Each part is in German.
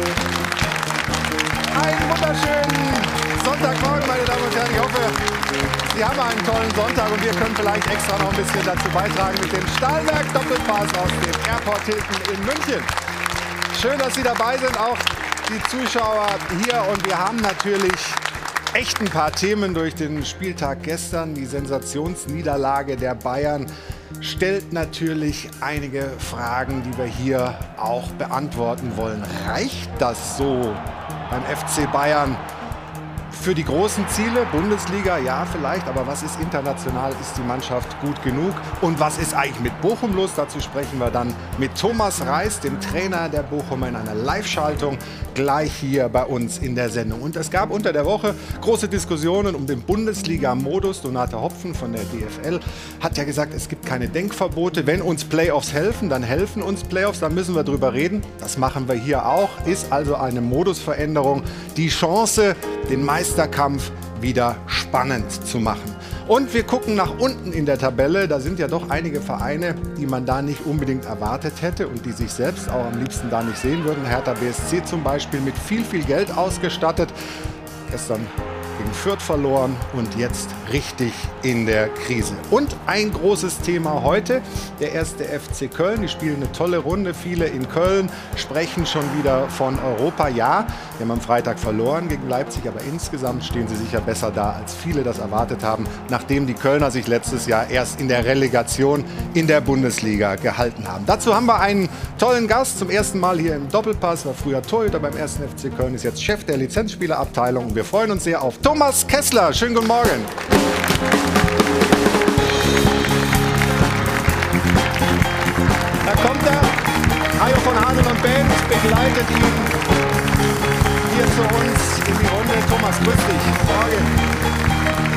Einen wunderschönen Sonntagmorgen, meine Damen und Herren. Ich hoffe, Sie haben einen tollen Sonntag und wir können vielleicht extra noch ein bisschen dazu beitragen mit dem Stahlwerk Doppelpass aus dem Airport Hilton in München. Schön, dass Sie dabei sind, auch die Zuschauer hier. Und wir haben natürlich echt ein paar Themen durch den Spieltag gestern. Die Sensationsniederlage der Bayern stellt natürlich einige Fragen, die wir hier auch beantworten wollen. Reicht das so beim FC Bayern? Für die großen Ziele, Bundesliga, ja vielleicht, aber was ist international, ist die Mannschaft gut genug? Und was ist eigentlich mit Bochum los? Dazu sprechen wir dann mit Thomas Reis, dem Trainer der Bochum, in einer Live-Schaltung gleich hier bei uns in der Sendung. Und es gab unter der Woche große Diskussionen um den Bundesliga-Modus. Donate Hopfen von der DFL hat ja gesagt, es gibt keine Denkverbote. Wenn uns Playoffs helfen, dann helfen uns Playoffs, dann müssen wir drüber reden. Das machen wir hier auch. Ist also eine Modusveränderung die Chance, den Meisterkampf wieder spannend zu machen. Und wir gucken nach unten in der Tabelle. Da sind ja doch einige Vereine, die man da nicht unbedingt erwartet hätte und die sich selbst auch am liebsten da nicht sehen würden. Hertha BSC zum Beispiel mit viel, viel Geld ausgestattet. Gestern gegen Fürth verloren und jetzt richtig in der Krise. Und ein großes Thema heute, der erste FC Köln. Die spielen eine tolle Runde. Viele in Köln sprechen schon wieder von Europa. Ja, wir haben am Freitag verloren gegen Leipzig, aber insgesamt stehen sie sicher besser da, als viele das erwartet haben, nachdem die Kölner sich letztes Jahr erst in der Relegation in der Bundesliga gehalten haben. Dazu haben wir einen tollen Gast, zum ersten Mal hier im Doppelpass, war früher Torhüter beim ersten FC Köln, ist jetzt Chef der Lizenzspielerabteilung. Wir freuen uns sehr auf Thomas Kessler. Schönen guten Morgen. Da kommt er. Hajo von Hahnen und Band begleitet ihn hier zu uns in die Runde. Thomas, grüß dich. Morgen.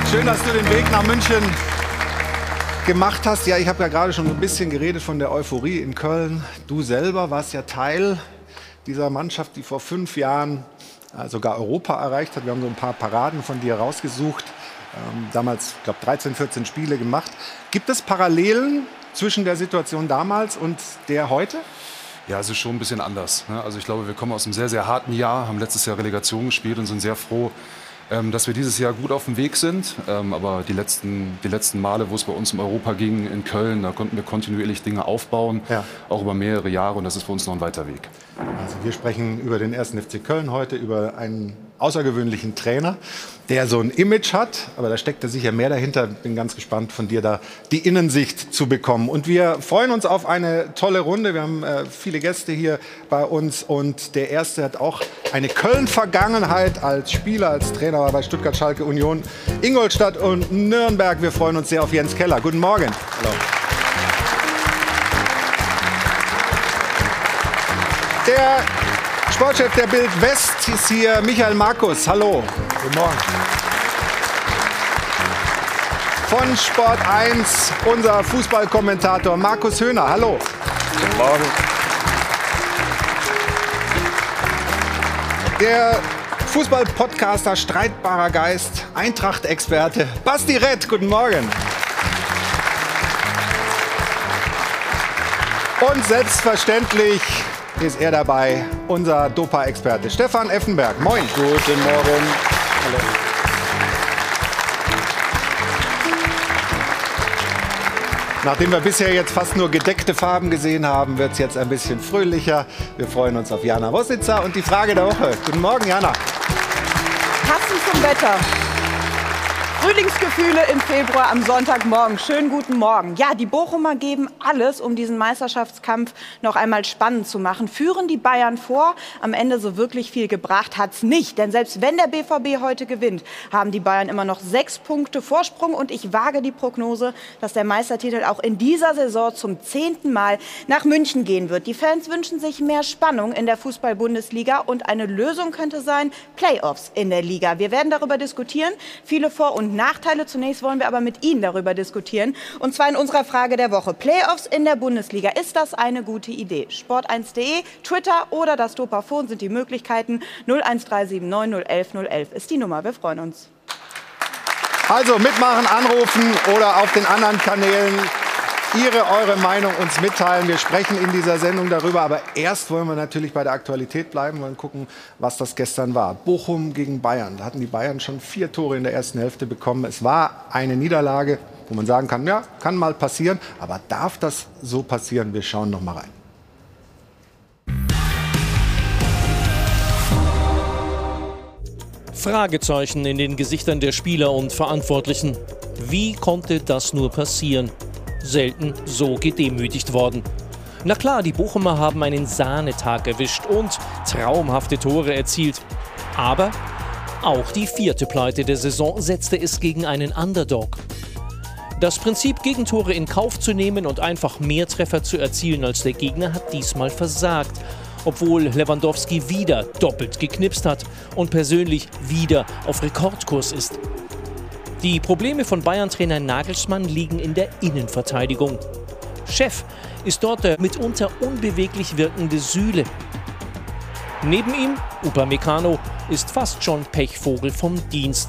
Schön, dass du den Weg nach München gemacht hast. Ja, ich habe ja gerade schon ein bisschen geredet von der Euphorie in Köln. Du selber warst ja Teil dieser Mannschaft, die vor fünf Jahren sogar Europa erreicht hat. Wir haben so ein paar Paraden von dir rausgesucht. Ähm, damals, ich glaube, 13, 14 Spiele gemacht. Gibt es Parallelen zwischen der Situation damals und der heute? Ja, es ist schon ein bisschen anders. Ne? Also ich glaube, wir kommen aus einem sehr, sehr harten Jahr, haben letztes Jahr Relegation gespielt und sind sehr froh, ähm, dass wir dieses Jahr gut auf dem Weg sind. Ähm, aber die letzten, die letzten Male, wo es bei uns um Europa ging, in Köln, da konnten wir kontinuierlich Dinge aufbauen, ja. auch über mehrere Jahre. Und das ist für uns noch ein weiter Weg. Also wir sprechen über den ersten FC Köln heute, über einen außergewöhnlichen Trainer, der so ein Image hat, aber da steckt ja sicher mehr dahinter. Bin ganz gespannt von dir da die Innensicht zu bekommen. Und wir freuen uns auf eine tolle Runde. Wir haben äh, viele Gäste hier bei uns und der erste hat auch eine Köln-Vergangenheit als Spieler, als Trainer war bei Stuttgart, Schalke, Union, Ingolstadt und Nürnberg. Wir freuen uns sehr auf Jens Keller. Guten Morgen. Hallo. Der Sportchef der Bild West ist hier, Michael Markus. Hallo. Guten Morgen. Von Sport 1, unser Fußballkommentator Markus Höhner. Hallo. Guten Morgen. Der Fußballpodcaster Streitbarer Geist, Eintracht-Experte Basti Rett. Guten Morgen. Und selbstverständlich ist er dabei, unser Dopa-Experte Stefan Effenberg. Moin. Guten Morgen. Hallo. Nachdem wir bisher jetzt fast nur gedeckte Farben gesehen haben, wird es jetzt ein bisschen fröhlicher. Wir freuen uns auf Jana Wosnitzer und die Frage der Woche. Guten Morgen, Jana. Passend zum Wetter. Frühlingsgefühle im Februar am Sonntagmorgen. Schönen guten Morgen. Ja, die Bochumer geben alles, um diesen Meisterschaftskampf noch einmal spannend zu machen. Führen die Bayern vor. Am Ende so wirklich viel gebracht hat's nicht. Denn selbst wenn der BVB heute gewinnt, haben die Bayern immer noch sechs Punkte Vorsprung. Und ich wage die Prognose, dass der Meistertitel auch in dieser Saison zum zehnten Mal nach München gehen wird. Die Fans wünschen sich mehr Spannung in der Fußball-Bundesliga. Und eine Lösung könnte sein, Playoffs in der Liga. Wir werden darüber diskutieren. Viele Vor- und Nachteile. Zunächst wollen wir aber mit Ihnen darüber diskutieren. Und zwar in unserer Frage der Woche. Playoffs in der Bundesliga. Ist das eine gute Idee? Sport1.de, Twitter oder das Dopafon sind die Möglichkeiten. 01379 011 011 ist die Nummer. Wir freuen uns. Also mitmachen, anrufen oder auf den anderen Kanälen Ihre, eure Meinung uns mitteilen. Wir sprechen in dieser Sendung darüber, aber erst wollen wir natürlich bei der Aktualität bleiben und gucken, was das gestern war. Bochum gegen Bayern. Da hatten die Bayern schon vier Tore in der ersten Hälfte bekommen. Es war eine Niederlage, wo man sagen kann, ja, kann mal passieren, aber darf das so passieren? Wir schauen noch mal rein. Fragezeichen in den Gesichtern der Spieler und Verantwortlichen. Wie konnte das nur passieren? Selten so gedemütigt worden. Na klar, die Bochumer haben einen Sahnetag erwischt und traumhafte Tore erzielt. Aber auch die vierte Pleite der Saison setzte es gegen einen Underdog. Das Prinzip, Gegentore in Kauf zu nehmen und einfach mehr Treffer zu erzielen als der Gegner, hat diesmal versagt. Obwohl Lewandowski wieder doppelt geknipst hat und persönlich wieder auf Rekordkurs ist. Die Probleme von Bayern-Trainer Nagelsmann liegen in der Innenverteidigung. Chef ist dort der mitunter unbeweglich wirkende Süle. Neben ihm, Upamecano, ist fast schon Pechvogel vom Dienst.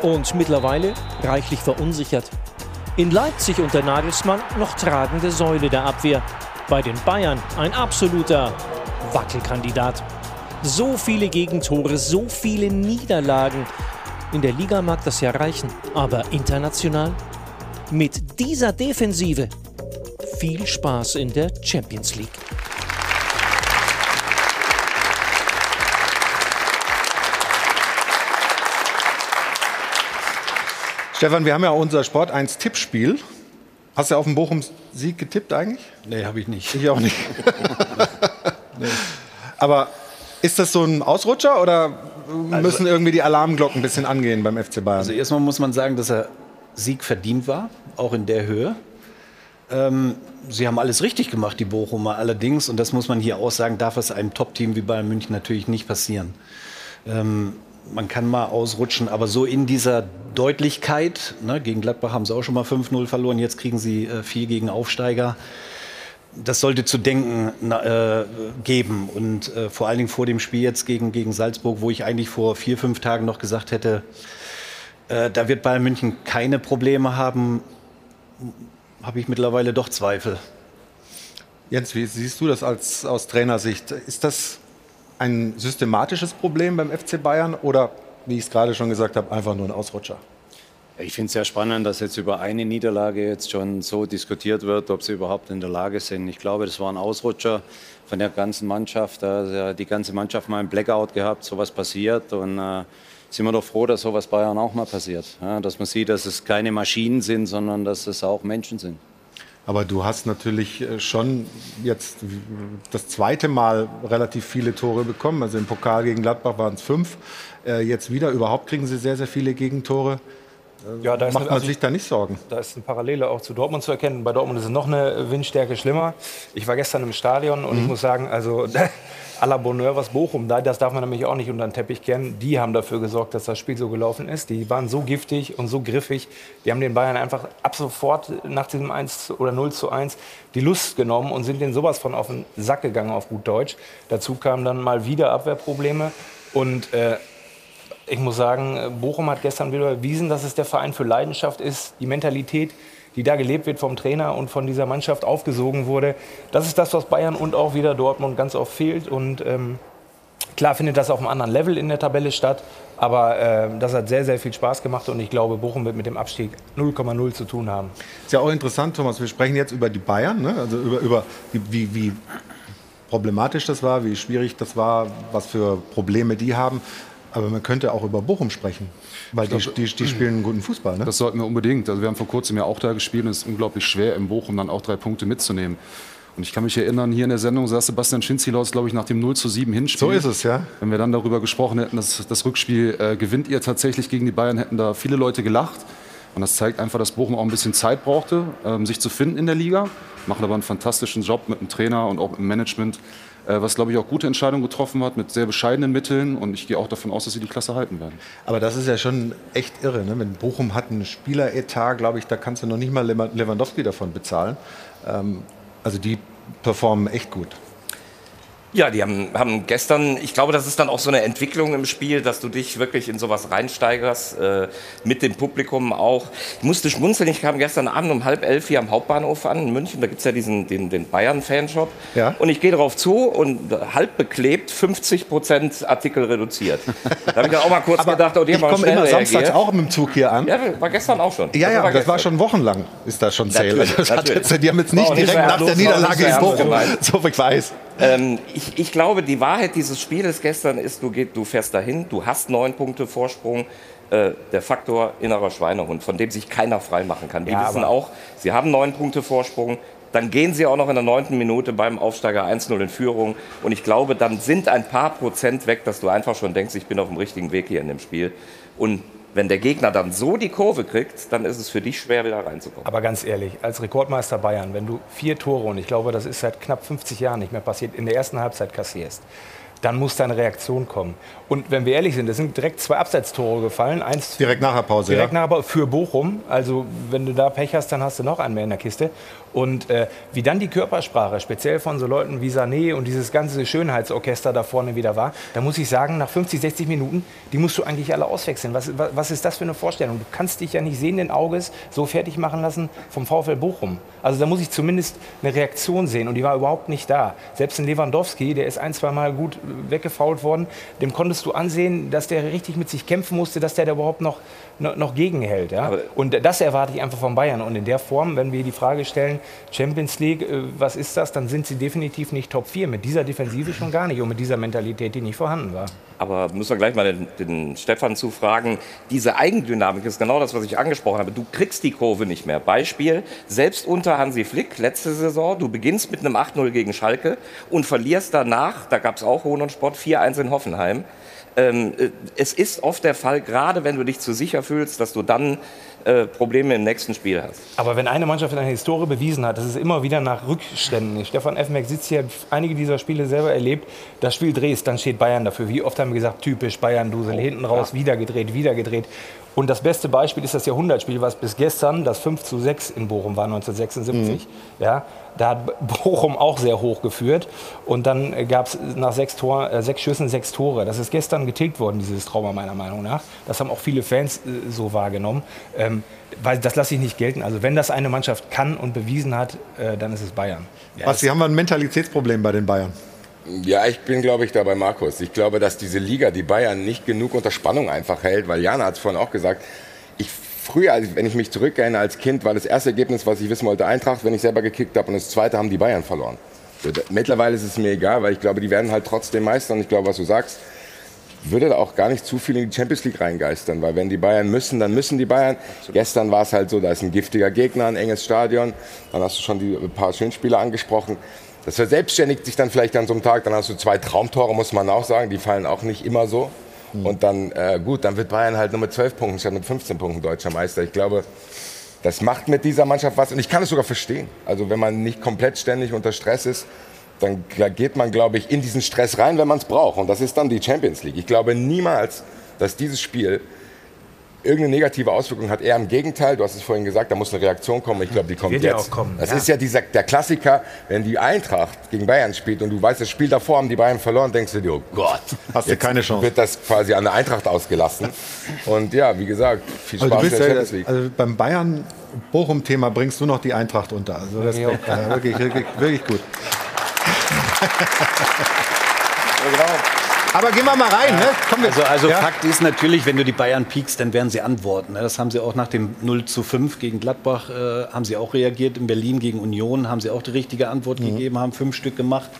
Und mittlerweile reichlich verunsichert. In Leipzig unter Nagelsmann noch tragende Säule der Abwehr. Bei den Bayern ein absoluter Wackelkandidat. So viele Gegentore, so viele Niederlagen. In der Liga mag das ja reichen, aber international? Mit dieser Defensive viel Spaß in der Champions League. Stefan, wir haben ja unser Sport 1 Tippspiel. Hast du auf den Bochum-Sieg getippt eigentlich? Nee, habe ich nicht. Ich auch nicht. nee. Aber ist das so ein Ausrutscher oder müssen also, irgendwie die Alarmglocken ein bisschen angehen beim FC Bayern? Also erstmal muss man sagen, dass er Sieg verdient war, auch in der Höhe. Ähm, sie haben alles richtig gemacht, die Bochumer. Allerdings, und das muss man hier auch sagen, darf es einem Top-Team wie Bayern München natürlich nicht passieren. Ähm, man kann mal ausrutschen, aber so in dieser Deutlichkeit, ne, gegen Gladbach haben sie auch schon mal 5-0 verloren, jetzt kriegen sie äh, vier gegen Aufsteiger das sollte zu denken äh, geben. Und äh, vor allen Dingen vor dem Spiel jetzt gegen, gegen Salzburg, wo ich eigentlich vor vier, fünf Tagen noch gesagt hätte, äh, da wird Bayern München keine Probleme haben, habe ich mittlerweile doch Zweifel. Jens, wie siehst du das als, aus Trainersicht? Ist das ein systematisches Problem beim FC Bayern oder, wie ich es gerade schon gesagt habe, einfach nur ein Ausrutscher? Ich finde es sehr spannend, dass jetzt über eine Niederlage jetzt schon so diskutiert wird, ob sie überhaupt in der Lage sind. Ich glaube, das war ein Ausrutscher von der ganzen Mannschaft. Also die ganze Mannschaft mal einen Blackout gehabt, sowas passiert. Und äh, sind wir doch froh, dass sowas Bayern auch mal passiert. Ja, dass man sieht, dass es keine Maschinen sind, sondern dass es auch Menschen sind. Aber du hast natürlich äh, schon jetzt das zweite Mal relativ viele Tore bekommen. Also im Pokal gegen Gladbach waren es fünf. Äh, jetzt wieder überhaupt kriegen sie sehr, sehr viele Gegentore. Ja, da macht man also, sich da nicht Sorgen. Da ist eine Parallele auch zu Dortmund zu erkennen. Bei Dortmund ist es noch eine Windstärke schlimmer. Ich war gestern im Stadion und mhm. ich muss sagen, also à la Bonheur, was Bochum da, das darf man nämlich auch nicht unter den Teppich kennen. Die haben dafür gesorgt, dass das Spiel so gelaufen ist. Die waren so giftig und so griffig. Die haben den Bayern einfach ab sofort nach diesem 1 oder 0 zu 1 die Lust genommen und sind denen sowas von auf den Sack gegangen, auf gut Deutsch. Dazu kamen dann mal wieder Abwehrprobleme. Und äh, ich muss sagen, Bochum hat gestern wieder bewiesen, dass es der Verein für Leidenschaft ist. Die Mentalität, die da gelebt wird vom Trainer und von dieser Mannschaft aufgesogen wurde. Das ist das, was Bayern und auch wieder Dortmund ganz oft fehlt. Und ähm, klar findet das auf einem anderen Level in der Tabelle statt. Aber äh, das hat sehr, sehr viel Spaß gemacht und ich glaube, Bochum wird mit dem Abstieg 0,0 zu tun haben. Ist ja auch interessant, Thomas. Wir sprechen jetzt über die Bayern, ne? also über, über wie, wie problematisch das war, wie schwierig das war, was für Probleme die haben. Aber man könnte auch über Bochum sprechen, weil die, die, die spielen einen guten Fußball. Ne? Das sollten wir unbedingt. Also wir haben vor kurzem ja auch da gespielt und es ist unglaublich schwer, im Bochum dann auch drei Punkte mitzunehmen. Und ich kann mich erinnern, hier in der Sendung saß Sebastian Schinzilaus, glaube ich, nach dem 0 zu 7 Hinspiel. So ist es, ja. Wenn wir dann darüber gesprochen hätten, dass das Rückspiel äh, gewinnt ihr tatsächlich gegen die Bayern, hätten da viele Leute gelacht. Und das zeigt einfach, dass Bochum auch ein bisschen Zeit brauchte, ähm, sich zu finden in der Liga. Machen aber einen fantastischen Job mit dem Trainer und auch im Management. Äh, was, glaube ich, auch gute Entscheidungen getroffen hat mit sehr bescheidenen Mitteln. Und ich gehe auch davon aus, dass sie die Klasse halten werden. Aber das ist ja schon echt irre. Ne? Wenn Bochum hat einen Spieleretat, glaube ich, da kannst du noch nicht mal Lewandowski davon bezahlen. Ähm, also die performen echt gut. Ja, die haben, haben gestern, ich glaube, das ist dann auch so eine Entwicklung im Spiel, dass du dich wirklich in sowas reinsteigerst, äh, mit dem Publikum auch. Ich musste schmunzeln, ich kam gestern Abend um halb elf hier am Hauptbahnhof an in München, da gibt es ja diesen, den, den Bayern-Fanshop. Ja. Und ich gehe darauf zu und halb beklebt, 50 Prozent Artikel reduziert. da habe ich dann auch mal kurz gedacht, oh, die ich haben mal komme schnell immer samstags auch mit dem Zug hier an. Ja, war gestern auch schon. Ja, Also ja, das war schon wochenlang, ist das schon Sale. Natürlich, Das hat natürlich. jetzt, die haben jetzt War nicht direkt nach der war Niederlage in Bochum. So, ich weiß. Ähm, ich, ich glaube, die Wahrheit dieses Spieles gestern ist, du, geht, du fährst dahin, du hast neun Punkte Vorsprung. Äh, der Faktor innerer Schweinehund, von dem sich keiner freimachen kann. Die Ja, wissen auch, sie haben neun Punkte Vorsprung. Dann gehen sie auch noch in der neunten Minute beim Aufsteiger 1-0 in Führung. Und ich glaube, dann sind ein paar Prozent weg, dass du einfach schon denkst, ich bin auf dem richtigen Weg hier in dem Spiel. Und wenn der Gegner dann so die Kurve kriegt, dann ist es für dich schwer, wieder reinzukommen. Aber ganz ehrlich, als Rekordmeister Bayern, wenn du vier Tore, und ich glaube, das ist seit knapp 50 Jahren nicht mehr passiert, in der ersten Halbzeit kassierst, dann muss da eine Reaktion kommen. Und wenn wir ehrlich sind, es sind direkt zwei Abseitstore gefallen. Eins Direkt nach der Pause, Direkt ja. nach, aber für Bochum. Also wenn du da Pech hast, dann hast du noch einen mehr in der Kiste. Und äh, wie dann die Körpersprache, speziell von so Leuten wie Sané und dieses ganze Schönheitsorchester da vorne wieder war, da muss ich sagen, nach 50, 60 Minuten, die musst du eigentlich alle auswechseln. Was, was, was ist das für eine Vorstellung? Du kannst dich ja nicht sehenden Auges so fertig machen lassen vom VfL Bochum. Also da muss ich zumindest eine Reaktion sehen und die war überhaupt nicht da. Selbst in Lewandowski, der ist ein, zwei Mal gut weggefault worden, dem konntest du ansehen, dass der richtig mit sich kämpfen musste, dass der da überhaupt noch, noch, gegenhält. Ja? Aber- Und das erwarte ich einfach von Bayern. Und in der Form, wenn wir die Frage stellen, Champions League, äh, was ist das, dann sind sie definitiv nicht Top 4. Mit dieser Defensive schon gar nicht und mit dieser Mentalität, die nicht vorhanden war. Aber müssen wir gleich mal den, den Stefan zufragen. Diese Eigendynamik ist genau das, was ich angesprochen habe. Du kriegst die Kurve nicht mehr. Beispiel, selbst unter Hansi Flick, letzte Saison, du beginnst mit einem 8-0 gegen Schalke und verlierst danach, da gab es auch Hohn und Spott, 4-1 in Hoffenheim. Ähm, äh, es ist oft der Fall, gerade wenn du dich zu sicher fühlst, dass du dann äh, Probleme im nächsten Spiel hast. Aber wenn eine Mannschaft in einer Historie bewiesen hat, dass es immer wieder nach Rückständen ist. Stefan Effenberg sitzt hier, einige dieser Spiele selber erlebt. Das Spiel drehst, dann steht Bayern dafür. Wie oft haben wir gesagt, typisch Bayern-Dusel, hinten raus, wieder gedreht, wieder gedreht. Und das beste Beispiel ist das Jahrhundertspiel, was bis gestern das 5 zu 6 in Bochum war, 1976. Ja, da hat Bochum auch sehr hoch geführt. Und dann gab es nach sechs, Tor, äh, sechs Schüssen sechs Tore. Das ist gestern getilgt worden, dieses Trauma meiner Meinung nach. Das haben auch viele Fans äh, so wahrgenommen. Ähm, weil das lasse ich nicht gelten. Also wenn das eine Mannschaft kann und bewiesen hat, äh, dann ist es Bayern. Was, Sie haben wir ein Mentalitätsproblem bei den Bayern. Ja, ich bin, glaube ich, da bei Markus. Ich glaube, dass diese Liga die Bayern nicht genug unter Spannung einfach hält, weil Jana hat es vorhin auch gesagt. Ich früher, als- wenn ich mich zurückerinnere als Kind, war das erste Ergebnis, was ich wissen wollte, Eintracht, wenn ich selber gekickt habe, und das zweite haben die Bayern verloren. So, da- Mittlerweile ist es mir egal, weil ich glaube, die werden halt trotzdem Meister. Und ich glaube, was du sagst, würde da auch gar nicht zu viel in die Champions League reingeistern, weil wenn die Bayern müssen, dann müssen die Bayern. Gestern war es halt so, da ist ein giftiger Gegner, ein enges Stadion, dann hast du schon die paar Schönspieler angesprochen. Das verselbstständigt sich dann vielleicht an so einem Tag, dann hast du zwei Traumtore, muss man auch sagen, die fallen auch nicht immer so. Und dann, äh, gut, dann wird Bayern halt nur mit 12 Punkten statt mit 15 Punkten deutscher Meister. Ich glaube, das macht mit dieser Mannschaft was und ich kann es sogar verstehen. Also wenn man nicht komplett ständig unter Stress ist, dann geht man, glaube ich, in diesen Stress rein, wenn man es braucht. Und das ist dann die Champions League. Ich glaube niemals, dass dieses Spiel irgendeine negative Auswirkung hat. Eher im Gegenteil, du hast es vorhin gesagt, da muss eine Reaktion kommen. Ich glaube, die kommt wird ja jetzt. auch kommen, das ja. ist ja dieser, der Klassiker, wenn die Eintracht gegen Bayern spielt und du weißt, das Spiel davor haben die Bayern verloren, denkst du dir, oh Gott, Hast du keine Chance. wird das quasi an der Eintracht ausgelassen. Und ja, wie gesagt, viel Also, Spaß du in der ja, Champions League. also beim Bayern-Bochum-Thema bringst du noch die Eintracht unter. Also Respekt. Ja, wirklich, wirklich, wirklich gut. Aber gehen wir mal rein. Ne? Komm, Also, also ja? Fakt ist natürlich, wenn du die Bayern piekst, dann werden sie antworten. ne? Das haben sie auch nach dem 0 zu 5 gegen Gladbach, äh, haben sie auch reagiert. In Berlin gegen Union haben sie auch die richtige Antwort Mhm. gegeben, haben fünf Stück gemacht.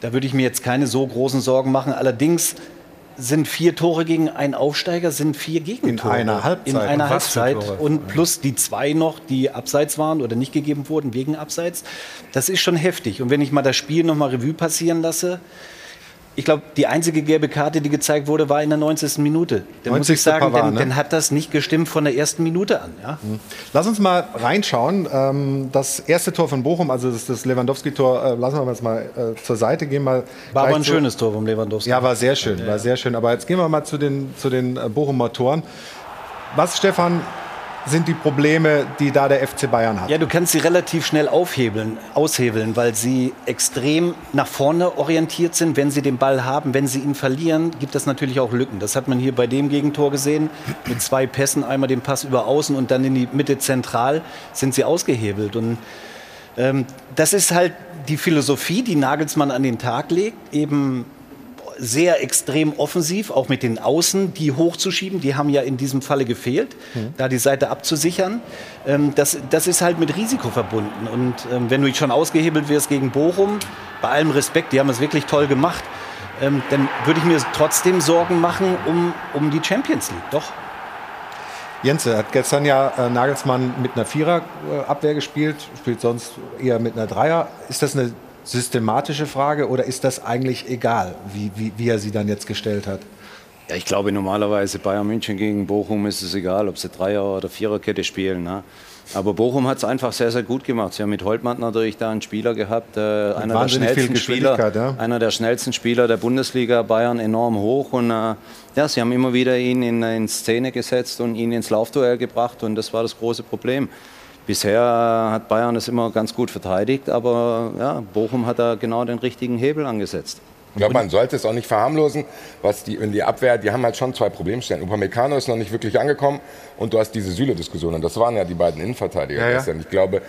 Da würde ich mir jetzt keine so großen Sorgen machen. Allerdings sind vier Tore gegen einen Aufsteiger, sind vier Gegentore. einer Halbzeit. In einer Und Halbzeit. Und plus die zwei noch, die abseits waren oder nicht gegeben wurden wegen Abseits. Das ist schon heftig. Und wenn ich mal das Spiel noch mal Revue passieren lasse, ich glaube, die einzige gelbe Karte, die gezeigt wurde, war in der 90. Minute. Dann muss 90. ich sagen, Pavard, dann, ne? dann hat das nicht gestimmt von der ersten Minute an. Ja? Lass uns mal reinschauen. Ähm, das erste Tor von Bochum, also das, Lewandowski-Tor, äh, lassen wir jetzt mal äh, zur Seite gehen. Mal War aber ein zu- schönes Tor vom Lewandowski. Ja, war sehr schön, war sehr schön. Aber jetzt gehen wir mal zu den, zu den äh, Bochumer Toren. Was, Stefan, sind die Probleme, die da der FC Bayern hat? Ja, du kannst sie relativ schnell aufhebeln, aushebeln, weil sie extrem nach vorne orientiert sind, wenn sie den Ball haben. Wenn sie ihn verlieren, gibt es natürlich auch Lücken. Das hat man hier bei dem Gegentor gesehen. Mit zwei Pässen, einmal den Pass über außen und dann in die Mitte zentral, sind sie ausgehebelt. Und ähm, das ist halt die Philosophie, die Nagelsmann an den Tag legt, eben sehr extrem offensiv, auch mit den Außen, die hochzuschieben. Die haben ja in diesem Falle gefehlt, mhm. da die Seite abzusichern. Ähm, das, das ist halt mit Risiko verbunden. Und ähm, wenn du schon ausgehebelt wirst gegen Bochum, bei allem Respekt, die haben es wirklich toll gemacht, ähm, dann würde ich mir trotzdem Sorgen machen um, um die Champions League. Doch. Jens hat gestern ja äh, Nagelsmann mit einer Viererabwehr gespielt, spielt sonst eher mit einer Dreier. Ist das eine systematische Frage oder ist das eigentlich egal, wie, wie, wie er sie dann jetzt gestellt hat? Ja, ich glaube normalerweise Bayern München gegen Bochum ist es egal, ob sie Dreier- oder Viererkette spielen. Ne? Aber Bochum hat es einfach sehr, sehr gut gemacht. Sie haben mit Holtmann natürlich da einen Spieler gehabt, äh, einer der schnellsten Spieler, ja. einer der schnellsten Spieler der Bundesliga, Bayern enorm hoch und äh, ja, sie haben immer wieder ihn in, in Szene gesetzt und ihn ins Laufduell gebracht und das war das große Problem. Bisher hat Bayern es immer ganz gut verteidigt, aber ja, Bochum hat da genau den richtigen Hebel angesetzt. Ich glaube, man sollte es auch nicht verharmlosen, was die in die Abwehr, die haben halt schon zwei Problemstellen. Upamecano ist noch nicht wirklich angekommen und du hast diese Süle-Diskussion und das waren ja die beiden Innenverteidiger ja, gestern. Ja. Ich glaube,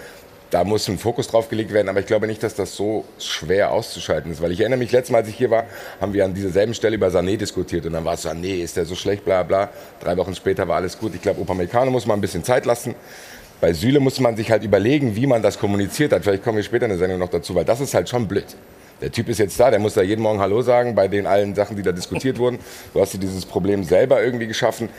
da muss ein Fokus drauf gelegt werden, aber ich glaube nicht, dass das so schwer auszuschalten ist, weil ich erinnere mich, letztes Mal, als ich hier war, haben wir an dieser selben Stelle über Sané diskutiert und dann war es Sané, ist der so schlecht, bla bla. Drei Wochen später war alles gut. Ich glaube, Upamecano muss man ein bisschen Zeit lassen. Bei Süle muss man sich halt überlegen, wie man das kommuniziert hat. Vielleicht kommen wir später in der Sendung noch dazu, weil das ist halt schon blöd. Der Typ ist jetzt da, der muss da jeden Morgen Hallo sagen bei den allen Sachen, die da diskutiert wurden. Du hast dir dieses Problem selber irgendwie geschaffen.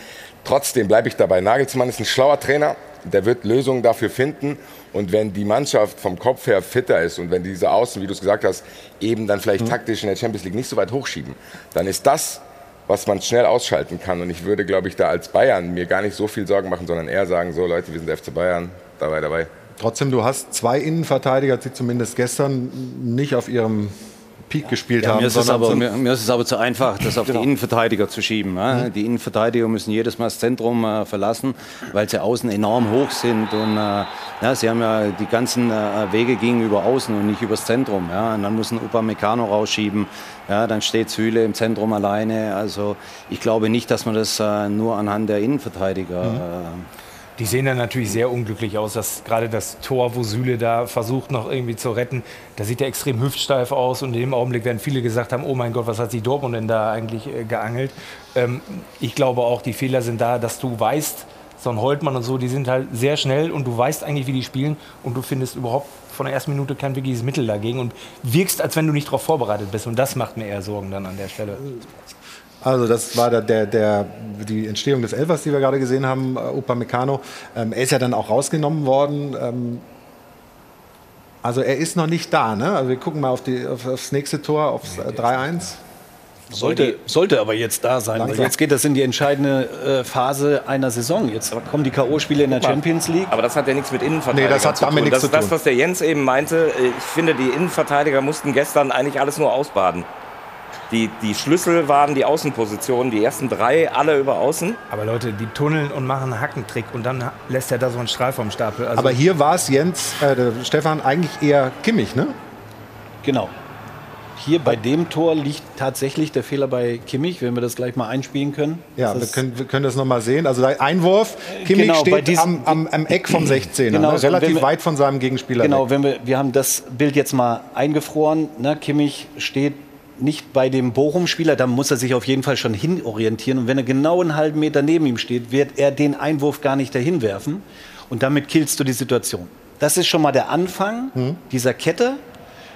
Trotzdem bleibe ich dabei. Nagelsmann ist ein schlauer Trainer, der wird Lösungen dafür finden. Und wenn die Mannschaft vom Kopf her fitter ist und wenn diese Außen, wie du es gesagt hast, eben dann vielleicht mhm. taktisch in der Champions League nicht so weit hochschieben, dann ist das was man schnell ausschalten kann. Und ich würde, glaube ich, da als Bayern mir gar nicht so viel Sorgen machen, sondern eher sagen, so Leute, wir sind FC Bayern, dabei, dabei. Trotzdem, du hast zwei Innenverteidiger, die zumindest gestern nicht auf ihrem Peak gespielt ja, haben. Mir ist, es aber, mir, ist es aber zu einfach, das auf genau. die Innenverteidiger zu schieben. Ne? Mhm. Die Innenverteidiger müssen jedes Mal das Zentrum äh, verlassen, weil sie außen enorm hoch sind. Und äh, ja, sie haben ja die ganzen äh, Wege gingen über außen und nicht übers Zentrum. Ja? Und dann muss ein Upamecano rausschieben. Ja, dann steht Süle im Zentrum alleine. Also ich glaube nicht, dass man das äh, nur anhand der Innenverteidiger mhm. Die sehen dann natürlich sehr unglücklich aus. Dass gerade das Tor, wo Süle da versucht noch irgendwie zu retten, da sieht er extrem hüftsteif aus. Und in dem Augenblick werden viele gesagt haben, oh mein Gott, was hat sich Dortmund denn da eigentlich äh, geangelt? Ähm, ich glaube auch, die Fehler sind da, dass du weißt, so ein Holtmann und so, die sind halt sehr schnell und du weißt eigentlich, wie die spielen und du findest überhaupt von der ersten Minute kein wirkliches Mittel dagegen und wirkst, als wenn du nicht darauf vorbereitet bist. Und das macht mir eher Sorgen dann an der Stelle. Also das war der, der, der, die Entstehung des Elfers, die wir gerade gesehen haben, äh, Upamecano. Ähm, er ist ja dann auch rausgenommen worden. Ähm, also er ist noch nicht da. Ne? Also wir gucken mal auf, die, auf aufs nächste Tor, aufs äh, 3-1. Sollte, sollte aber jetzt da sein. Weil jetzt geht das in die entscheidende äh, Phase einer Saison. Jetzt kommen die K.O.-Spiele in der Champions League. Aber das hat ja nichts mit Innenverteidigern nee, das hat zu tun. Das ist das, was der Jens eben meinte. Ich finde, die Innenverteidiger mussten gestern eigentlich alles nur ausbaden. Die, die Schlüssel waren die Außenpositionen, die ersten drei alle über Außen. Aber Leute, die tunneln und machen einen Hackentrick und dann lässt er da so einen Strahl vom Stapel. Also Aber hier war es Jens, äh, Stefan, eigentlich eher Kimmich, ne? Genau. Hier bei dem Tor liegt tatsächlich der Fehler bei Kimmich, wenn wir das gleich mal einspielen können. Ja, wir können, wir können das nochmal sehen. Also der Einwurf, Kimmich genau, steht diesem, am, am, am, Eck vom 16er, genau, ne? relativ wir, weit von seinem Gegenspieler Genau, weg. wenn wir, wir haben das Bild jetzt mal eingefroren. Ne? Kimmich steht nicht bei dem Bochum-Spieler, da muss er sich auf jeden Fall schon hinorientieren. Und wenn er genau einen halben Meter neben ihm steht, wird er den Einwurf gar nicht dahin werfen. Und damit killst du die Situation. Das ist schon mal der Anfang mhm. dieser Kette.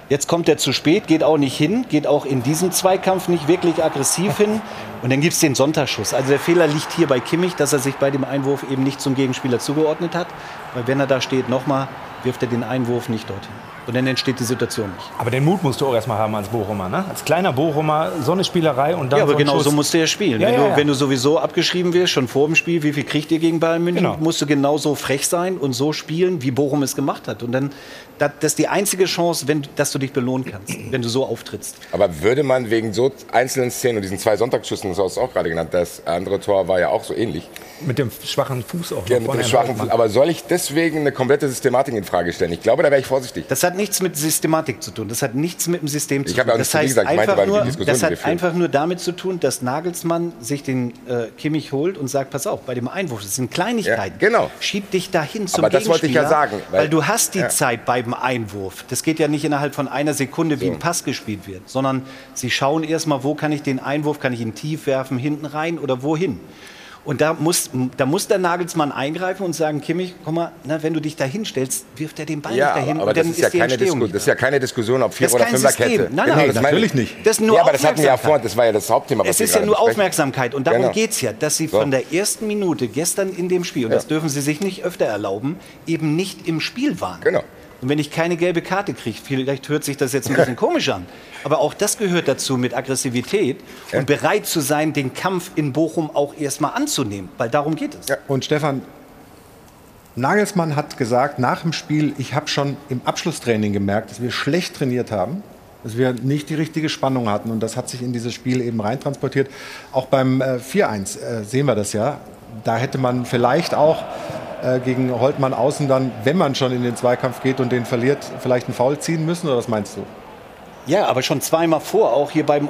Jetzt kommt er zu spät, geht auch nicht hin, geht auch in diesem Zweikampf nicht wirklich aggressiv hin. Und dann gibt es den Sonntagsschuss. Also der Fehler liegt hier bei Kimmich, dass er sich bei dem Einwurf eben nicht zum Gegenspieler zugeordnet hat. Weil wenn er da steht, nochmal, wirft er den Einwurf nicht dorthin. Und dann entsteht die Situation nicht. Aber den Mut musst du auch erstmal haben als Bochumer, ne? Als kleiner Bochumer, so eine Spielerei und dann Ja, aber so genau Schuss. so musst du ja spielen. Ja, wenn, ja, du, ja. wenn du sowieso abgeschrieben wirst, schon vor dem Spiel, wie viel kriegt ihr gegen Bayern München, Genau. musst du genauso frech sein und so spielen, wie Bochum es gemacht hat. Und dann, das, das ist die einzige Chance, wenn, dass du dich belohnen kannst, wenn du so auftrittst. Aber würde man wegen so einzelnen Szenen und diesen zwei Sonntagsschüssen, das hast du auch gerade genannt, das andere Tor war ja auch so ähnlich. Mit dem schwachen Fuß auch. Ja, mit dem schwachen. Fuß. Aber soll ich deswegen eine komplette Systematik in Frage stellen? Ich glaube, da wäre ich vorsichtig. Das hat nichts mit Systematik zu tun. Das hat nichts mit dem System zu Ich habe tun. ja auch das nicht gesagt, ich meinte, die nur, das die wir hat einfach nur damit zu tun, dass Nagelsmann sich den äh, Kimmich holt und sagt, pass auf, bei dem Einwurf, das sind Kleinigkeiten. Ja, genau. Schieb dich dahin zum Aber das wollte ich ja Gegenspieler, sagen, Weil, weil- du hast die Ja. Zeit beim Einwurf. Das geht ja nicht innerhalb von einer Sekunde, wie ein Pass gespielt wird, sondern sie schauen erstmal, wo kann ich den Einwurf, kann ich ihn tief werfen, hinten rein oder wohin. Und da muss, da muss der Nagelsmann eingreifen und sagen, Kimmich, komm mal, na, wenn du dich dahin stellst, wirft er den Ball Ja, nicht dahin aber, aber das ist, ja die keine Disku das ist da. ja keine Diskussion, ob Vier- ist oder kein Fünferkette. System. Nein, Genau, nein, natürlich ich. nicht. Das ist nur ja, aber das hatten wir ja Aufmerksamkeit. vorhin, das war ja das Hauptthema, was Es ist ja nur besprechen. Aufmerksamkeit und darum Genau. geht es ja, dass Sie So. von der ersten Minute gestern in dem Spiel, und Ja. das dürfen Sie sich nicht öfter erlauben, eben nicht im Spiel waren. Genau. Und wenn ich keine gelbe Karte kriege, vielleicht hört sich das jetzt ein bisschen komisch an, aber auch das gehört dazu mit Aggressivität und bereit zu sein, den Kampf in Bochum auch erstmal anzunehmen, weil darum geht es. Ja. Und Stefan, Nagelsmann hat gesagt nach dem Spiel, ich habe schon im Abschlusstraining gemerkt, dass wir schlecht trainiert haben, dass wir nicht die richtige Spannung hatten. Und das hat sich in dieses Spiel eben reintransportiert. Auch beim äh, 4-1 äh, sehen wir das ja. Da hätte man vielleicht auch äh, gegen Holtmann außen dann, wenn man schon in den Zweikampf geht und den verliert, vielleicht einen Foul ziehen müssen? Oder was meinst du? Ja, aber schon zweimal vor, auch hier beim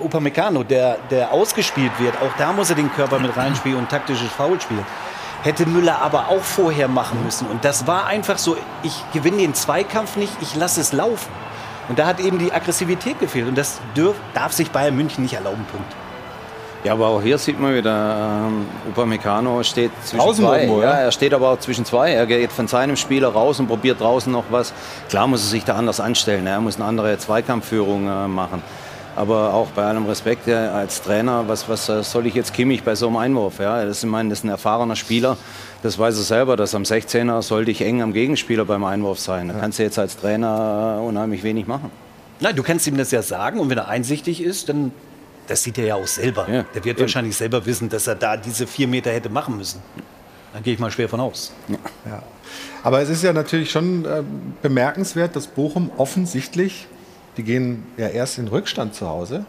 Upamecano, der, der ausgespielt wird. Auch da muss er den Körper mit reinspielen und taktisches Foul spielen. Hätte Müller aber auch vorher machen müssen. Und das war einfach so, ich gewinne den Zweikampf nicht, ich lasse es laufen. Und da hat eben die Aggressivität gefehlt. Und das darf sich Bayern München nicht erlauben, Punkt. Ja, aber auch hier sieht man wieder, ähm, Upamecano steht zwischen Draußen zwei. irgendwo, ja? ja? er steht aber auch zwischen zwei. Er geht von seinem Spieler raus und probiert draußen noch was. Klar muss er sich da anders anstellen. Er muss eine andere Zweikampfführung äh, machen. Aber auch bei allem Respekt ja, als Trainer, was, was äh, soll ich jetzt Kimmich bei so einem Einwurf? Ja? Das, ist, ich meine, das ist ein erfahrener Spieler. Das weiß er selber, dass am 16er sollte ich eng am Gegenspieler beim Einwurf sein. Da kannst du jetzt als Trainer äh, unheimlich wenig machen. Nein, du kannst ihm das ja sagen und wenn er einsichtig ist, dann das sieht er ja auch selber. Ja, der wird wahrscheinlich selber wissen, dass er da diese vier Meter hätte machen müssen. Da gehe ich mal schwer von aus. Ja. Aber es ist ja natürlich schon äh, bemerkenswert, dass Bochum offensichtlich, die gehen ja erst in Rückstand zu Hause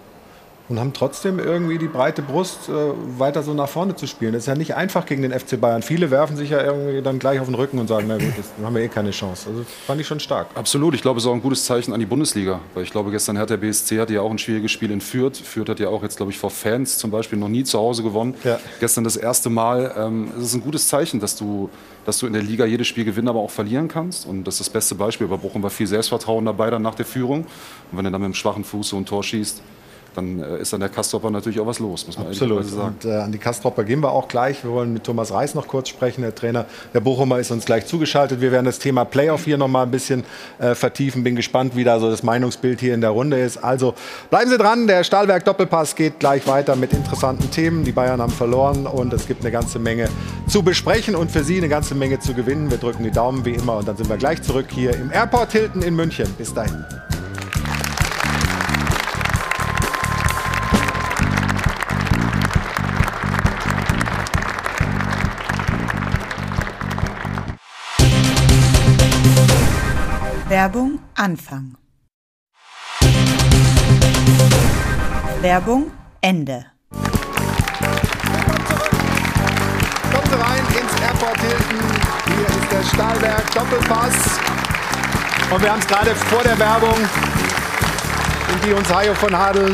und haben trotzdem irgendwie die breite Brust, äh, weiter so nach vorne zu spielen. Das ist ja nicht einfach gegen den FC Bayern. Viele werfen sich ja irgendwie dann gleich auf den Rücken und sagen, na gut, das haben wir eh keine Chance. Also fand ich schon stark. Absolut, ich glaube, es ist auch ein gutes Zeichen an die Bundesliga. Weil ich glaube, gestern hat der BSC hatte ja auch ein schwieriges Spiel in Fürth. Fürth hat ja auch jetzt, glaube ich, vor Fans zum Beispiel noch nie zu Hause gewonnen. Ja. Gestern das erste Mal. Ähm, es ist ein gutes Zeichen, dass du, dass du in der Liga jedes Spiel gewinnen, aber auch verlieren kannst. Und das ist das beste Beispiel. Bei Bochum war viel Selbstvertrauen dabei dann nach der Führung. Und wenn du dann mit dem schwachen Fuß so ein Tor schießt, dann äh, ist an der Kastropper natürlich auch was los, muss man Absolut. sagen. Und äh, an die Kastropper gehen wir auch gleich. Wir wollen mit Thomas Reis noch kurz sprechen. Der Trainer der Bochumer ist uns gleich zugeschaltet. Wir werden das Thema Playoff hier noch mal ein bisschen äh, vertiefen. Bin gespannt, wie da so das Meinungsbild hier in der Runde ist. Also bleiben Sie dran. Der Stahlwerk Doppelpass geht gleich weiter mit interessanten Themen. Die Bayern haben verloren und es gibt eine ganze Menge zu besprechen und für Sie eine ganze Menge zu gewinnen. Wir drücken die Daumen wie immer und dann sind wir gleich zurück hier im Airport Hilton in München. Bis dahin. Werbung Anfang. Werbung Ende. Sie rein ins Airport Hilton. Hier ist der Stahlwerk Doppelpass. Und wir haben es gerade vor der Werbung, in die uns Hajo von Hadeln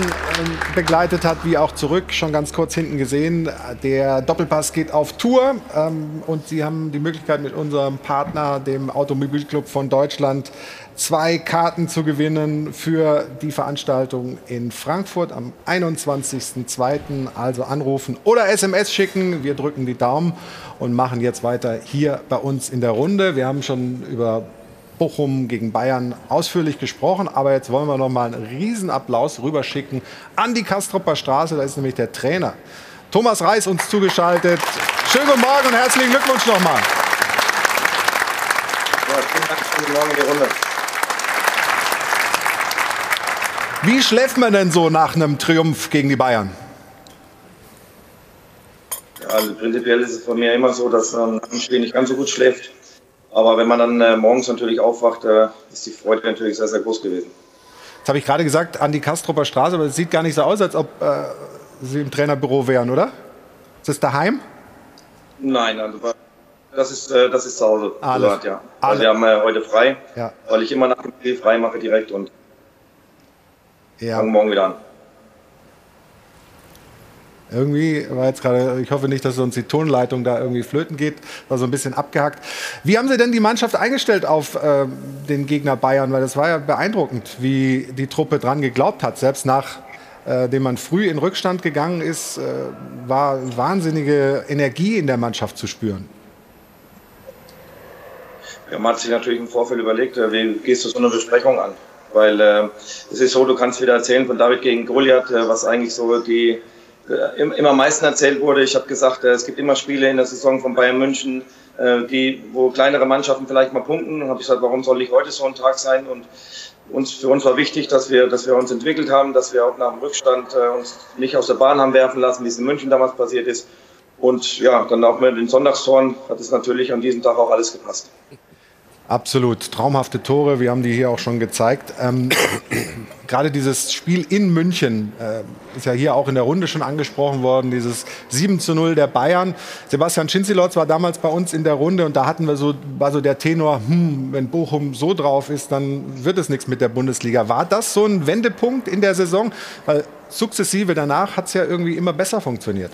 begleitet hat, wie auch zurück, schon ganz kurz hinten gesehen. Der Doppelpass geht auf Tour ähm, und Sie haben die Möglichkeit mit unserem Partner, dem Automobilclub von Deutschland, zwei Karten zu gewinnen für die Veranstaltung in Frankfurt am 21.02. Also anrufen oder SMS schicken. Wir drücken die Daumen und machen jetzt weiter hier bei uns in der Runde. Wir haben schon über Bochum gegen Bayern ausführlich gesprochen, aber jetzt wollen wir noch mal einen Riesenapplaus rüberschicken an die Kastropper Straße. Da ist nämlich der Trainer Thomas Reis uns zugeschaltet. Schönen guten Morgen und herzlichen Glückwunsch nochmal. Ja, vielen Dank. In die Runde. Wie schläft man denn so nach einem Triumph gegen die Bayern? Ja, also prinzipiell ist es von mir immer so, dass man am Spiel nicht ganz so gut schläft. Aber wenn man dann äh, morgens natürlich aufwacht, äh, ist die Freude natürlich sehr, sehr groß gewesen. Jetzt habe ich gerade gesagt, an die Kastropper Straße, aber es sieht gar nicht so aus, als ob äh, Sie im Trainerbüro wären, oder? Ist das daheim? Nein, also das ist, äh, das ist zu Hause. Alle. Privat, ja. Also wir haben äh, heute frei, Ja. weil ich immer nach dem Spiel frei mache direkt und Ja. fange morgen wieder an. Irgendwie war jetzt gerade, ich hoffe nicht, dass uns die Tonleitung da irgendwie flöten geht, war so ein bisschen abgehackt. Wie haben Sie denn die Mannschaft eingestellt auf äh, den Gegner Bayern? Weil das war ja beeindruckend, wie die Truppe dran geglaubt hat. Selbst nach äh, man früh in Rückstand gegangen ist, äh, war wahnsinnige Energie in der Mannschaft zu spüren. Ja, man hat sich natürlich im Vorfeld überlegt, äh, wie gehst du so eine Besprechung an? Weil äh, es ist so, du kannst wieder erzählen von David gegen Goliath, äh, was eigentlich so die immer am meisten erzählt wurde. Ich habe gesagt, äh, es gibt immer Spiele in der Saison von Bayern München, äh, die, wo kleinere Mannschaften vielleicht mal punkten. Und habe ich gesagt, warum soll nicht heute so ein Tag sein? Und uns, für uns war wichtig, dass wir, dass wir uns entwickelt haben, dass wir auch nach dem Rückstand äh, uns nicht aus der Bahn haben werfen lassen, wie es in München damals passiert ist. Und ja, dann auch mit den Sonntagstoren hat es natürlich an diesem Tag auch alles gepasst. Absolut, traumhafte Tore, wir haben die hier auch schon gezeigt. Ähm, Gerade dieses Spiel in München äh, ist ja hier auch in der Runde schon angesprochen worden, dieses 7 zu 0 der Bayern. Sebastian Schinzilotz war damals bei uns in der Runde und da hatten wir so, war so der Tenor, hm, wenn Bochum so drauf ist, dann wird es nichts mit der Bundesliga. War das so ein Wendepunkt in der Saison? Weil sukzessive danach hat es ja irgendwie immer besser funktioniert.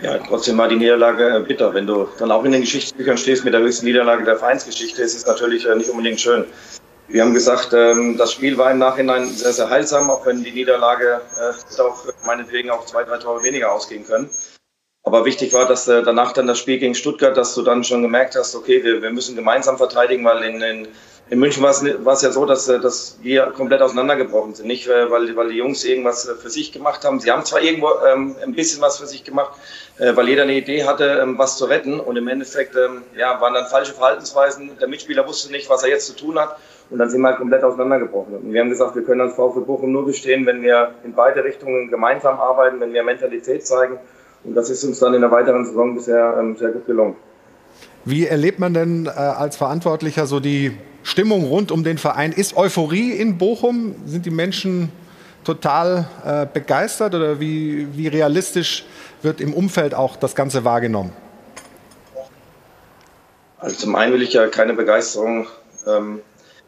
Ja, trotzdem war die Niederlage äh, bitter. Wenn du dann auch in den Geschichtsbüchern stehst mit der höchsten Niederlage der Vereinsgeschichte, ist es natürlich äh, nicht unbedingt schön. Wir haben gesagt, ähm, das Spiel war im Nachhinein sehr, sehr heilsam, auch wenn die Niederlage äh, auch meinetwegen auch zwei, drei Tore weniger ausgehen können. Aber wichtig war, dass danach dann das Spiel gegen Stuttgart, dass du dann schon gemerkt hast, okay, wir, wir müssen gemeinsam verteidigen, weil in, in, in München war es, war es ja so, dass, äh, dass wir komplett auseinandergebrochen sind. Nicht, äh, weil, weil die Jungs irgendwas äh, für sich gemacht haben. Sie haben zwar irgendwo ähm, ein bisschen was für sich gemacht, äh, weil jeder eine Idee hatte, ähm, was zu retten. Und im Endeffekt ähm, ja, waren dann falsche Verhaltensweisen. Der Mitspieler wusste nicht, was er jetzt zu tun hat. Und dann sind wir halt komplett auseinandergebrochen. Und wir haben gesagt, wir können als VfB Bochum nur bestehen, wenn wir in beide Richtungen gemeinsam arbeiten, wenn wir Mentalität zeigen. Und das ist uns dann in der weiteren Saison bisher ähm, sehr gut gelungen. Wie erlebt man denn äh, als Verantwortlicher so die Stimmung rund um den Verein? Ist Euphorie in Bochum? Sind die Menschen total äh, begeistert oder wie, wie realistisch wird im Umfeld auch das Ganze wahrgenommen? Also zum einen will ich ja keine Begeisterung ähm,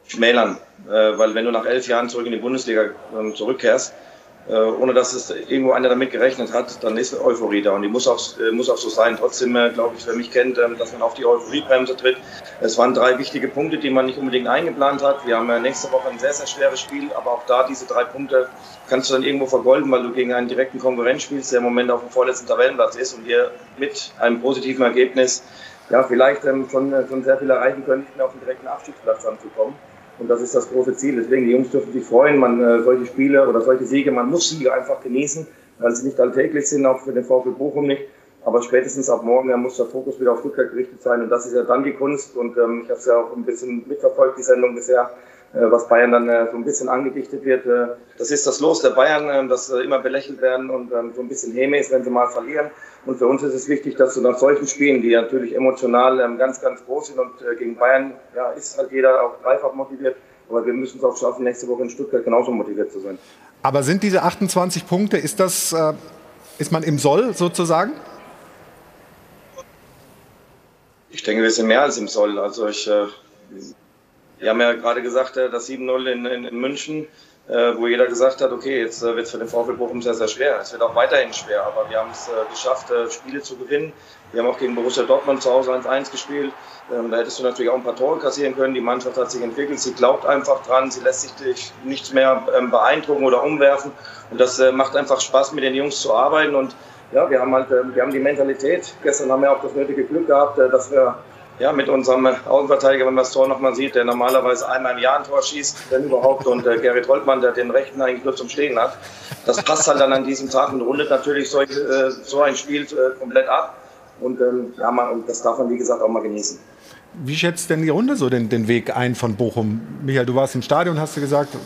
schmälern, äh, weil wenn du nach elf Jahren zurück in die Bundesliga ähm, zurückkehrst, äh, ohne dass es irgendwo einer damit gerechnet hat, dann ist Euphorie da und die muss auch, äh, muss auch so sein. Trotzdem äh, glaube ich, wer mich kennt, ähm, dass man auf die Euphoriebremse tritt. Es waren drei wichtige Punkte, die man nicht unbedingt eingeplant hat. Wir haben äh, nächste Woche ein sehr, sehr schweres Spiel, aber auch da diese drei Punkte kannst du dann irgendwo vergolden, weil du gegen einen direkten Konkurrent spielst, der im Moment auf dem vorletzten Tabellenplatz ist und hier mit einem positiven Ergebnis ja, vielleicht ähm, schon, äh, schon sehr viel erreichen können, nicht mehr auf den direkten Abstiegsplatz anzukommen. Und das ist das große Ziel. Deswegen, die Jungs dürfen sich freuen. Man, äh, solche Spiele oder solche Siege, man muss Siege einfach genießen, weil sie nicht alltäglich sind, auch für den VfB Bochum nicht. Aber spätestens ab morgen ja, muss der Fokus wieder auf Stuttgart gerichtet sein. Und das ist ja dann die Kunst. Und ähm, ich habe es ja auch ein bisschen mitverfolgt, die Sendung bisher, äh, was Bayern dann äh, so ein bisschen angedichtet wird. Äh, das ist das Los der Bayern, äh, dass äh, immer belächelt werden und ähm, so ein bisschen Häme ist, wenn sie mal verlieren. Und für uns ist es wichtig, dass du nach solchen Spielen, die natürlich emotional ähm, ganz, ganz groß sind und äh, gegen Bayern ja, ist halt jeder auch dreifach motiviert. Aber wir müssen es auch schaffen, nächste Woche in Stuttgart genauso motiviert zu sein. Aber sind diese 28 Punkte, ist das, äh, ist man im Soll sozusagen? Ich denke, wir sind mehr als im Soll. Also ich, äh, wir haben ja gerade gesagt, äh, das 7-0 in, in, in München, äh, wo jeder gesagt hat, okay, jetzt äh, wird es für den VfB Bochum sehr, sehr schwer. Es wird auch weiterhin schwer, aber wir haben es äh, geschafft, äh, Spiele zu gewinnen. Wir haben auch gegen Borussia Dortmund zu Hause 1-1 gespielt. Ähm, da hättest du natürlich auch ein paar Tore kassieren können. Die Mannschaft hat sich entwickelt, sie glaubt einfach dran, sie lässt sich nichts mehr ähm, beeindrucken oder umwerfen. Und das äh, macht einfach Spaß, mit den Jungs zu arbeiten. Und ja, wir haben halt, äh, wir haben die Mentalität. Gestern haben wir auch das nötige Glück gehabt, äh, dass wir ja, mit unserem Außenverteidiger, wenn man das Tor nochmal sieht, der normalerweise einmal im Jahr ein Tor schießt, wenn überhaupt, und äh, Gerrit Holtmann, der den rechten eigentlich nur zum Stehen hat. Das passt halt dann an diesem Tag und rundet natürlich so, äh, so ein Spiel äh, komplett ab. Und ähm, ja, man, das darf man, wie gesagt, auch mal genießen. wie schätzt denn die Runde so den, den Weg ein von Bochum? Michael, du warst im Stadion, hast du gesagt,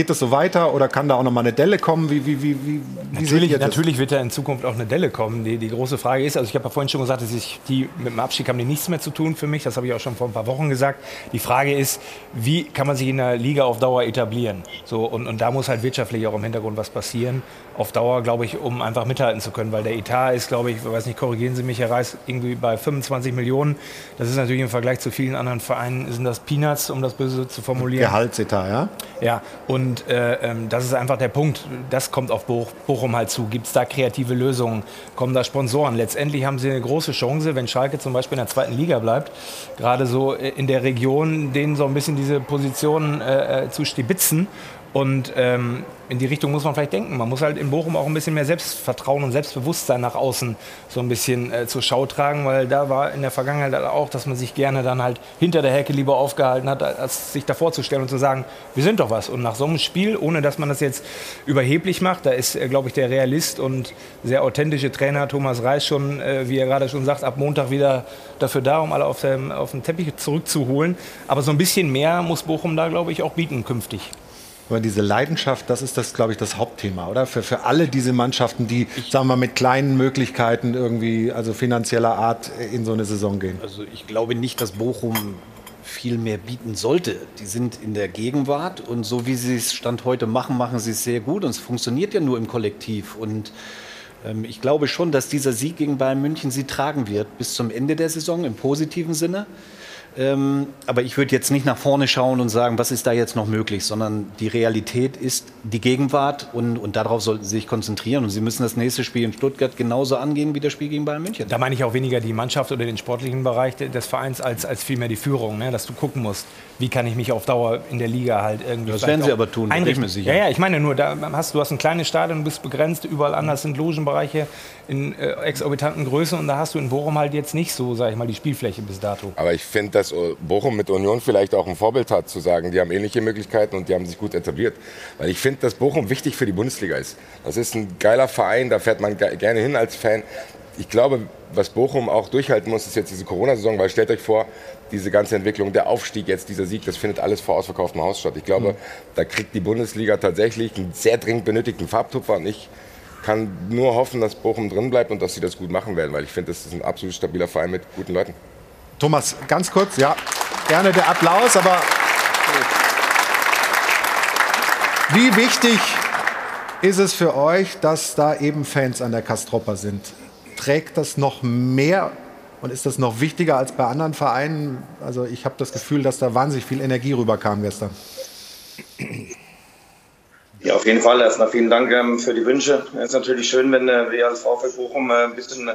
Geht das so weiter oder kann da auch noch mal eine Delle kommen? Wie, wie, wie, wie, natürlich, natürlich wird da in Zukunft auch eine Delle kommen. Die, die große Frage ist, also ich habe ja vorhin schon gesagt, dass ich die mit dem Abstieg haben die nichts mehr zu tun für mich. Das habe ich auch schon vor ein paar Wochen gesagt. Die Frage ist, wie kann man sich in der Liga auf Dauer etablieren? So, und, und da muss halt wirtschaftlich auch im Hintergrund was passieren. Auf Dauer, glaube ich, um einfach mithalten zu können. Weil der Etat ist, glaube ich, weiß nicht, korrigieren Sie mich, Herr Reis, irgendwie bei 25 Millionen. Das ist natürlich im Vergleich zu vielen anderen Vereinen, sind das Peanuts, um das böse zu formulieren. Gehaltsetat, ja? Ja, und und äh, ähm, das ist einfach der Punkt. Das kommt auf Bochum halt zu. Gibt es da kreative Lösungen? Kommen da Sponsoren? Letztendlich haben sie eine große Chance, wenn Schalke zum Beispiel in der zweiten Liga bleibt, gerade so äh, in der Region, denen so ein bisschen diese Position äh, äh zu stibitzen und ähm, in die Richtung muss man vielleicht denken. Man muss halt in Bochum auch ein bisschen mehr Selbstvertrauen und Selbstbewusstsein nach außen so ein bisschen äh, zur Schau tragen, weil da war in der Vergangenheit halt auch, dass man sich gerne dann halt hinter der Hecke lieber aufgehalten hat, als sich davor zu stellen und zu sagen, wir sind doch was. Und nach so einem Spiel, ohne dass man das jetzt überheblich macht, da ist, äh, glaube ich, der Realist und sehr authentische Trainer Thomas Reis schon, äh, wie er gerade schon sagt, ab Montag wieder dafür da, um alle auf, dem, auf den Teppich zurückzuholen. Aber so ein bisschen mehr muss Bochum da, glaube ich, auch bieten künftig. Aber diese Leidenschaft, das ist das, glaube ich, das Hauptthema, oder? Für, für alle diese Mannschaften, die, ich, sagen wir mit kleinen Möglichkeiten irgendwie, also finanzieller Art, in so eine Saison gehen. Also ich glaube nicht, dass Bochum viel mehr bieten sollte. Die sind in der Gegenwart und so wie sie es Stand heute machen, machen sie es sehr gut und es funktioniert ja nur im Kollektiv und ähm, ich glaube schon, dass dieser Sieg gegen Bayern München sie tragen wird bis zum Ende der Saison im positiven Sinne. Ähm, aber ich würde jetzt nicht nach vorne schauen und sagen, was ist da jetzt noch möglich, sondern die Realität ist die Gegenwart und, und darauf sollten Sie sich konzentrieren. Und Sie müssen das nächste Spiel in Stuttgart genauso angehen wie das Spiel gegen Bayern München. Da meine ich auch weniger die Mannschaft oder den sportlichen Bereich des Vereins als, als vielmehr die Führung, ne? dass du gucken musst, wie kann ich mich auf Dauer in der Liga halt irgendwie. Das werden Sie aber tun, einrichten. sicher. Ja, ja, ich meine nur, da hast, du hast ein kleines Stadion, du bist begrenzt, überall anders sind Logenbereiche in äh, exorbitanten Größen und da hast du in Bochum halt jetzt nicht so, sag ich mal, die Spielfläche bis dato. Aber ich finde, dass Bochum mit Union vielleicht auch ein Vorbild hat, zu sagen, die haben ähnliche Möglichkeiten und die haben sich gut etabliert. Weil ich finde, dass Bochum wichtig für die Bundesliga ist. Das ist ein geiler Verein, da fährt man gerne hin als Fan. Ich glaube, was Bochum auch durchhalten muss, ist jetzt diese Corona-Saison, weil stellt euch vor, diese ganze Entwicklung, der Aufstieg jetzt, dieser Sieg, das findet alles vor ausverkauftem Haus statt. Ich glaube, mhm. da kriegt die Bundesliga tatsächlich einen sehr dringend benötigten Farbtupfer und ich kann nur hoffen, dass Bochum drin bleibt und dass sie das gut machen werden, weil ich finde, das ist ein absolut stabiler Verein mit guten Leuten. Thomas, ganz kurz, ja, gerne der Applaus, aber wie wichtig ist es für euch, dass da eben Fans an der Kastropper sind? Trägt das noch mehr und ist das noch wichtiger als bei anderen Vereinen? Also ich habe das Gefühl, dass da wahnsinnig viel Energie rüberkam gestern. Ja, auf jeden Fall. Erstmal vielen Dank ähm, für die Wünsche. Es ist natürlich schön, wenn äh, wir als VfL Bochum äh, ein bisschen,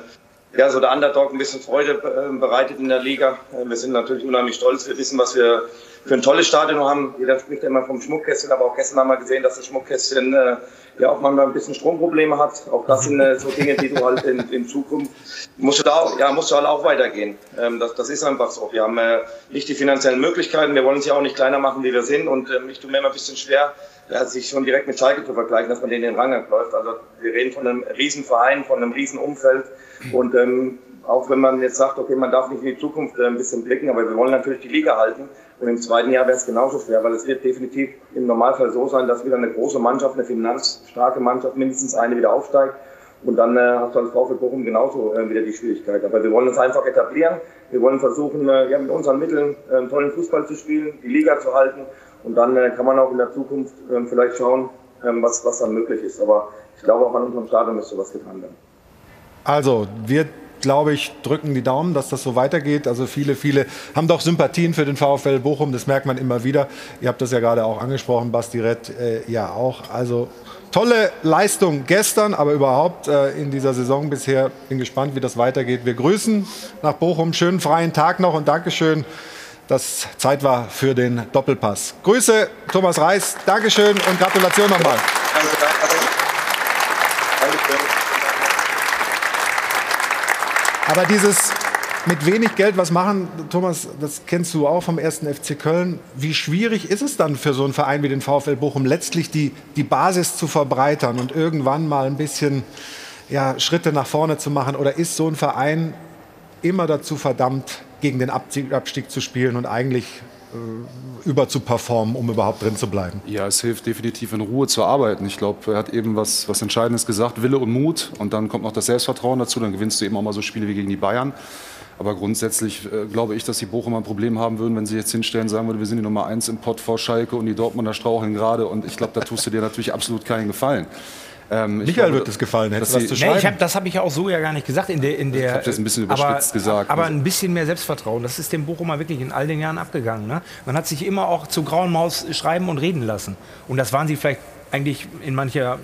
ja, so der Underdog ein bisschen Freude äh, bereitet in der Liga. Äh, wir sind natürlich unheimlich stolz. Wir wissen, was wir für ein tolles Stadion haben. Jeder spricht ja immer vom Schmuckkästchen, aber auch gestern haben wir gesehen, dass das Schmuckkästchen äh, ja auch manchmal ein bisschen Stromprobleme hat. Auch das sind äh, so Dinge, die du halt in, in Zukunft musst du da auch, ja, musst du halt auch weitergehen. Ähm, das, das ist einfach so. Wir haben äh, nicht die finanziellen Möglichkeiten. Wir wollen uns ja auch nicht kleiner machen, wie wir sind. Und ähm, ich tue mir immer ein bisschen schwer, ja, sich schon direkt mit Schalke zu vergleichen, dass man denen den Rang abläuft. Also wir reden von einem Riesenverein, von einem Riesenumfeld. Und ähm, auch wenn man jetzt sagt, okay, man darf nicht in die Zukunft äh, ein bisschen blicken, aber wir wollen natürlich die Liga halten. Und im zweiten Jahr wäre es genauso schwer, weil es wird definitiv im Normalfall so sein, dass wieder eine große Mannschaft, eine finanzstarke Mannschaft, mindestens eine wieder aufsteigt. Und dann äh, hast du als VfL Bochum genauso äh, wieder die Schwierigkeit. Aber wir wollen uns einfach etablieren. Wir wollen versuchen, äh, ja, mit unseren Mitteln äh, tollen Fußball zu spielen, die Liga zu halten. Und dann äh, kann man auch in der Zukunft äh, vielleicht schauen, äh, was, was dann möglich ist. Aber ich glaube, auch an unserem Stadion müsste was getan werden. Also, wir glaube ich, drücken die Daumen, dass das so weitergeht. Also viele, viele haben doch Sympathien für den VfL Bochum, das merkt man immer wieder. Ihr habt das ja gerade auch angesprochen, Basti Rett äh, ja auch. Also tolle Leistung gestern, aber überhaupt äh, in dieser Saison bisher. Bin gespannt, wie das weitergeht. Wir grüßen nach Bochum. Schönen freien Tag noch und Dankeschön, dass Zeit war für den Doppelpass. Grüße, Thomas Reis. Dankeschön und Gratulation nochmal. Danke, danke. Dankeschön. Aber dieses mit wenig Geld was machen, Thomas, das kennst du auch vom ersten FC Köln. Wie schwierig ist es dann für so einen Verein wie den VfL Bochum, letztlich die, die Basis zu verbreitern und irgendwann mal ein bisschen ja, Schritte nach vorne zu machen? Oder ist so ein Verein immer dazu verdammt, gegen den Abstieg zu spielen und eigentlich über zu performen, um überhaupt drin zu bleiben. Ja, es hilft definitiv in Ruhe zu arbeiten. Ich glaube, er hat eben was, was Entscheidendes gesagt, Wille und Mut. Und dann kommt noch das Selbstvertrauen dazu. Dann gewinnst du eben auch mal so Spiele wie gegen die Bayern. Aber grundsätzlich äh, glaube ich, dass die Bochumer ein Problem haben würden, wenn sie jetzt hinstellen und sagen würden, wir sind die Nummer eins im Pott vor Schalke und die Dortmunder straucheln gerade. Und ich glaube, da tust du dir natürlich absolut keinen Gefallen. Ähm, Michael glaube, wird es gefallen, hätte was zu schreiben. Nee, hab, das habe ich ja auch so ja gar nicht gesagt. In der, in der, ich habe das ein bisschen überspitzt aber, gesagt. Aber ein bisschen mehr Selbstvertrauen, das ist dem Bochumer wirklich in all den Jahren abgegangen. Ne? Man hat sich immer auch zu grauen Maus schreiben und reden lassen. Und das waren sie vielleicht eigentlich in, mancher,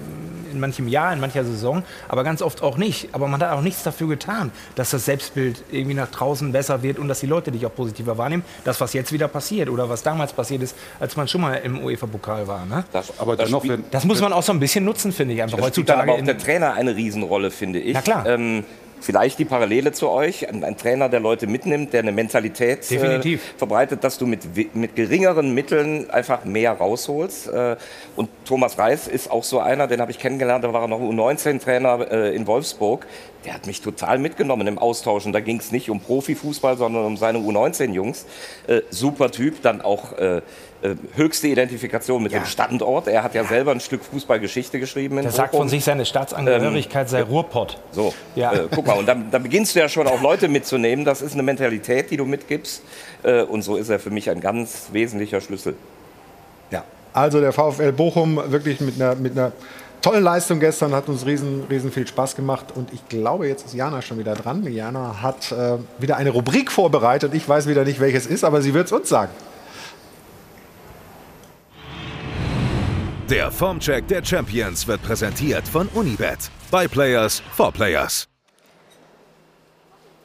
in manchem Jahr, in mancher Saison, aber ganz oft auch nicht. Aber man hat auch nichts dafür getan, dass das Selbstbild irgendwie nach draußen besser wird und dass die Leute dich auch positiver wahrnehmen. Das, was jetzt wieder passiert oder was damals passiert ist, als man schon mal im UEFA-Pokal war. Ne? Das, aber das, dennoch, das muss man auch so ein bisschen nutzen, finde ich. Einfach das heutzutage. aber auch der Trainer eine Riesenrolle, finde ich. Na klar. Ähm, Vielleicht die Parallele zu euch, ein, ein, Trainer, der Leute mitnimmt, der eine Mentalität äh, verbreitet, dass du mit, mit geringeren Mitteln einfach mehr rausholst. Äh, und Thomas Reis ist auch so einer, den habe ich kennengelernt, da war er noch U19-Trainer äh, in Wolfsburg. Der hat mich total mitgenommen im Austausch. Und da ging es nicht um Profifußball, sondern um seine U19-Jungs. Äh, super Typ, dann auch äh, höchste Identifikation mit ja. dem Standort. Er hat ja, ja, selber ein Stück Fußballgeschichte geschrieben. Er sagt von sich, seine Staatsangehörigkeit ähm, sei Ruhrpott. So, ja. Äh, guck mal, und dann, dann, beginnst du ja schon auch Leute mitzunehmen. Das ist eine Mentalität, die du mitgibst. Äh, und so ist er für mich ein ganz wesentlicher Schlüssel. Ja, also der VfL Bochum wirklich mit einer, mit einer tollen Leistung gestern, hat uns riesen, riesen viel Spaß gemacht. Und ich glaube, jetzt ist Jana schon wieder dran. Jana hat äh, wieder eine Rubrik vorbereitet. Ich weiß wieder nicht, welches ist, aber sie wird es uns sagen. Der Formcheck der Champions wird präsentiert von Unibet. By Players for Players.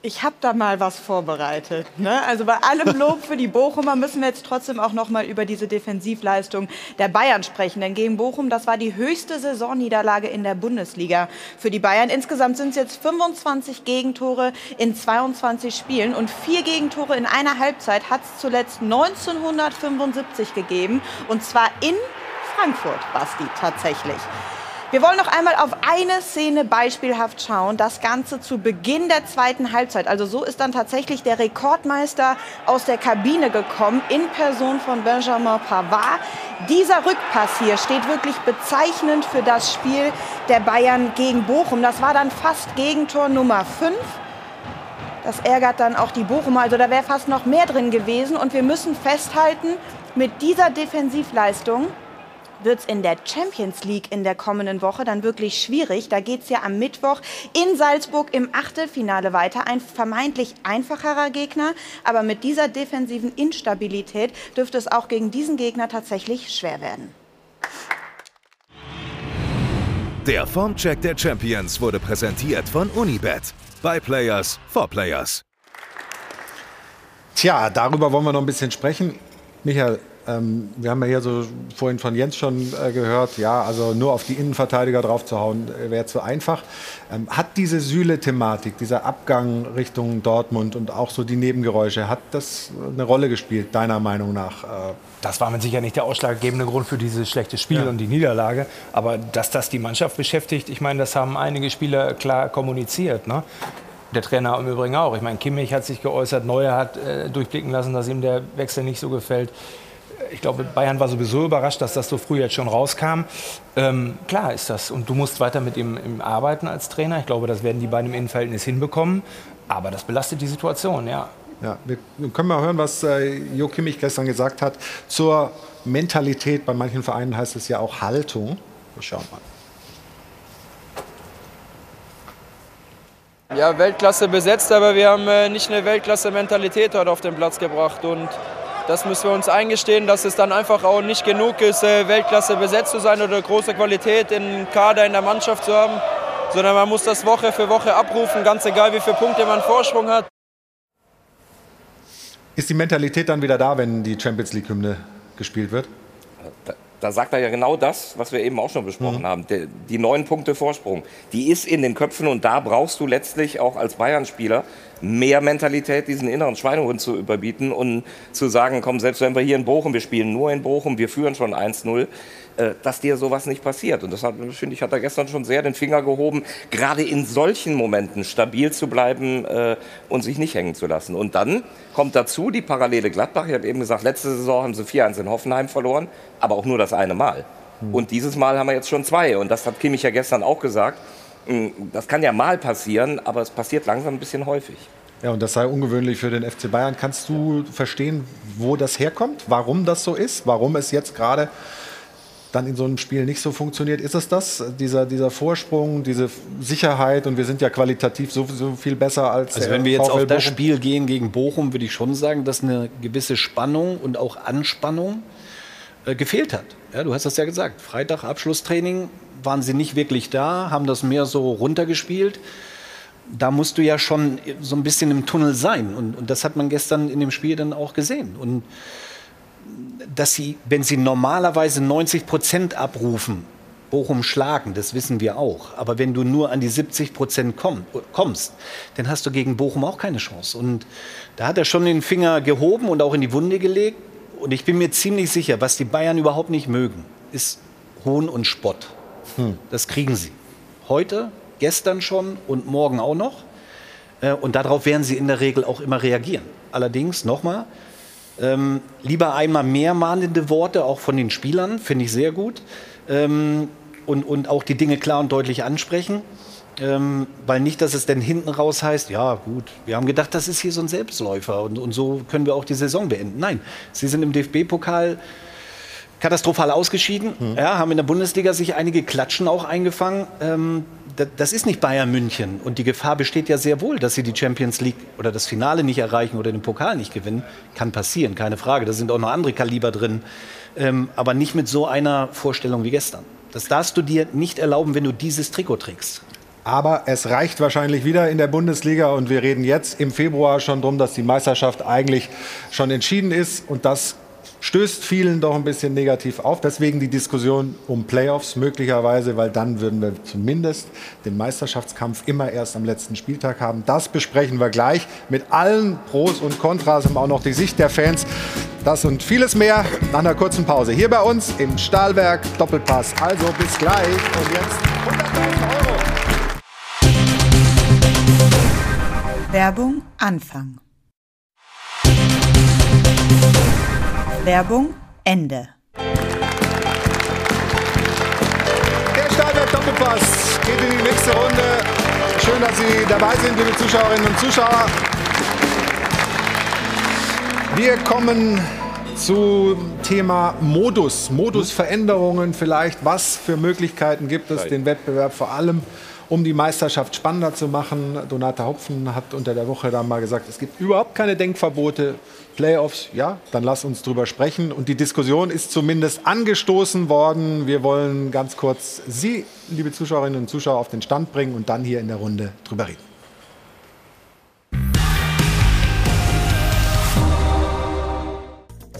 Ich habe da mal was vorbereitet. Ne? Also bei allem Lob für die Bochumer müssen wir jetzt trotzdem auch noch mal über diese Defensivleistung der Bayern sprechen. Denn gegen Bochum, das war die höchste Saisonniederlage in der Bundesliga für die Bayern. Insgesamt sind es jetzt 25 Gegentore in 22 Spielen und vier Gegentore in einer Halbzeit hat es zuletzt 1975 gegeben. Und zwar in Frankfurt, Basti, tatsächlich. Wir wollen noch einmal auf eine Szene beispielhaft schauen. Das Ganze zu Beginn der zweiten Halbzeit. Also so ist dann tatsächlich der Rekordmeister aus der Kabine gekommen in Person von Benjamin Pavard. Dieser Rückpass hier steht wirklich bezeichnend für das Spiel der Bayern gegen Bochum. Das war dann fast Gegentor Nummer 5. Das ärgert dann auch die Bochumer. Also da wäre fast noch mehr drin gewesen. Und wir müssen festhalten, mit dieser Defensivleistung wird es in der Champions League in der kommenden Woche dann wirklich schwierig. Da geht es ja am Mittwoch in Salzburg im Achtelfinale weiter. Ein vermeintlich einfacherer Gegner, aber mit dieser defensiven Instabilität dürfte es auch gegen diesen Gegner tatsächlich schwer werden. Der Formcheck der Champions wurde präsentiert von Unibet. By Players for Players. Tja, darüber wollen wir noch ein bisschen sprechen. Michael, ähm, wir haben ja hier so vorhin von Jens schon äh, gehört, ja, also nur auf die Innenverteidiger draufzuhauen äh, wäre zu einfach. Ähm, hat diese Süle-Thematik, dieser Abgang Richtung Dortmund und auch so die Nebengeräusche, hat das eine Rolle gespielt, deiner Meinung nach? Äh? Das war mit sicher nicht der ausschlaggebende Grund für dieses schlechte Spiel ja. und die Niederlage. Aber dass das die Mannschaft beschäftigt, ich meine, das haben einige Spieler klar kommuniziert. Ne? Der Trainer im Übrigen auch. Ich meine, Kimmich hat sich geäußert, Neuer hat äh, durchblicken lassen, dass ihm der Wechsel nicht so gefällt ich glaube, Bayern war sowieso überrascht, dass das so früh jetzt schon rauskam. Ähm, klar ist das. Und du musst weiter mit ihm, ihm, arbeiten als Trainer. Ich glaube, das werden die beiden im Innenverhältnis hinbekommen. Aber das belastet die Situation, ja. Ja, wir können mal hören, was äh, Jo Kimmich gestern gesagt hat zur Mentalität. Bei manchen Vereinen heißt es ja auch Haltung. Wir schauen mal. Ja, Weltklasse besetzt, aber wir haben äh, nicht eine Weltklasse-Mentalität heute auf den Platz gebracht. Und das müssen wir uns eingestehen, dass es dann einfach auch nicht genug ist, äh, Weltklasse besetzt zu sein oder große Qualität im Kader in der Mannschaft zu haben, sondern man muss das Woche für Woche abrufen, ganz egal wie viele Punkte man Vorsprung hat. Ist die Mentalität dann wieder da, wenn die Champions League-Hymne gespielt wird? Da sagt er ja genau das, was wir eben auch schon besprochen mhm. haben. Die, die neun Punkte Vorsprung, die ist in den Köpfen und da brauchst du letztlich auch als Bayern-Spieler mehr Mentalität, diesen inneren Schweinehund zu überbieten und zu sagen, komm, selbst wenn wir hier in Bochum, wir spielen nur in Bochum, wir führen schon 1-0, äh, dass dir sowas nicht passiert. Und das hat, finde ich, hat er gestern schon sehr den Finger gehoben, gerade in solchen Momenten stabil zu bleiben äh, und sich nicht hängen zu lassen. Und dann kommt dazu die Parallele Gladbach. Ich habe eben gesagt, letzte Saison haben sie 4-1 in Hoffenheim verloren, aber auch nur das eine Mal. Mhm. Und dieses Mal haben wir jetzt schon zwei. Und das hat Kimmich ja gestern auch gesagt. Hm, das kann ja mal passieren, aber es passiert langsam ein bisschen häufig. Ja, und das sei ungewöhnlich für den FC Bayern. Kannst du verstehen, wo das herkommt? Warum das so ist? Warum es jetzt gerade dann in so einem Spiel nicht so funktioniert? Ist es das, dieser, dieser Vorsprung, diese Sicherheit? Und wir sind ja qualitativ so, so viel besser als. Also, wenn wir jetzt VfL auf das Spiel gehen gegen Bochum, würde ich schon sagen, dass eine gewisse Spannung und auch Anspannung äh, gefehlt hat. Ja, du hast das ja gesagt. Freitag Abschlusstraining waren sie nicht wirklich da, haben das mehr so runtergespielt da musst du ja schon so ein bisschen im Tunnel sein. Und, und das hat man gestern in dem Spiel dann auch gesehen. Und dass sie, wenn sie normalerweise 90 Prozent abrufen, Bochum schlagen, das wissen wir auch. Aber wenn du nur an die 70 Prozent komm, kommst, dann hast du gegen Bochum auch keine Chance. Und da hat er schon den Finger gehoben und auch in die Wunde gelegt. Und ich bin mir ziemlich sicher, was die Bayern überhaupt nicht mögen, ist Hohn und Spott. Hm. Das kriegen sie. Heute gestern schon und morgen auch noch. Äh, und darauf werden sie in der Regel auch immer reagieren. Allerdings, nochmal, ähm, lieber einmal mehr mahnende Worte, auch von den Spielern, finde ich sehr gut. Ähm, und, und auch die Dinge klar und deutlich ansprechen. Ähm, weil nicht, dass es denn hinten raus heißt, ja gut, wir haben gedacht, das ist hier so ein Selbstläufer und, und so können wir auch die Saison beenden. Nein, sie sind im DFB-Pokal katastrophal ausgeschieden, mhm. ja, haben in der Bundesliga sich einige Klatschen auch eingefangen. Ähm, das ist nicht Bayern München. Und die Gefahr besteht ja sehr wohl, dass sie die Champions League oder das Finale nicht erreichen oder den Pokal nicht gewinnen. Kann passieren, keine Frage. Da sind auch noch andere Kaliber drin. Ähm, aber nicht mit so einer Vorstellung wie gestern. Das darfst du dir nicht erlauben, wenn du dieses Trikot trägst. Aber es reicht wahrscheinlich wieder in der Bundesliga und wir reden jetzt im Februar schon darum, dass die Meisterschaft eigentlich schon entschieden ist und das stößt vielen doch ein bisschen negativ auf. Deswegen die Diskussion um Playoffs möglicherweise, weil dann würden wir zumindest den Meisterschaftskampf immer erst am letzten Spieltag haben. Das besprechen wir gleich mit allen Pros und Kontras und auch noch die Sicht der Fans. Das und vieles mehr nach einer kurzen Pause. Hier bei uns im Stahlwerk Doppelpass. Also bis gleich und jetzt 100.000 Euro. Werbung Anfang. Werbung Ende. Der Stahlwerk Doppelpass geht in die nächste Runde. Schön, dass Sie dabei sind, liebe Zuschauerinnen und Zuschauer. Wir kommen zum Thema Modus, Modusveränderungen vielleicht. Was für Möglichkeiten gibt es, den Wettbewerb vor allem um die Meisterschaft spannender zu machen. Donata Hopfen hat unter der Woche dann mal gesagt, es gibt überhaupt keine Denkverbote. Playoffs, ja, dann lass uns drüber sprechen. Und die Diskussion ist zumindest angestoßen worden. Wir wollen ganz kurz Sie, liebe Zuschauerinnen und Zuschauer, auf den Stand bringen und dann hier in der Runde drüber reden.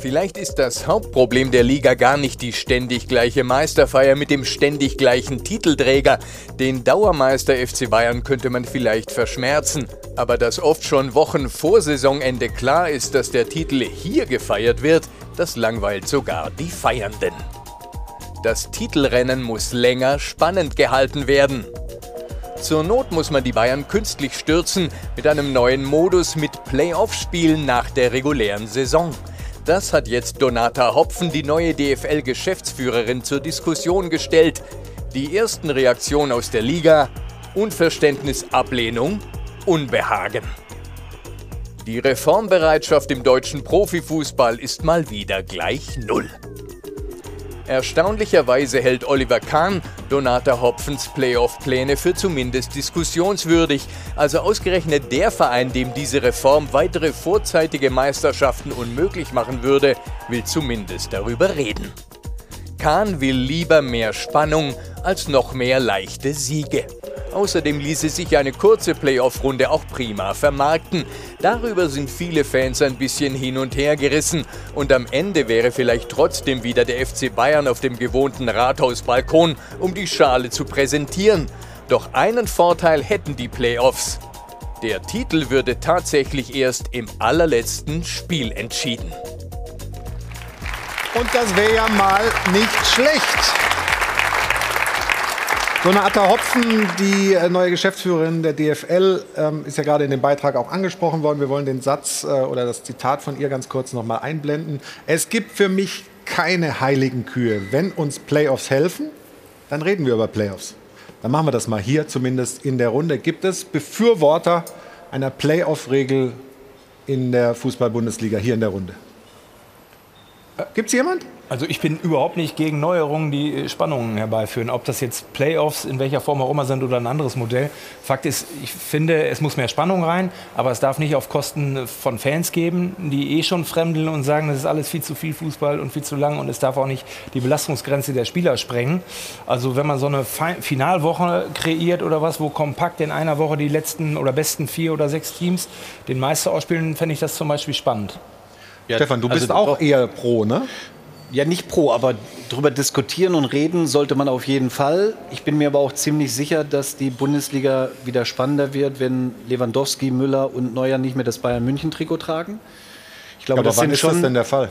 Vielleicht ist das Hauptproblem der Liga gar nicht die ständig gleiche Meisterfeier mit dem ständig gleichen Titelträger. Den Dauermeister FC Bayern könnte man vielleicht verschmerzen. Aber dass oft schon Wochen vor Saisonende klar ist, dass der Titel hier gefeiert wird, das langweilt sogar die Feiernden. Das Titelrennen muss länger spannend gehalten werden. Zur Not muss man die Bayern künstlich stürzen mit einem neuen Modus mit Playoff-Spielen nach der regulären Saison. Das hat jetzt Donata Hopfen, die neue DFL-Geschäftsführerin, zur Diskussion gestellt. Die ersten Reaktionen aus der Liga: Unverständnis, Ablehnung, Unbehagen. Die Reformbereitschaft im deutschen Profifußball ist mal wieder gleich Null. Erstaunlicherweise hält Oliver Kahn Donata Hopfens Playoff-Pläne für zumindest diskussionswürdig. Also ausgerechnet der Verein, dem diese Reform weitere vorzeitige Meisterschaften unmöglich machen würde, will zumindest darüber reden. Kahn will lieber mehr Spannung als noch mehr leichte Siege. Außerdem ließe sich eine kurze Playoff-Runde auch prima vermarkten. Darüber sind viele Fans ein bisschen hin und her gerissen. Und am Ende wäre vielleicht trotzdem wieder der FC Bayern auf dem gewohnten Rathausbalkon, um die Schale zu präsentieren. Doch einen Vorteil hätten die Playoffs. Der Titel würde tatsächlich erst im allerletzten Spiel entschieden. Und das wäre ja mal nicht schlecht. Donata Hopfen, die äh, neue Geschäftsführerin der DFL, ähm, ist ja gerade in dem Beitrag auch angesprochen worden. Wir wollen den Satz äh, oder das Zitat von ihr ganz kurz noch mal einblenden. Es gibt für mich keine heiligen Kühe. Wenn uns Playoffs helfen, dann reden wir über Playoffs. Dann machen wir das mal hier, zumindest in der Runde. Gibt es Befürworter einer Playoff-Regel in der Fußball-Bundesliga hier in der Runde? Gibt es jemand? Also ich bin überhaupt nicht gegen Neuerungen, die äh, Spannungen herbeiführen. Ob das jetzt Playoffs in welcher Form auch immer sind oder ein anderes Modell. Fakt ist, ich finde, es muss mehr Spannung rein, aber es darf nicht auf Kosten von Fans geben, die eh schon fremdeln und sagen, das ist alles viel zu viel Fußball und viel zu lang und es darf auch nicht die Belastungsgrenze der Spieler sprengen. Also wenn man so eine Finalwoche kreiert oder was, wo kompakt in einer Woche die letzten oder besten vier oder sechs Teams den Meister ausspielen, fände ich das zum Beispiel spannend. Ja, Stefan, du bist auch eher pro, ne? Ja, nicht pro, aber darüber diskutieren und reden sollte man auf jeden Fall. Ich bin mir aber auch ziemlich sicher, dass die Bundesliga wieder spannender wird, wenn Lewandowski, Müller und Neuer nicht mehr das Bayern München Trikot tragen. Ich glaube, Ja, aber das wann ist schon das denn der Fall?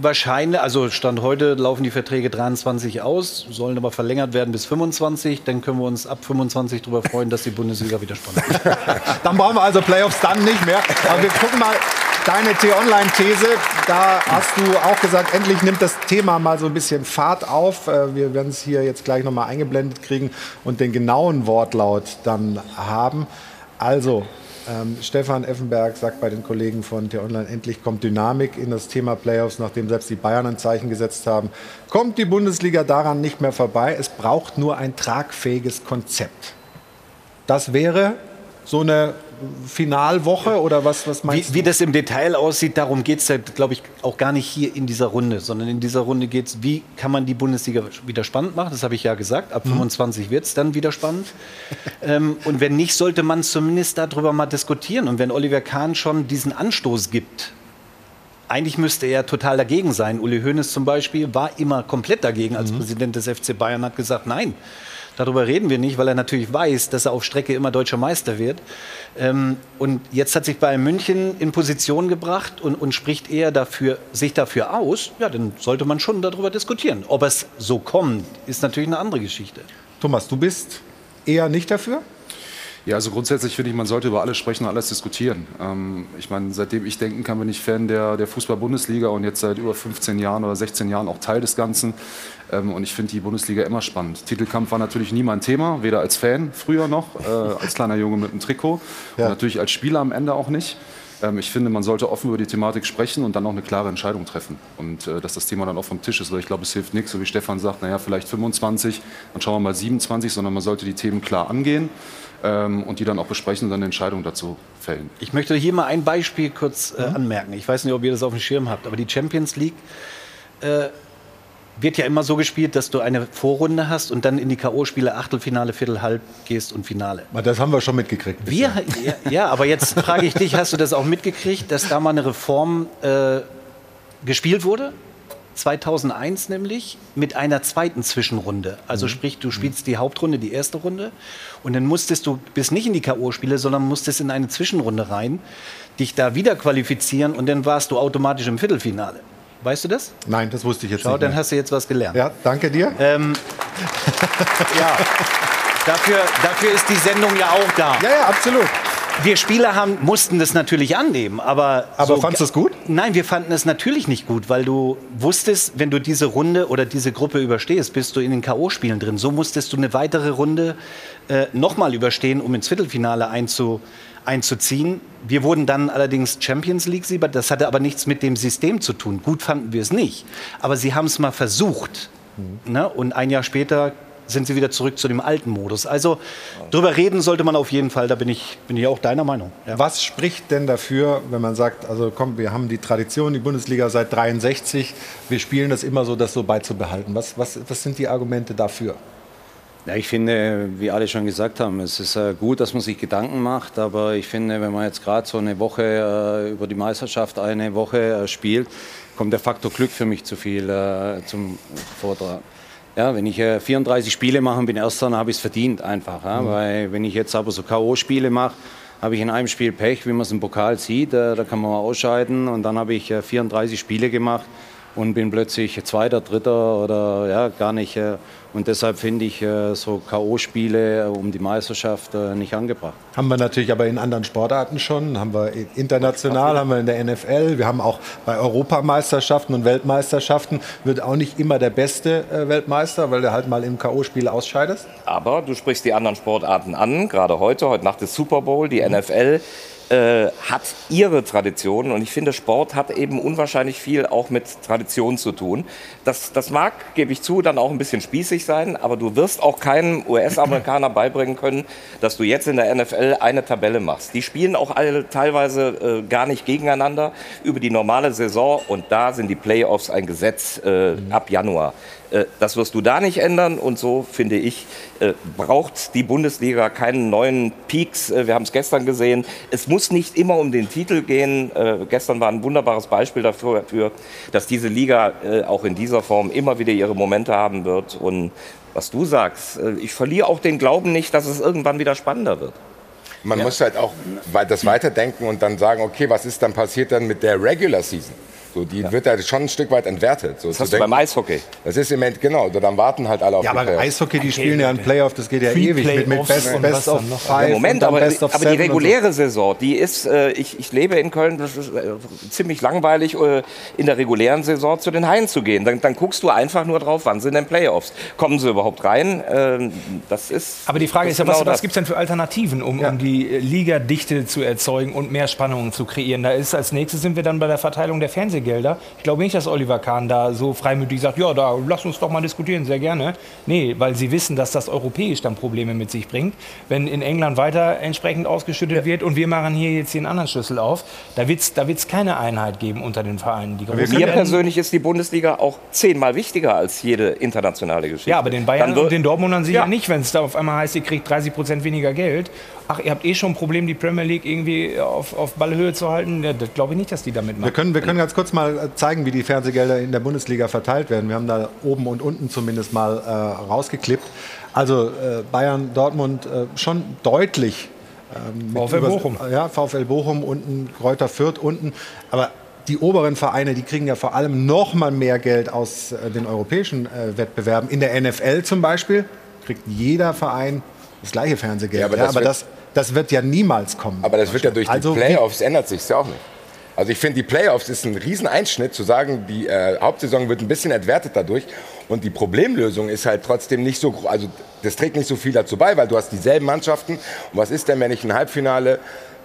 Wahrscheinlich, also Stand heute laufen die Verträge 23 aus, sollen aber verlängert werden bis 25. Dann können wir uns ab 25 darüber freuen, dass die Bundesliga wieder spannend ist. Dann brauchen wir also Playoffs dann nicht mehr. Aber wir gucken mal deine T-Online-These. Da hast du auch gesagt, endlich nimmt das Thema mal so ein bisschen Fahrt auf. Äh, Wir werden es hier jetzt gleich nochmal eingeblendet kriegen und den genauen Wortlaut dann haben. Also, ähm, Stefan Effenberg sagt bei den Kollegen von T-Online, endlich kommt Dynamik in das Thema Playoffs, nachdem selbst die Bayern ein Zeichen gesetzt haben. Kommt die Bundesliga daran nicht mehr vorbei? Es braucht nur ein tragfähiges Konzept. Das wäre so eine Finalwoche oder was, was meinst Wie, wie das im Detail aussieht, darum geht es ja, glaube ich, auch gar nicht hier in dieser Runde, sondern in dieser Runde geht es, wie kann man die Bundesliga wieder spannend machen? Das habe ich ja gesagt. Ab Mhm. 25 wird es dann wieder spannend. ähm, und wenn nicht, sollte man zumindest darüber mal diskutieren. Und wenn Oliver Kahn schon diesen Anstoß gibt, eigentlich müsste er total dagegen sein. Uli Hoeneß zum Beispiel war immer komplett dagegen als Präsident des FC Bayern, hat gesagt, nein, darüber reden wir nicht, weil er natürlich weiß, dass er auf Strecke immer deutscher Meister wird. Ähm, und jetzt hat sich Bayern München in Position gebracht und, und spricht eher dafür, sich dafür aus. Ja, dann sollte man schon darüber diskutieren. Ob es so kommt, ist natürlich eine andere Geschichte. Thomas, du bist eher nicht dafür? Ja, also grundsätzlich finde ich, man sollte über alles sprechen und alles diskutieren. Ähm, ich meine, seitdem ich denken kann, bin ich Fan der, der Fußball-Bundesliga und jetzt seit über 15 Jahren oder 16 Jahren auch Teil des Ganzen. Ähm, und ich finde die Bundesliga immer spannend. Titelkampf war natürlich nie mein Thema, weder als Fan früher noch, äh, als kleiner Junge mit einem Trikot Ja. und natürlich als Spieler am Ende auch nicht. Ähm, ich finde, man sollte offen über die Thematik sprechen und dann auch eine klare Entscheidung treffen. Und äh, dass das Thema dann auch vom Tisch ist, weil ich glaube, es hilft nichts, so wie Stefan sagt, naja, vielleicht 25, dann schauen wir mal 27, sondern man sollte die Themen klar angehen ähm, und die dann auch besprechen und dann eine Entscheidung dazu fällen. Ich möchte hier mal ein Beispiel kurz äh, anmerken. Ich weiß nicht, ob ihr das auf dem Schirm habt, aber die Champions League äh, wird ja immer so gespielt, dass du eine Vorrunde hast und dann in die K.O.-Spiele Achtelfinale, Viertel, Halb gehst und Finale. Das haben wir schon mitgekriegt. Wir, ja, ja, aber jetzt frage ich dich, hast du das auch mitgekriegt, dass da mal eine Reform äh, gespielt wurde? 2001 nämlich mit einer zweiten Zwischenrunde. Also sprich, du spielst die Hauptrunde, die erste Runde und dann musstest du bis nicht in die K.O.-Spiele, sondern musstest in eine Zwischenrunde rein, dich da wieder qualifizieren und dann warst du automatisch im Viertelfinale. Weißt du das? Nein, das wusste ich jetzt Schau, nicht. dann mehr. hast du jetzt was gelernt. Ja, danke dir. Ähm, ja, dafür, dafür ist die Sendung ja auch da. Ja, ja, absolut. Wir Spieler haben, mussten das natürlich annehmen, aber. Aber fandst du es gut? Nein, wir fanden es natürlich nicht gut, weil du wusstest, wenn du diese Runde oder diese Gruppe überstehst, bist du in den K.O.-Spielen drin. So musstest du eine weitere Runde äh, nochmal überstehen, um ins Viertelfinale einzu, einzuziehen. Wir wurden dann allerdings Champions League-Sieger. Das hatte aber nichts mit dem System zu tun. Gut fanden wir es nicht. Aber sie haben es mal versucht. Ne? Und ein Jahr später sind sie wieder zurück zu dem alten Modus. Also drüber reden sollte man auf jeden Fall. Da bin ich, bin ich auch deiner Meinung. Ja. Was spricht denn dafür, wenn man sagt, also komm, wir haben die Tradition, die Bundesliga seit 63, wir spielen das immer so, das so beizubehalten. Was, was, was sind die Argumente dafür? Ja, ich finde, wie alle schon gesagt haben, es ist äh, gut, dass man sich Gedanken macht, aber ich finde, wenn man jetzt gerade so eine Woche äh, über die Meisterschaft eine Woche äh, spielt, kommt der Faktor Glück für mich zu viel zum Vortrag. Ja, wenn ich äh, 34 Spiele mache und bin Erster, dann habe ich es verdient einfach. Ja? Mhm. Weil wenn ich jetzt aber so K.O.-Spiele mache, habe ich in einem Spiel Pech, wie man es im Pokal sieht, äh, da kann man mal ausscheiden und dann habe ich äh, 34 Spiele gemacht und bin plötzlich Zweiter, Dritter oder ja, gar nicht. Äh, und deshalb finde ich äh, so K.O.-Spiele um die Meisterschaft äh, nicht angebracht. Haben wir natürlich aber in anderen Sportarten schon. Haben wir international, haben wir in der NFL. Wir haben auch bei Europameisterschaften und Weltmeisterschaften wird auch nicht immer der beste äh, Weltmeister, weil du halt mal im K.O.-Spiel ausscheidest. Aber du sprichst die anderen Sportarten an, gerade heute, heute Nacht ist Super Bowl, die mhm. NFL äh, hat ihre Tradition und ich finde, Sport hat eben unwahrscheinlich viel auch mit Tradition zu tun. Das, das mag, gebe ich zu, dann auch ein bisschen spießig sein, aber du wirst auch keinem US-Amerikaner beibringen können, dass du jetzt in der NFL eine Tabelle machst. Die spielen auch alle teilweise äh, gar nicht gegeneinander über die normale Saison und da sind die Playoffs ein Gesetz äh, ab Januar. Äh, das wirst du da nicht ändern. Und so, finde ich, äh, braucht die Bundesliga keinen neuen Peaks. Äh, wir haben es gestern gesehen. Es muss nicht immer um den Titel gehen. Gestern war ein wunderbares Beispiel dafür, dass diese Liga auch in dieser Form immer wieder ihre Momente haben wird. Und was du sagst, ich verliere auch den Glauben nicht, dass es irgendwann wieder spannender wird. Man ja. muss halt auch das weiterdenken und dann sagen, okay, was ist dann passiert dann mit der Regular Season? So, die ja. wird ja schon ein Stück weit entwertet. So das hast du beim Eishockey. Das ist im Moment, genau, dann warten halt alle auf Ja, aber Playoff. Eishockey, die spielen ja ein Playoff, das geht ja Free ewig mit, mit Best, Best of Five. Moment, aber, aber die reguläre so. Saison, die ist, äh, ich, ich lebe in Köln, das ist äh, ziemlich langweilig, äh, in der regulären Saison zu den Haien zu gehen. Dann, dann, guckst du einfach nur drauf, wann sind denn Playoffs? Kommen sie überhaupt rein? Ähm, das ist. Aber die Frage ist ja, genau was, was gibt es denn für Alternativen, um, ja. um die Ligadichte zu erzeugen und mehr Spannungen zu kreieren? Da ist als nächstes sind wir dann bei der Verteilung der Fernsehgelder. Ich glaube nicht, dass Oliver Kahn da so freimütig sagt, ja, da lass uns doch mal diskutieren, sehr gerne. Nee, weil sie wissen, dass das europäisch dann Probleme mit sich bringt. Wenn in England weiter entsprechend ausgeschüttet ja. wird und wir machen hier jetzt den anderen Schlüssel auf, da wird es da wird's keine Einheit geben unter den Vereinen. Mir persönlich ist die Bundesliga auch zehnmal wichtiger als jede internationale Geschichte. Ja, aber den Bayern und den Dortmundern sicher ja. nicht, wenn es da auf einmal heißt, ihr kriegt 30 Prozent weniger Geld ach, ihr habt eh schon ein Problem, die Premier League irgendwie auf, auf Ballhöhe zu halten. Ja, das glaube ich nicht, dass die damit machen. Wir können, wir können ganz kurz mal zeigen, wie die Fernsehgelder in der Bundesliga verteilt werden. Wir haben da oben und unten zumindest mal äh, rausgeklippt. Also äh, Bayern, Dortmund äh, schon deutlich. Ähm, VfL Bochum. Ja, VfL Bochum unten, Kräuter Fürth unten. Aber die oberen Vereine, die kriegen ja vor allem noch mal mehr Geld aus äh, den europäischen äh, Wettbewerben. In der NFL zum Beispiel kriegt jeder Verein das gleiche Fernsehgeld. Ja, aber, das, ja, aber wird, das, das, wird ja niemals kommen. Aber das wird ja durch also die Playoffs ändert sich ja auch nicht. Also ich finde, die Playoffs ist ein Rieseneinschnitt, zu sagen, die äh, Hauptsaison wird ein bisschen entwertet dadurch. Und die Problemlösung ist halt trotzdem nicht so, also das trägt nicht so viel dazu bei, weil du hast dieselben Mannschaften. Und was ist denn, wenn ich ein Halbfinale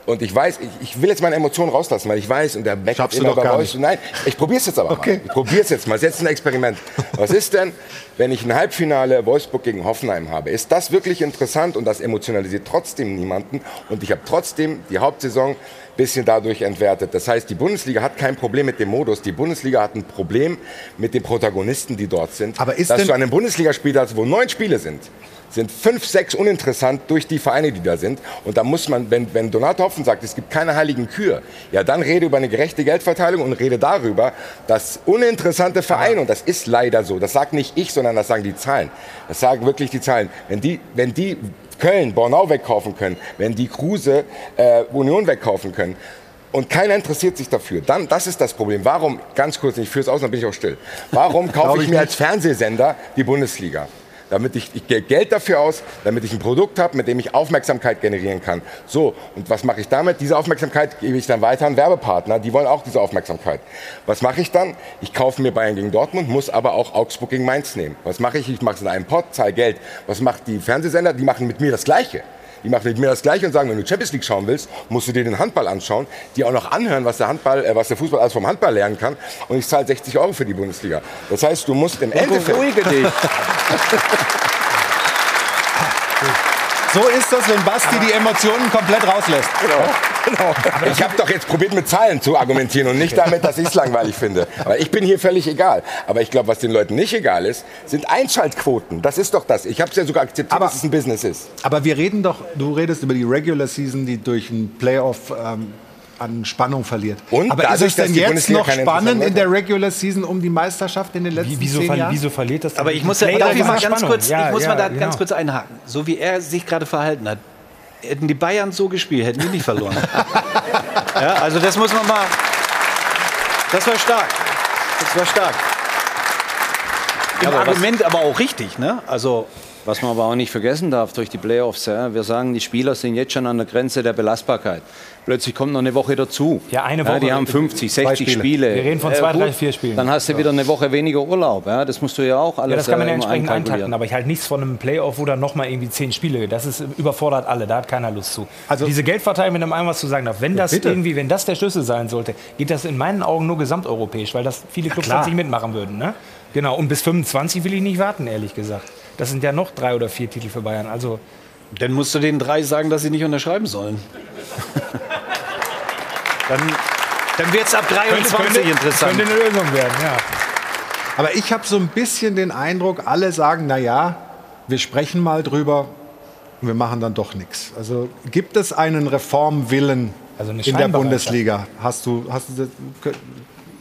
und ich weiß, ich, ich, will jetzt meine Emotionen rauslassen, weil ich weiß, und der meckert immer bei euch. Nein, ich probiere es jetzt aber okay. mal. Ich probiere es jetzt mal. Jetzt ein Experiment. Was ist denn, wenn ich ein Halbfinale Wolfsburg gegen Hoffenheim habe? Ist das wirklich interessant und das emotionalisiert trotzdem niemanden? Und ich habe trotzdem die Hauptsaison ein bisschen dadurch entwertet. Das heißt, die Bundesliga hat kein Problem mit dem Modus. Die Bundesliga hat ein Problem mit den Protagonisten, die dort sind. Aber ist Dass denn du einen Bundesligaspiel hast, wo neun Spiele sind sind fünf, sechs uninteressant durch die Vereine, die da sind. Und da muss man, wenn, wenn Donato Hopfen sagt, es gibt keine heiligen Kühe, ja, dann rede über eine gerechte Geldverteilung und rede darüber, dass uninteressante Vereine, und das ist leider so, das sagt nicht ich, sondern das sagen die Zahlen, das sagen wirklich die Zahlen, wenn die, wenn die Köln, Bornau wegkaufen können, wenn die Kruse äh, Union wegkaufen können, und keiner interessiert sich dafür. Dann, das ist das Problem. Warum, ganz kurz, ich führe es aus, dann bin ich auch still. Warum kaufe ich, ich mir als Fernsehsender die Bundesliga? Damit ich, ich gebe Geld dafür aus, damit ich ein Produkt habe, mit dem ich Aufmerksamkeit generieren kann. So, und was mache ich damit? Diese Aufmerksamkeit gebe ich dann weiter an Werbepartner, die wollen auch diese Aufmerksamkeit. Was mache ich dann? Ich kaufe mir Bayern gegen Dortmund, muss aber auch Augsburg gegen Mainz nehmen. Was mache ich? Ich mache es in einem Pot, zahle Geld. Was macht die Fernsehsender? Die machen mit mir das Gleiche. Die machen mit mir das Gleiche und sagen, wenn du Champions League schauen willst, musst du dir den Handball anschauen, die auch noch anhören, was der, Handball, äh, was der Fußball alles vom Handball lernen kann. Und ich zahle 60 Euro für die Bundesliga. Das heißt, du musst im Endeffekt... Beruhige dich. So ist das, wenn Basti die Emotionen komplett rauslässt. Genau. Genau. Ich habe doch jetzt probiert, mit Zahlen zu argumentieren und nicht damit, dass ich es langweilig finde. Weil ich bin hier völlig egal. Aber ich glaube, was den Leuten nicht egal ist, sind Einschaltquoten. Das ist doch das. Ich habe es ja sogar akzeptiert, aber, dass es ein Business ist. Aber wir reden doch, du redest über die Regular Season, die durch ein Playoff ähm, an Spannung verliert. Und Aber dadurch, ist es denn jetzt noch spannend in der Regular Season um die Meisterschaft in den letzten Wie, wieso, zehn Jahren? Wieso verliert das? Aber ich muss, da, darf ich mal ganz kurz, ja, ich muss ja, mal da genau. ganz kurz einhaken. So wie er sich gerade verhalten hat, hätten die Bayern so gespielt, hätten die nicht verloren. ja, also das muss man mal. Das war stark. Das war stark. Im aber Argument aber auch richtig, ne? Also Was man aber auch nicht vergessen darf durch die Playoffs, ja, wir sagen, die Spieler sind jetzt schon an der Grenze der Belastbarkeit. Plötzlich kommt noch eine Woche dazu. Ja, eine Woche. die haben 50, 60 Spiele. Spiele. Wir reden von Äh, zwei, gut, drei, vier Spielen. Dann hast du wieder eine Woche weniger Urlaub. Ja, das musst du ja auch alles Ja, das kann man ja äh, entsprechend eintakten, aber ich halte nichts von einem Playoff, wo dann nochmal irgendwie zehn Spiele. Das ist überfordert alle, da hat keiner Lust zu. Also diese Geldverteilung, wenn einem was zu sagen darf, wenn das bitte. irgendwie, wenn das der Schlüssel sein sollte, geht das in meinen Augen nur gesamteuropäisch, weil das viele Clubs dann nicht mitmachen würden. Ne? Genau, und bis 25 will ich nicht warten, ehrlich gesagt. Das sind ja noch drei oder vier Titel für Bayern. Also Dann musst du den drei sagen, dass sie nicht unterschreiben sollen. dann dann wird es ab 23 könnte- interessant. könnte eine Lösung werden, ja. Aber ich habe so ein bisschen den Eindruck, alle sagen, na ja, wir sprechen mal drüber und wir machen dann doch nichts. Also gibt es einen Reformwillen Also in der. Bundesliga? Hast du, hast du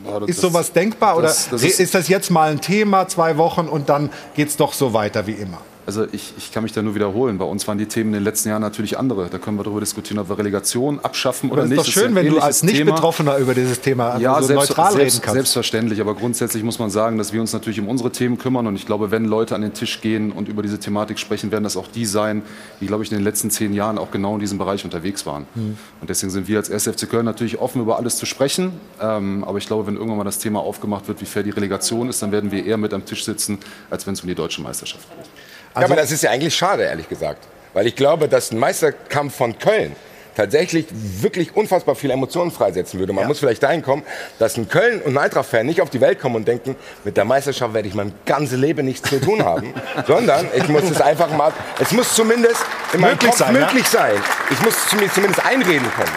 das- ist sowas denkbar oder das- das ist, ist- das jetzt mal ein Thema, zwei Wochen und dann geht es doch so weiter wie immer? Also ich, ich kann mich da nur wiederholen. Bei uns waren die Themen in den letzten Jahren natürlich andere. Da können wir darüber diskutieren, ob wir Relegation abschaffen oder Aber es nicht. ist doch schön, wenn du als Nicht-Betroffener über dieses Thema ja, so selbst, neutral selbst, reden kannst. Selbstverständlich, aber grundsätzlich muss man sagen, dass wir uns natürlich um unsere Themen kümmern und ich glaube, wenn Leute an den Tisch gehen und über diese Thematik sprechen, werden das auch die sein, die, glaube ich, in den letzten zehn Jahren auch genau in diesem Bereich unterwegs waren. Mhm. Und deswegen sind wir als SFC Köln natürlich offen, über alles zu sprechen. Ähm, aber ich glaube, wenn irgendwann mal das Thema aufgemacht wird, wie fair die Relegation ist, dann werden wir eher mit am Tisch sitzen, als wenn es um die deutsche Meisterschaft geht. Ja, aber das ist ja eigentlich schade, ehrlich gesagt. Weil ich glaube, dass ein Meisterkampf von Köln tatsächlich wirklich unfassbar viele Emotionen freisetzen würde. Man muss vielleicht dahin kommen, dass ein Köln- und ein Eintracht-Fan nicht auf die Welt kommen und denken, mit der Meisterschaft werde ich mein ganzes Leben nichts zu tun haben, sondern ich muss es einfach mal, es muss zumindest in meinem Möglich Kopf sein, ja? möglich sein. Ich muss zumindest einreden können.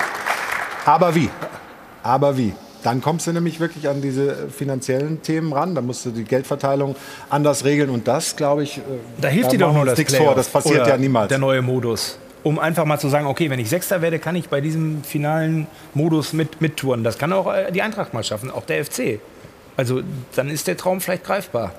Aber wie? Aber wie? Dann kommst du nämlich wirklich an diese finanziellen Themen ran. Da musst du die Geldverteilung anders regeln. Und das, glaube ich, äh, Da hilft dir machen doch nur das nichts vor. Das passiert ja niemals. Der neue Modus. Um einfach mal zu sagen, okay, wenn ich Sechster werde, kann ich bei diesem finalen Modus mit, mittouren. Das kann auch äh, die Eintracht mal schaffen, auch der FC. Also dann ist der Traum vielleicht greifbar.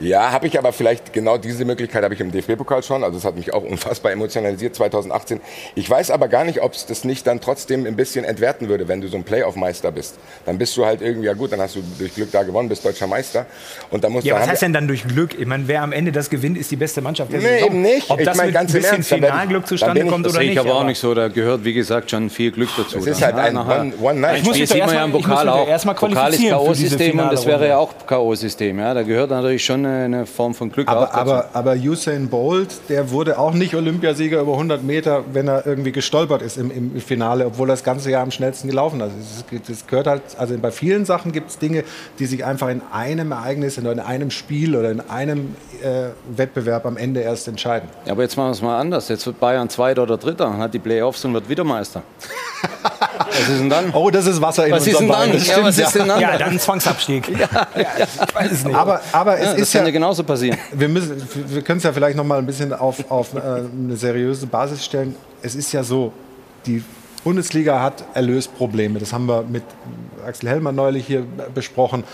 Ja, habe ich aber vielleicht genau diese Möglichkeit habe ich im DFB-Pokal schon. Also es hat mich auch unfassbar emotionalisiert 2018. Ich weiß aber gar nicht, ob es das nicht dann trotzdem ein bisschen entwerten würde, wenn du so ein Playoff-Meister bist. Dann bist du halt irgendwie, ja gut, dann hast du durch Glück da gewonnen, bist deutscher Meister. Und dann musst Ja, du was heißt denn dann durch Glück? Ich meine, wer am Ende das gewinnt, ist die beste Mannschaft der Nee, Saison. eben nicht. Ob Ich das meine, mit ganz ein bisschen Ernst, Finalglück zustande kommt Das oder sehe nicht. ich aber auch nicht so. Da gehört, wie gesagt, schon viel Glück dazu. Es ist halt ein nachher- One- One-Night. Ich muss ja erstmal- muss Pokal ist qualifizieren K.O.-System und das wäre ja auch K.O.-System. Ja, da gehört natürlich schon eine, eine Form von Glück Aber, aber, aber Usain Bolt, der wurde auch nicht Olympiasieger über 100 Meter, wenn er irgendwie gestolpert ist im, im Finale, obwohl das ganze Jahr am schnellsten gelaufen ist. Das, das gehört halt, also bei vielen Sachen gibt es Dinge, die sich einfach in einem Ereignis, in einem Spiel oder in einem äh, Wettbewerb am Ende erst entscheiden. Ja, aber jetzt machen wir es mal anders. Jetzt wird Bayern Zweiter oder Dritter, hat die Playoffs und wird wieder Meister. was ist denn dann? Oh, das ist Wasser in Was ist unserem denn dann? Wein. Das Ja, stimmt, was ist denn dann? Ja, dann Zwangsabstieg. ja, ja, ich weiß es nicht. Aber, aber es ja, das ist kann ja, ja genauso passieren. wir, müssen, wir können es ja vielleicht noch mal ein bisschen auf, auf äh, eine seriöse Basis stellen. Es ist ja so, die Bundesliga hat Erlösprobleme. Das haben wir mit Axel Hellmann neulich hier besprochen.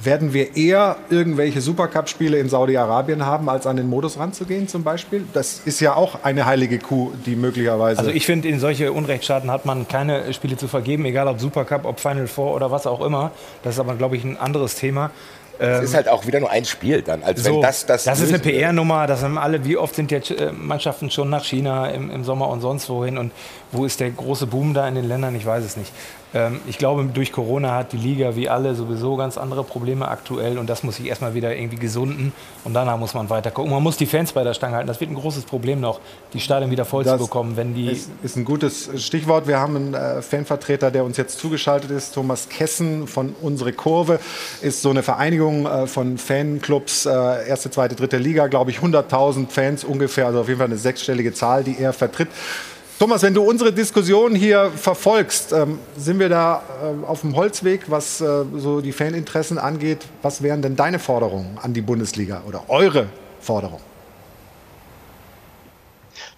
Werden wir eher irgendwelche Supercup-Spiele in Saudi-Arabien haben, als an den Modus ranzugehen zum Beispiel? Das ist ja auch eine heilige Kuh, die möglicherweise... Also ich finde, in solche Unrechtsstaaten hat man keine Spiele zu vergeben, egal ob Supercup, ob Final Four oder was auch immer. Das ist aber, glaube ich, ein anderes Thema. Es ist halt auch wieder nur ein Spiel dann. Also wenn So, das, das, ist eine. PR-Nummer. Das haben alle. Wie oft sind jetzt äh, Mannschaften schon nach China im, im Sommer und sonst wohin? Und wo ist der große Boom da in den Ländern? Ich weiß es nicht. Ähm, ich glaube, durch Corona hat die Liga wie alle sowieso ganz andere Probleme aktuell und das muss sich erstmal wieder irgendwie gesunden und danach muss man weiter gucken. Man muss die Fans bei der Stange halten. Das wird ein großes Problem noch, die Stadien wieder voll Das zu bekommen, wenn die. ist, ist ein gutes Stichwort. Wir haben einen äh, Fanvertreter, der uns jetzt zugeschaltet ist. Thomas Kessen von Unsere Kurve ist so eine Vereinigung äh, von Fanclubs, äh, erste, zweite, dritte Liga, glaube ich, 100.000 Fans ungefähr, also auf jeden Fall eine sechsstellige Zahl, die er vertritt. Thomas, wenn du unsere Diskussion hier verfolgst, ähm, sind wir da äh, auf dem Holzweg, was äh, so die Faninteressen angeht? Was wären denn deine Forderungen an die Bundesliga oder eure Forderungen?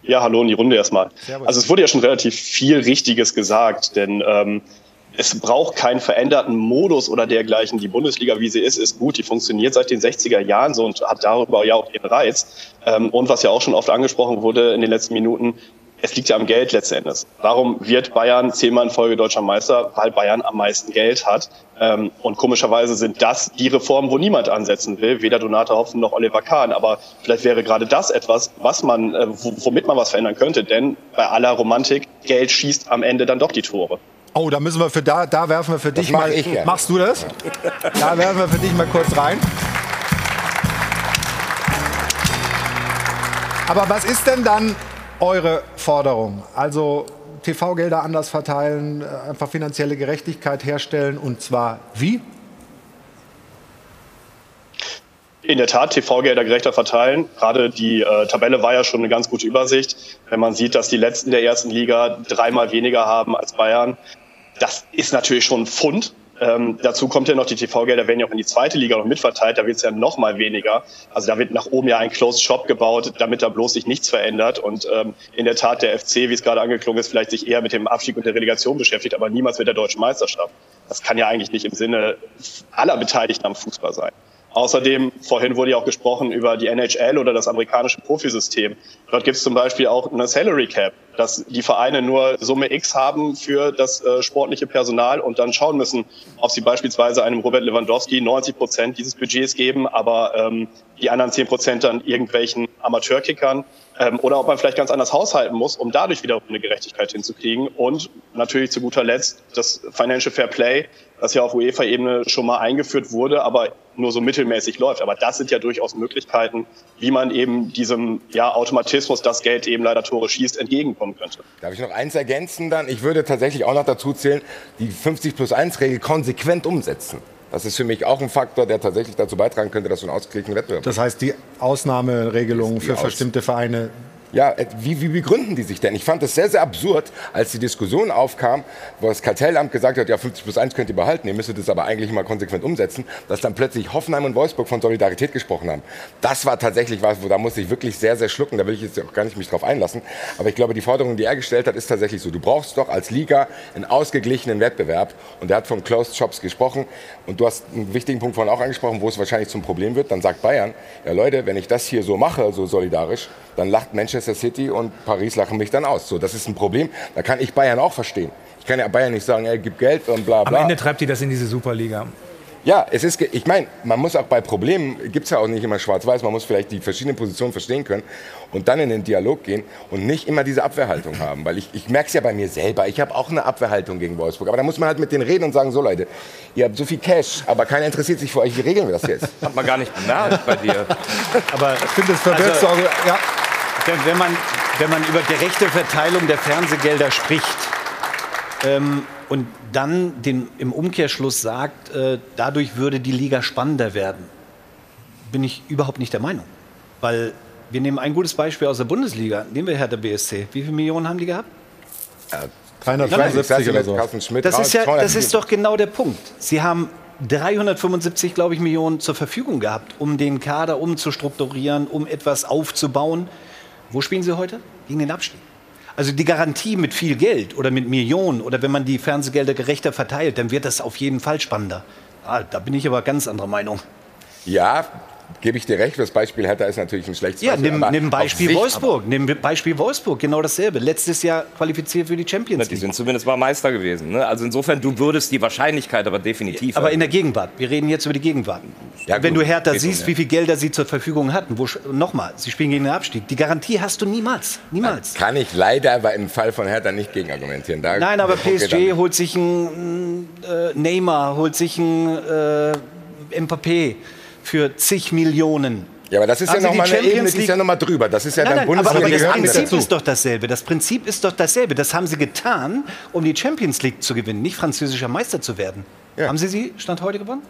Ja, hallo in die Runde erstmal. Also es wurde ja schon relativ viel Richtiges gesagt, denn ähm, es braucht keinen veränderten Modus oder dergleichen. Die Bundesliga, wie sie ist, ist gut. Die funktioniert seit den 60er Jahren so und hat darüber ja auch ihren Reiz. Ähm, und was ja auch schon oft angesprochen wurde in den letzten Minuten, es liegt ja am Geld letzten Endes. Warum wird Bayern zehnmal in Folge deutscher Meister? Weil Bayern am meisten Geld hat. Ähm, und komischerweise sind das die Reformen, wo niemand ansetzen will, weder Donata Hopfen noch Oliver Kahn. Aber vielleicht wäre gerade das etwas, was man, äh, womit man was verändern könnte. Denn bei aller Romantik, Geld schießt am Ende dann doch die Tore. Oh, da müssen wir für da, da werfen wir für dich mach mal. Machst du das? Da werfen wir für dich mal kurz rein. Aber was ist denn dann eure Forderung? Also TV-Gelder anders verteilen, äh, einfach finanzielle Gerechtigkeit herstellen und zwar wie? In der Tat, TV-Gelder gerechter verteilen. Gerade die äh, Tabelle war ja schon eine ganz gute Übersicht. Wenn man sieht, dass die Letzten der ersten Liga dreimal weniger haben als Bayern, das ist natürlich schon ein Pfund. Ähm, dazu kommt ja noch, die TV-Gelder werden ja auch in die zweite Liga noch mitverteilt, da wird es ja noch mal weniger. Also da wird nach oben ja ein Closed Shop gebaut, damit da bloß sich nichts verändert. Und ähm, in der Tat der FC, wie es gerade angeklungen ist, vielleicht sich eher mit dem Abstieg und der Relegation beschäftigt, aber niemals mit der deutschen Meisterschaft. Das kann ja eigentlich nicht im Sinne aller Beteiligten am Fußball sein. Außerdem, vorhin wurde ja auch gesprochen über die NHL oder das amerikanische Profisystem. Dort gibt es zum Beispiel auch eine Salary Cap, dass die Vereine nur Summe X haben für das äh, sportliche Personal und dann schauen müssen, ob sie beispielsweise einem Robert Lewandowski 90 Prozent dieses Budgets geben, aber ähm, die anderen 10 Prozent dann irgendwelchen Amateurkickern ähm, oder ob man vielleicht ganz anders haushalten muss, um dadurch wiederum eine Gerechtigkeit hinzukriegen. Und natürlich zu guter Letzt das Financial Fair Play, das ja auf UEFA-Ebene schon mal eingeführt wurde, aber nur so mittelmäßig läuft. Aber das sind ja durchaus Möglichkeiten, wie man eben diesem ja, Automatismus, dass Geld eben leider Tore schießt, entgegenkommen könnte. Darf ich noch eins ergänzen dann? Ich würde tatsächlich auch noch dazu zählen, die 50 plus 1 Regel konsequent umsetzen. Das ist für mich auch ein Faktor, der tatsächlich dazu beitragen könnte, dass so ein ausgeglichener Wettbewerb Das heißt, die Ausnahmeregelungen für Aus- bestimmte Vereine. Ja, äh, wie, wie begründen die sich denn? Ich fand es sehr, sehr absurd, als die Diskussion aufkam, wo das Kartellamt gesagt hat, ja, 50 plus 1 könnt ihr behalten, ihr müsstet das aber eigentlich mal konsequent umsetzen, dass dann plötzlich Hoffenheim und Wolfsburg von Solidarität gesprochen haben. Das war tatsächlich was, wo da musste ich wirklich sehr, sehr schlucken, da will ich jetzt auch gar nicht mich drauf einlassen. Aber ich glaube, die Forderung, die er gestellt hat, ist tatsächlich so. Du brauchst doch als Liga einen ausgeglichenen Wettbewerb. Und er hat von Closed Shops gesprochen. Und du hast einen wichtigen Punkt vorhin auch angesprochen, wo es wahrscheinlich zum Problem wird. Dann sagt Bayern, ja Leute, wenn ich das hier so mache, so solidarisch, dann lacht Manchester City und Paris lachen mich dann aus. So, das ist ein Problem. Da kann ich Bayern auch verstehen. Ich kann ja Bayern nicht sagen, ey, gib Geld und bla Am bla. Ende treibt die das in diese Superliga. Ja, es ist, ich meine, man muss auch bei Problemen, gibt es ja auch nicht immer schwarz-weiß, man muss vielleicht die verschiedenen Positionen verstehen können und dann in den Dialog gehen und nicht immer diese Abwehrhaltung haben. Weil ich, ich merke es ja bei mir selber, ich habe auch eine Abwehrhaltung gegen Wolfsburg. Aber da muss man halt mit denen reden und sagen, so Leute, ihr habt so viel Cash, aber keiner interessiert sich für euch, wie regeln wir das jetzt? Hat man gar nicht bemerkt bei dir. Aber ich finde, es verwirrt Also- so. Ja. Wenn, wenn, man, wenn man über gerechte Verteilung der Fernsehgelder spricht ähm, und dann den, im Umkehrschluss sagt, äh, dadurch würde die Liga spannender werden, bin ich überhaupt nicht der Meinung. Weil wir nehmen ein gutes Beispiel aus der Bundesliga. Nehmen wir Hertha BSC. Wie viele Millionen haben die gehabt? 375 oder so. Carsten Schmidt Das ist, ja, 200 das ist doch genau der Punkt. Sie haben 375, glaube ich, Millionen zur Verfügung gehabt, um den Kader umzustrukturieren, um etwas aufzubauen. Wo spielen Sie heute? Gegen den Abstieg. Also die Garantie mit viel Geld oder mit Millionen oder wenn man die Fernsehgelder gerechter verteilt, dann wird das auf jeden Fall spannender. Ah, da bin ich aber ganz anderer Meinung. Ja, gebe ich dir recht, das Beispiel Hertha ist natürlich ein schlechtes Ja, Beispiel. nimm, aber nimm auf Beispiel Sicht- Wolfsburg. Nimm Beispiel Wolfsburg, genau dasselbe. Letztes Jahr qualifiziert für die Champions Na, Die League. sind zumindest mal Meister gewesen. Ne? Also insofern, du würdest die Wahrscheinlichkeit aber definitiv. Aber in der Gegenwart. Wir reden jetzt über die Gegenwart. Ja, Wenn gut. du Hertha siehst, um, ja. wie viel Gelder sie zur Verfügung hatten, wo, nochmal, sie spielen gegen den Abstieg. Die Garantie hast du niemals. Niemals. Kann ich leider aber im Fall von Hertha nicht gegen argumentieren. Da Nein, aber PSG dann- holt sich einen äh, Neymar, holt sich einen äh, Mbappé für zig Millionen. Ja, aber das ist Haben ja nochmal eine Ebene, die ist ja nochmal drüber. Das ist ja nein, dann nein, Bundesliga. aber das Prinzip dazu. ist doch dasselbe. Das Prinzip ist doch dasselbe. Das haben sie getan, um die Champions League zu gewinnen, nicht französischer Meister zu werden. Haben Sie sie Stand heute gewonnen?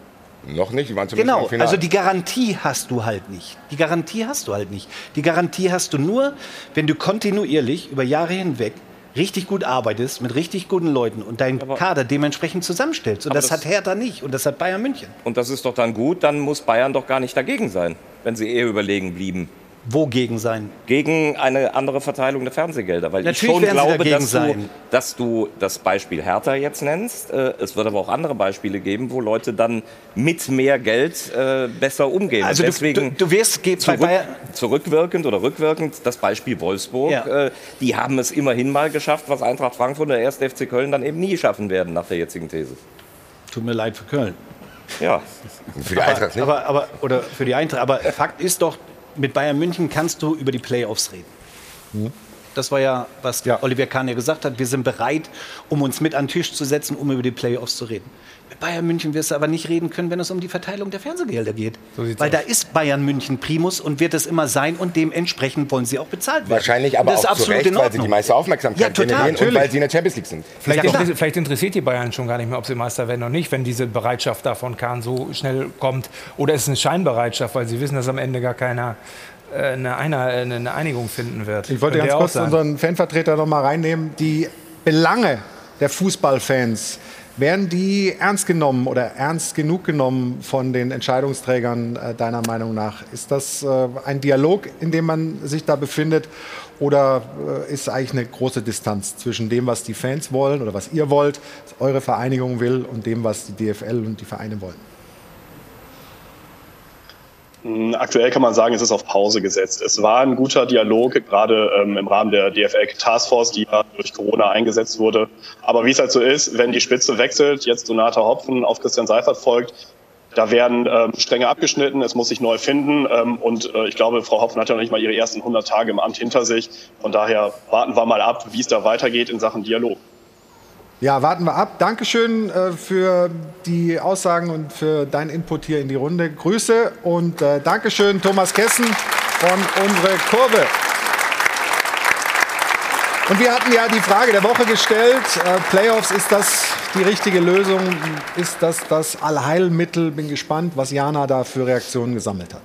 Noch nicht, die waren zumindest Genau, im Finale. also die Garantie hast du halt nicht. Die Garantie hast du halt nicht. Die Garantie hast du nur, wenn du kontinuierlich über Jahre hinweg richtig gut arbeitest, mit richtig guten Leuten und deinen Kader dementsprechend zusammenstellst. Und Aber das, das- hat Hertha nicht und das hat Bayern München. Und das ist doch dann gut, dann muss Bayern doch gar nicht dagegen sein, wenn sie eher überlegen blieben. Wogegen sein? Gegen eine andere Verteilung der Fernsehgelder. Weil Natürlich ich schon glaube, dass du, sein. dass du das Beispiel Hertha jetzt nennst. Äh, Es wird aber auch andere Beispiele geben, wo Leute dann mit mehr Geld äh, besser umgehen. Also Und du- Deswegen du- du wirst zurück, zurückwirkend oder rückwirkend das Beispiel Wolfsburg. Ja. Äh, Die haben es immerhin mal geschafft, was Eintracht Frankfurt und der 1. FC Köln dann eben nie schaffen werden nach der jetzigen These. Tut mir leid für Köln. Ja. Für die Eintracht nicht. Aber, aber, oder für die Eintracht. Aber Fakt ist doch, mit Bayern München kannst du über die Playoffs reden. Hm? Das war ja, was Oliver Kahn ja gesagt hat. Wir sind bereit, um uns mit an den Tisch zu setzen, um über die Playoffs zu reden. Bayern München wirst du aber nicht reden können, wenn es um die Verteilung der Fernsehgelder geht. Weil da ist Bayern München Primus und wird es immer sein und dementsprechend wollen sie auch bezahlt werden. Wahrscheinlich aber das ist auch zu absolut Recht, weil sie die meiste Aufmerksamkeit Ja, total, generieren und weil sie in der Champions League sind. Vielleicht, Ja, vielleicht interessiert die Bayern schon gar nicht mehr, ob sie Meister werden oder nicht, wenn diese Bereitschaft davon Kahn so schnell kommt. Oder ist es eine Scheinbereitschaft, weil sie wissen, dass am Ende gar keiner äh, eine, Einer- eine eine Einigung finden wird. Ich wollte Könnte ganz ja auch kurz sein. unseren Fanvertreter noch mal reinnehmen. Die Belange der Fußballfans, werden die ernst genommen oder ernst genug genommen von den Entscheidungsträgern äh, deiner Meinung nach? Ist das äh, ein Dialog, in dem man sich da befindet? Oder äh, ist eigentlich eine große Distanz zwischen dem, was die Fans wollen oder was ihr wollt, was eure Vereinigung will und dem, was die DFL und die Vereine wollen? Mm, Aktuell kann man sagen, es ist auf Pause gesetzt. Es war ein guter Dialog, gerade ähm, im Rahmen der DFL Taskforce, die ja durch Corona eingesetzt wurde. Aber wie es halt so ist, wenn die Spitze wechselt, jetzt Donata Hopfen auf Christian Seifert folgt, da werden ähm, Stränge abgeschnitten, es muss sich neu finden. Ähm, und äh, ich glaube, Frau Hopfen hat ja noch nicht mal ihre ersten 100 Tage im Amt hinter sich. Von daher warten wir mal ab, wie es da weitergeht in Sachen Dialog. Ja, warten wir ab. Dankeschön äh, für die Aussagen und für deinen Input hier in die Runde. Grüße und äh, Dankeschön, Thomas Kessen von unsere Kurve. Und wir hatten ja die Frage der Woche gestellt. Äh, Playoffs, ist das die richtige Lösung? Ist das das Allheilmittel? Bin gespannt, was Jana da für Reaktionen gesammelt hat.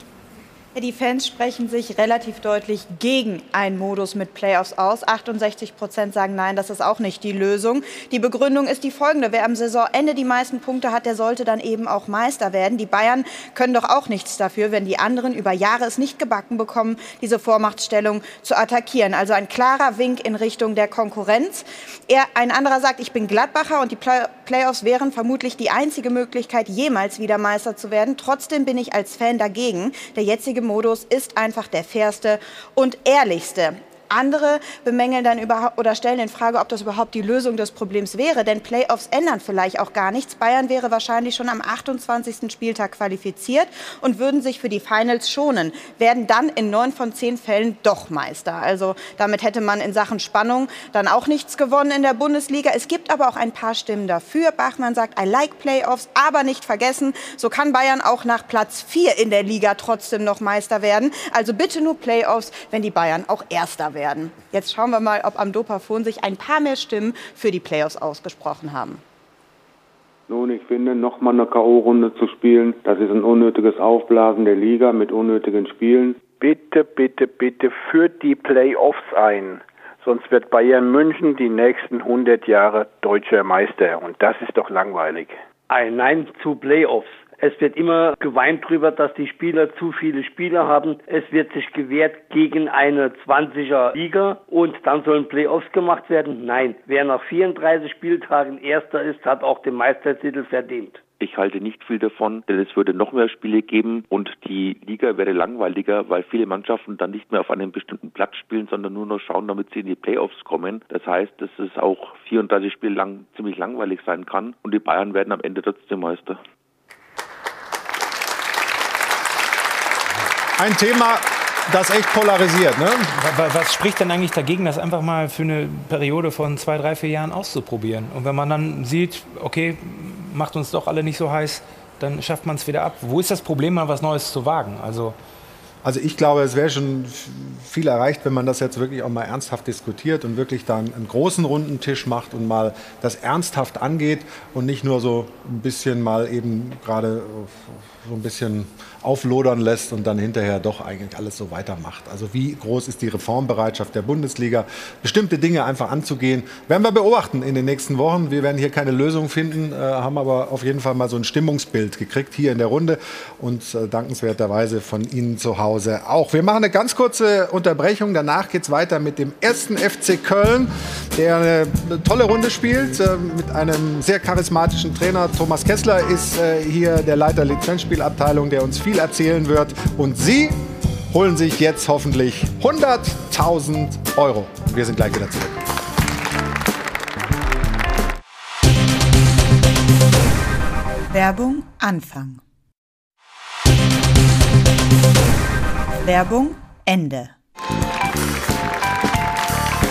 Die Fans sprechen sich relativ deutlich gegen einen Modus mit Playoffs aus. 68 Prozent sagen nein, das ist auch nicht die Lösung. Die Begründung ist die folgende. Wer am Saisonende die meisten Punkte hat, der sollte dann eben auch Meister werden. Die Bayern können doch auch nichts dafür, wenn die anderen über Jahre es nicht gebacken bekommen, diese Vormachtstellung zu attackieren. Also ein klarer Wink in Richtung der Konkurrenz. Er, ein anderer sagt, ich bin Gladbacher und die Play Playoffs wären vermutlich die einzige Möglichkeit, jemals wieder Meister zu werden. Trotzdem bin ich als Fan dagegen. Der jetzige Modus ist einfach der fairste und ehrlichste. Andere bemängeln dann überhaupt oder stellen in Frage, ob das überhaupt die Lösung des Problems wäre. Denn Playoffs ändern vielleicht auch gar nichts. Bayern wäre wahrscheinlich schon am 28. Spieltag qualifiziert und würden sich für die Finals schonen, werden dann in neun von zehn Fällen doch Meister. Also damit hätte man in Sachen Spannung dann auch nichts gewonnen in der Bundesliga. Es gibt aber auch ein paar Stimmen dafür. Bachmann sagt, I like Playoffs, aber nicht vergessen, so kann Bayern auch nach Platz 4 in der Liga trotzdem noch Meister werden. Also bitte nur Playoffs, wenn die Bayern auch Erster werden. Jetzt schauen wir mal, ob am Dopafon sich ein paar mehr Stimmen für die Playoffs ausgesprochen haben. Nun, ich finde, nochmal eine K.O.-Runde zu spielen, das ist ein unnötiges Aufblasen der Liga mit unnötigen Spielen. Bitte, bitte, bitte führt die Playoffs ein. Sonst wird Bayern München die nächsten 100 Jahre deutscher Meister. Und das ist doch langweilig. Ein Nein zu Playoffs. Es wird immer geweint darüber, dass die Spieler zu viele Spieler haben. Es wird sich gewehrt gegen eine 20er Liga und dann sollen Playoffs gemacht werden. Nein, wer nach 34 Spieltagen Erster ist, hat auch den Meistertitel verdient. Ich halte nicht viel davon, denn es würde noch mehr Spiele geben und die Liga wäre langweiliger, weil viele Mannschaften dann nicht mehr auf einem bestimmten Platz spielen, sondern nur noch schauen, damit sie in die Playoffs kommen. Das heißt, dass es auch 34 Spiele lang ziemlich langweilig sein kann und die Bayern werden am Ende trotzdem Meister. Ein Thema, das echt polarisiert. Ne? Wa- Was spricht denn eigentlich dagegen, das einfach mal für eine Periode von zwei, drei, vier Jahren auszuprobieren? Und wenn man dann sieht, okay, macht uns doch alle nicht so heiß, dann schafft man es wieder ab. Wo ist das Problem, mal was Neues zu wagen? Also Also ich glaube, es wäre schon viel erreicht, wenn man das jetzt wirklich auch mal ernsthaft diskutiert und wirklich dann einen großen runden Tisch macht und mal das ernsthaft angeht und nicht nur so ein bisschen mal eben gerade so ein bisschen auflodern lässt und dann hinterher doch eigentlich alles so weitermacht. Also wie groß ist die Reformbereitschaft der Bundesliga, bestimmte Dinge einfach anzugehen, werden wir beobachten in den nächsten Wochen. Wir werden hier keine Lösung finden, äh, haben aber auf jeden Fall mal so ein Stimmungsbild gekriegt hier in der Runde und äh, dankenswerterweise von Ihnen zu Hause auch. Wir machen eine ganz kurze Unterbrechung. Danach geht es weiter mit dem ersten FC Köln, der eine tolle Runde spielt äh, mit einem sehr charismatischen Trainer. Thomas Kessler ist hier der Leiter Lizenzspielabteilung, der uns viel erzählen wird. Und Sie holen sich jetzt hoffentlich 100.000 Euro. Wir sind gleich wieder zurück. Werbung Anfang. Werbung Ende.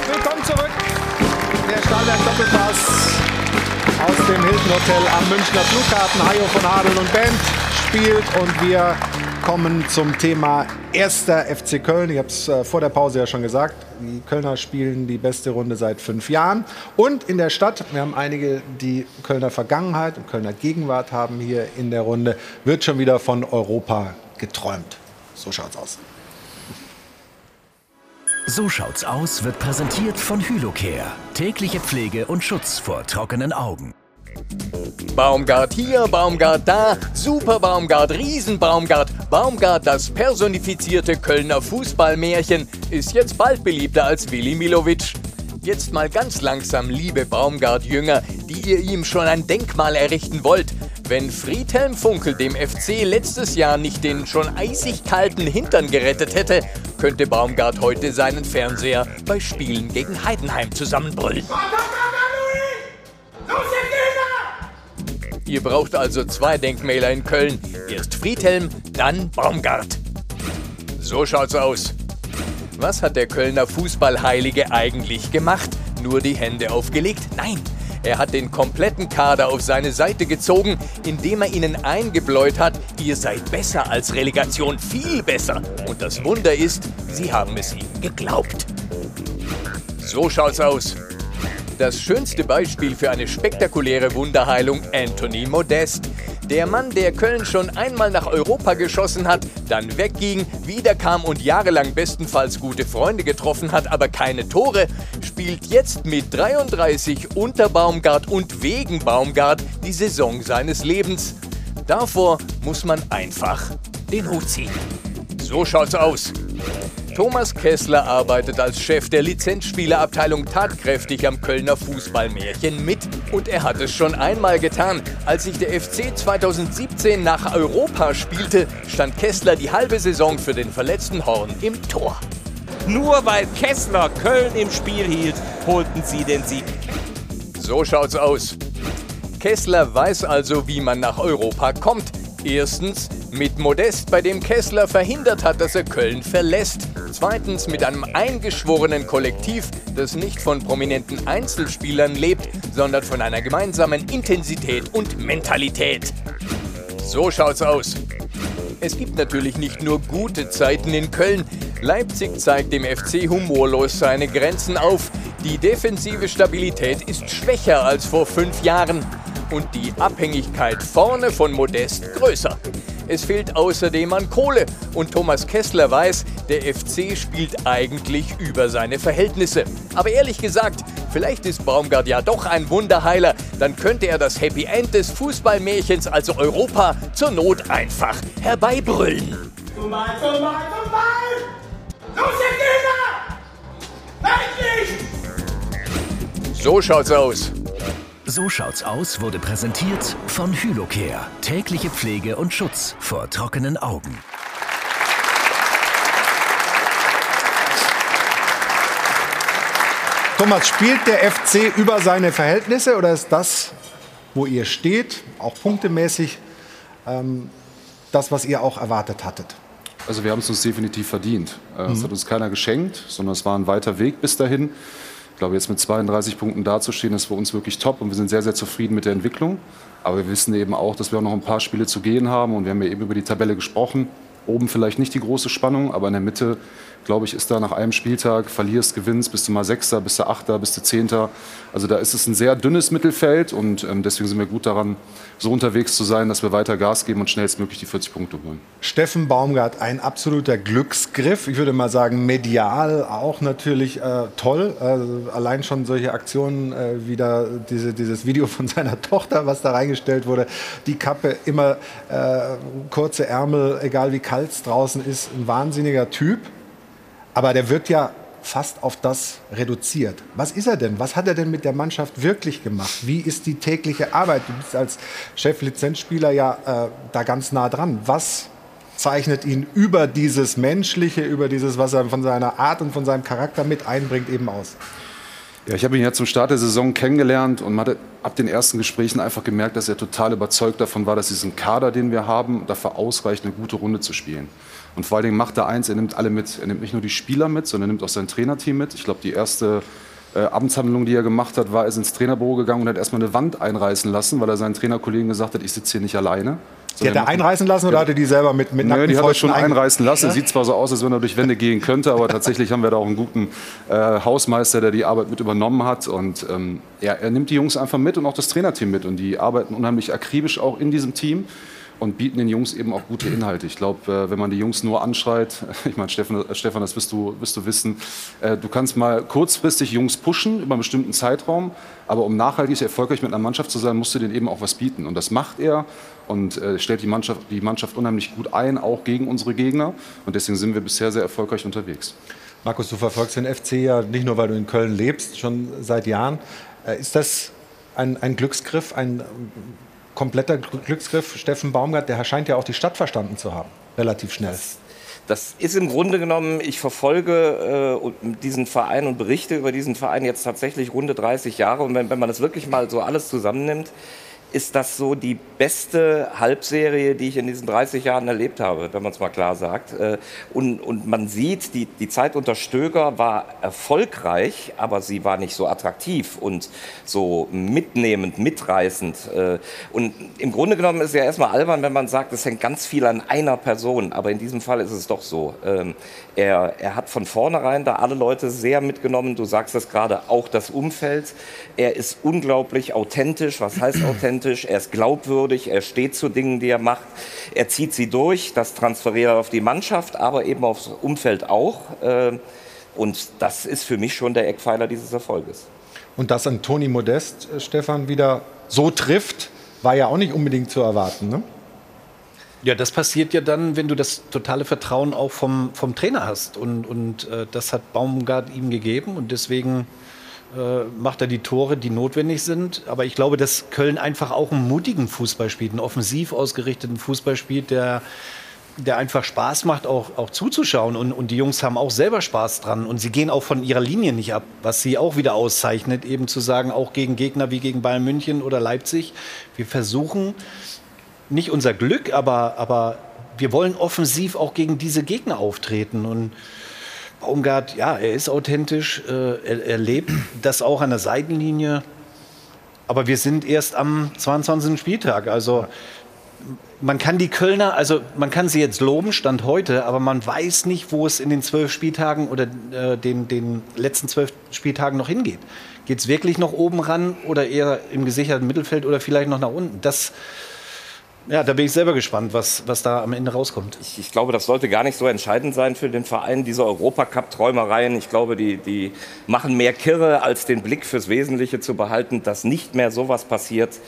Willkommen zurück. Der Stahlberg Doppelpass aus dem Hilton Hotel am Münchner Flughafen. Hajo von Adel und Band spielt und wir kommen zum Thema erster FC Köln. Ich habe es äh, vor der Pause ja schon gesagt. Die Kölner spielen die beste Runde seit fünf Jahren. Und in der Stadt, wir haben einige, die Kölner Vergangenheit und Kölner Gegenwart haben hier in der Runde, wird schon wieder von Europa geträumt. So schaut's aus. So schaut's aus wird präsentiert von Hylocare. Tägliche Pflege und Schutz vor trockenen Augen. Baumgart hier, Baumgart da, Super Baumgart, Riesenbaumgart. Baumgart, das personifizierte Kölner Fußballmärchen, ist jetzt bald beliebter als Willi Milovic. Jetzt mal ganz langsam, liebe Baumgart-Jünger, die ihr ihm schon ein Denkmal errichten wollt. Wenn Friedhelm Funkel dem FC letztes Jahr nicht den schon eisig kalten Hintern gerettet hätte, könnte Baumgart heute seinen Fernseher bei Spielen gegen Heidenheim zusammenbrüllen. Ihr braucht also zwei Denkmäler in Köln. Erst Friedhelm, dann Baumgart. So schaut's aus. Was hat der Kölner Fußballheilige eigentlich gemacht? Nur die Hände aufgelegt? Nein. Er hat den kompletten Kader auf seine Seite gezogen, indem er ihnen eingebläut hat, ihr seid besser als Relegation, viel besser. Und das Wunder ist, sie haben es ihm geglaubt. So schaut's aus. Das schönste Beispiel für eine spektakuläre Wunderheilung Anthony Modest. Der Mann, der Köln schon einmal nach Europa geschossen hat, dann wegging, wiederkam und jahrelang bestenfalls gute Freunde getroffen hat, aber keine Tore, spielt jetzt mit 33 unter Baumgart und wegen Baumgart die Saison seines Lebens. Davor muss man einfach den Hut ziehen. So schaut's aus. Thomas Kessler arbeitet als Chef der Lizenzspielerabteilung tatkräftig am Kölner Fußballmärchen mit. Und er hat es schon einmal getan. Als sich der FC 2017 nach Europa spielte, stand Kessler die halbe Saison für den verletzten Horn im Tor. Nur weil Kessler Köln im Spiel hielt, holten sie den Sieg. So schaut's aus. Kessler weiß also, wie man nach Europa kommt. Erstens mit Modest, bei dem Kessler verhindert hat, dass er Köln verlässt. Zweitens mit einem eingeschworenen Kollektiv, das nicht von prominenten Einzelspielern lebt, sondern von einer gemeinsamen Intensität und Mentalität. So schaut's aus. Es gibt natürlich nicht nur gute Zeiten in Köln. Leipzig zeigt dem FC humorlos seine Grenzen auf. Die defensive Stabilität ist schwächer als vor fünf Jahren und die Abhängigkeit vorne von Modest größer. Es fehlt außerdem an Kohle und Thomas Kessler weiß, der FC spielt eigentlich über seine Verhältnisse. Aber ehrlich gesagt, vielleicht ist Baumgart ja doch ein Wunderheiler, dann könnte er das Happy End des Fußballmärchens, also Europa, zur Not einfach herbeibrüllen. Vorbei, vorbei, vorbei! Los, ihr Gegner! Endlich! So schaut's aus. So schaut's aus wurde präsentiert von Hylocare. Tägliche Pflege und Schutz vor trockenen Augen. Thomas, spielt der FC über seine Verhältnisse oder ist das, wo ihr steht, auch punktemäßig, ähm, das, was ihr auch erwartet hattet? Also wir haben es uns definitiv verdient. Äh, Es Mhm. hat uns keiner geschenkt, sondern es war ein weiter Weg bis dahin. Ich glaube, jetzt mit 32 Punkten dazustehen, ist für uns wirklich top und wir sind sehr, sehr zufrieden mit der Entwicklung. Aber wir wissen eben auch, dass wir auch noch ein paar Spiele zu gehen haben und wir haben ja eben über die Tabelle gesprochen. Oben vielleicht nicht die große Spannung, aber in der Mitte glaube ich, ist da nach einem Spieltag, verlierst, gewinnst, bist du mal Sechster, bist du Achter, bist du Zehnter. Also da ist es ein sehr dünnes Mittelfeld und ähm, deswegen sind wir gut daran, so unterwegs zu sein, dass wir weiter Gas geben und schnellstmöglich die 40 Punkte holen. Steffen Baumgart, ein absoluter Glücksgriff. Ich würde mal sagen, medial auch natürlich äh, toll. Also allein schon solche Aktionen äh, wie da diese, dieses Video von seiner Tochter, was da reingestellt wurde. Die Kappe, immer äh, kurze Ärmel, egal wie kalt es draußen ist. Ein wahnsinniger Typ. Aber der wird ja fast auf das reduziert. Was ist er denn? Was hat er denn mit der Mannschaft wirklich gemacht? Wie ist die tägliche Arbeit? Du bist als Cheflizenzspieler ja äh, da ganz nah dran. Was zeichnet ihn über dieses Menschliche, über dieses, was er von seiner Art und von seinem Charakter mit einbringt, eben aus? Ja, ich habe ihn ja zum Start der Saison kennengelernt und man hat ab den ersten Gesprächen einfach gemerkt, dass er total überzeugt davon war, dass diesen Kader, den wir haben, dafür ausreicht, eine gute Runde zu spielen. Und vor allen Dingen macht er eins, er nimmt alle mit. Er nimmt nicht nur die Spieler mit, sondern er nimmt auch sein Trainerteam mit. Ich glaube, die erste äh, Amtshandlung, die er gemacht hat, war, er ist ins Trainerbüro gegangen und hat erstmal eine Wand einreißen lassen, weil er seinen Trainerkollegen gesagt hat, ich sitze hier nicht alleine. Die hat er einreißen lassen oder hat er die selber mit, mit Nö, die hat er schon ein einreißen lassen. Sieht zwar so aus, als wenn er durch Wände gehen könnte, aber tatsächlich haben wir da auch einen guten äh, Hausmeister, der die Arbeit mit übernommen hat. Und ähm, ja, er nimmt die Jungs einfach mit und auch das Trainerteam mit. Und die arbeiten unheimlich akribisch auch in diesem Team und bieten den Jungs eben auch gute Inhalte. Ich glaube, äh, wenn man die Jungs nur anschreit, ich meine, Stefan, äh, Stefan, das wirst du, wirst du wissen, äh, du kannst mal kurzfristig Jungs pushen über einen bestimmten Zeitraum, aber um nachhaltig erfolgreich mit einer Mannschaft zu sein, musst du denen eben auch was bieten. Und das macht er und stellt die Mannschaft, die Mannschaft unheimlich gut ein, auch gegen unsere Gegner. Und deswegen sind wir bisher sehr erfolgreich unterwegs. Markus, du verfolgst den FC ja nicht nur, weil du in Köln lebst, schon seit Jahren. Ist das ein, ein Glücksgriff, ein kompletter Glücksgriff. Steffen Baumgart, der scheint ja auch die Stadt verstanden zu haben, relativ schnell. Das ist im Grunde genommen, ich verfolge äh, diesen Verein und berichte über diesen Verein jetzt tatsächlich runde 30 Jahre. Und wenn, wenn man das wirklich mal so alles zusammennimmt, ist das so die beste Halbserie, die ich in diesen 30 Jahren erlebt habe, wenn man es mal klar sagt. Äh, und, und man sieht, die, die Zeit unter Stöger war erfolgreich, aber sie war nicht so attraktiv und so mitnehmend, mitreißend. Äh, und im Grunde genommen ist es ja erstmal albern, wenn man sagt, es hängt ganz viel an einer Person. Aber in diesem Fall ist es doch so. Er, er hat von vornherein da alle Leute sehr mitgenommen. Du sagst das gerade, auch das Umfeld. Er ist unglaublich authentisch. Was heißt authentisch? Er ist glaubwürdig. Er steht zu Dingen, die er macht. Er zieht sie durch. Das transferiert er auf die Mannschaft, aber eben aufs Umfeld auch. Ähm, und das ist für mich schon der Eckpfeiler dieses Erfolges. Und dass ein Toni Modest, äh, Stefan, wieder so trifft, war ja auch nicht unbedingt zu erwarten. Ne? Ja, das passiert ja dann, wenn du das totale Vertrauen auch vom, vom Trainer hast. Und, und äh, das hat Baumgart ihm gegeben. Und deswegen äh, macht er die Tore, die notwendig sind. Aber ich glaube, dass Köln einfach auch einen mutigen Fußball spielt, einen offensiv ausgerichteten Fußball spielt, der, der einfach Spaß macht, auch, auch zuzuschauen. Und, und die Jungs haben auch selber Spaß dran. Und sie gehen auch von ihrer Linie nicht ab, was sie auch wieder auszeichnet, eben zu sagen, auch gegen Gegner wie gegen Bayern München oder Leipzig. Wir versuchen, nicht unser Glück, aber, aber wir wollen offensiv auch gegen diese Gegner auftreten. Und Baumgart, ja, er ist authentisch, äh, er, er lebt das auch an der Seitenlinie. Aber wir sind erst am 22. Spieltag. Also man kann die Kölner, also man kann sie jetzt loben, Stand heute, aber man weiß nicht, wo es in den zwölf Spieltagen oder äh, den, den letzten zwölf Spieltagen noch hingeht. Geht es wirklich noch oben ran oder eher im gesicherten Mittelfeld oder vielleicht noch nach unten? Das, ja, da bin ich selber gespannt, was, was da am Ende rauskommt. Ich, ich glaube, das sollte gar nicht so entscheidend sein für den Verein, diese Europacup-Träumereien. Ich glaube, die, die machen mehr Kirre, als den Blick fürs Wesentliche zu behalten, dass nicht mehr sowas passiert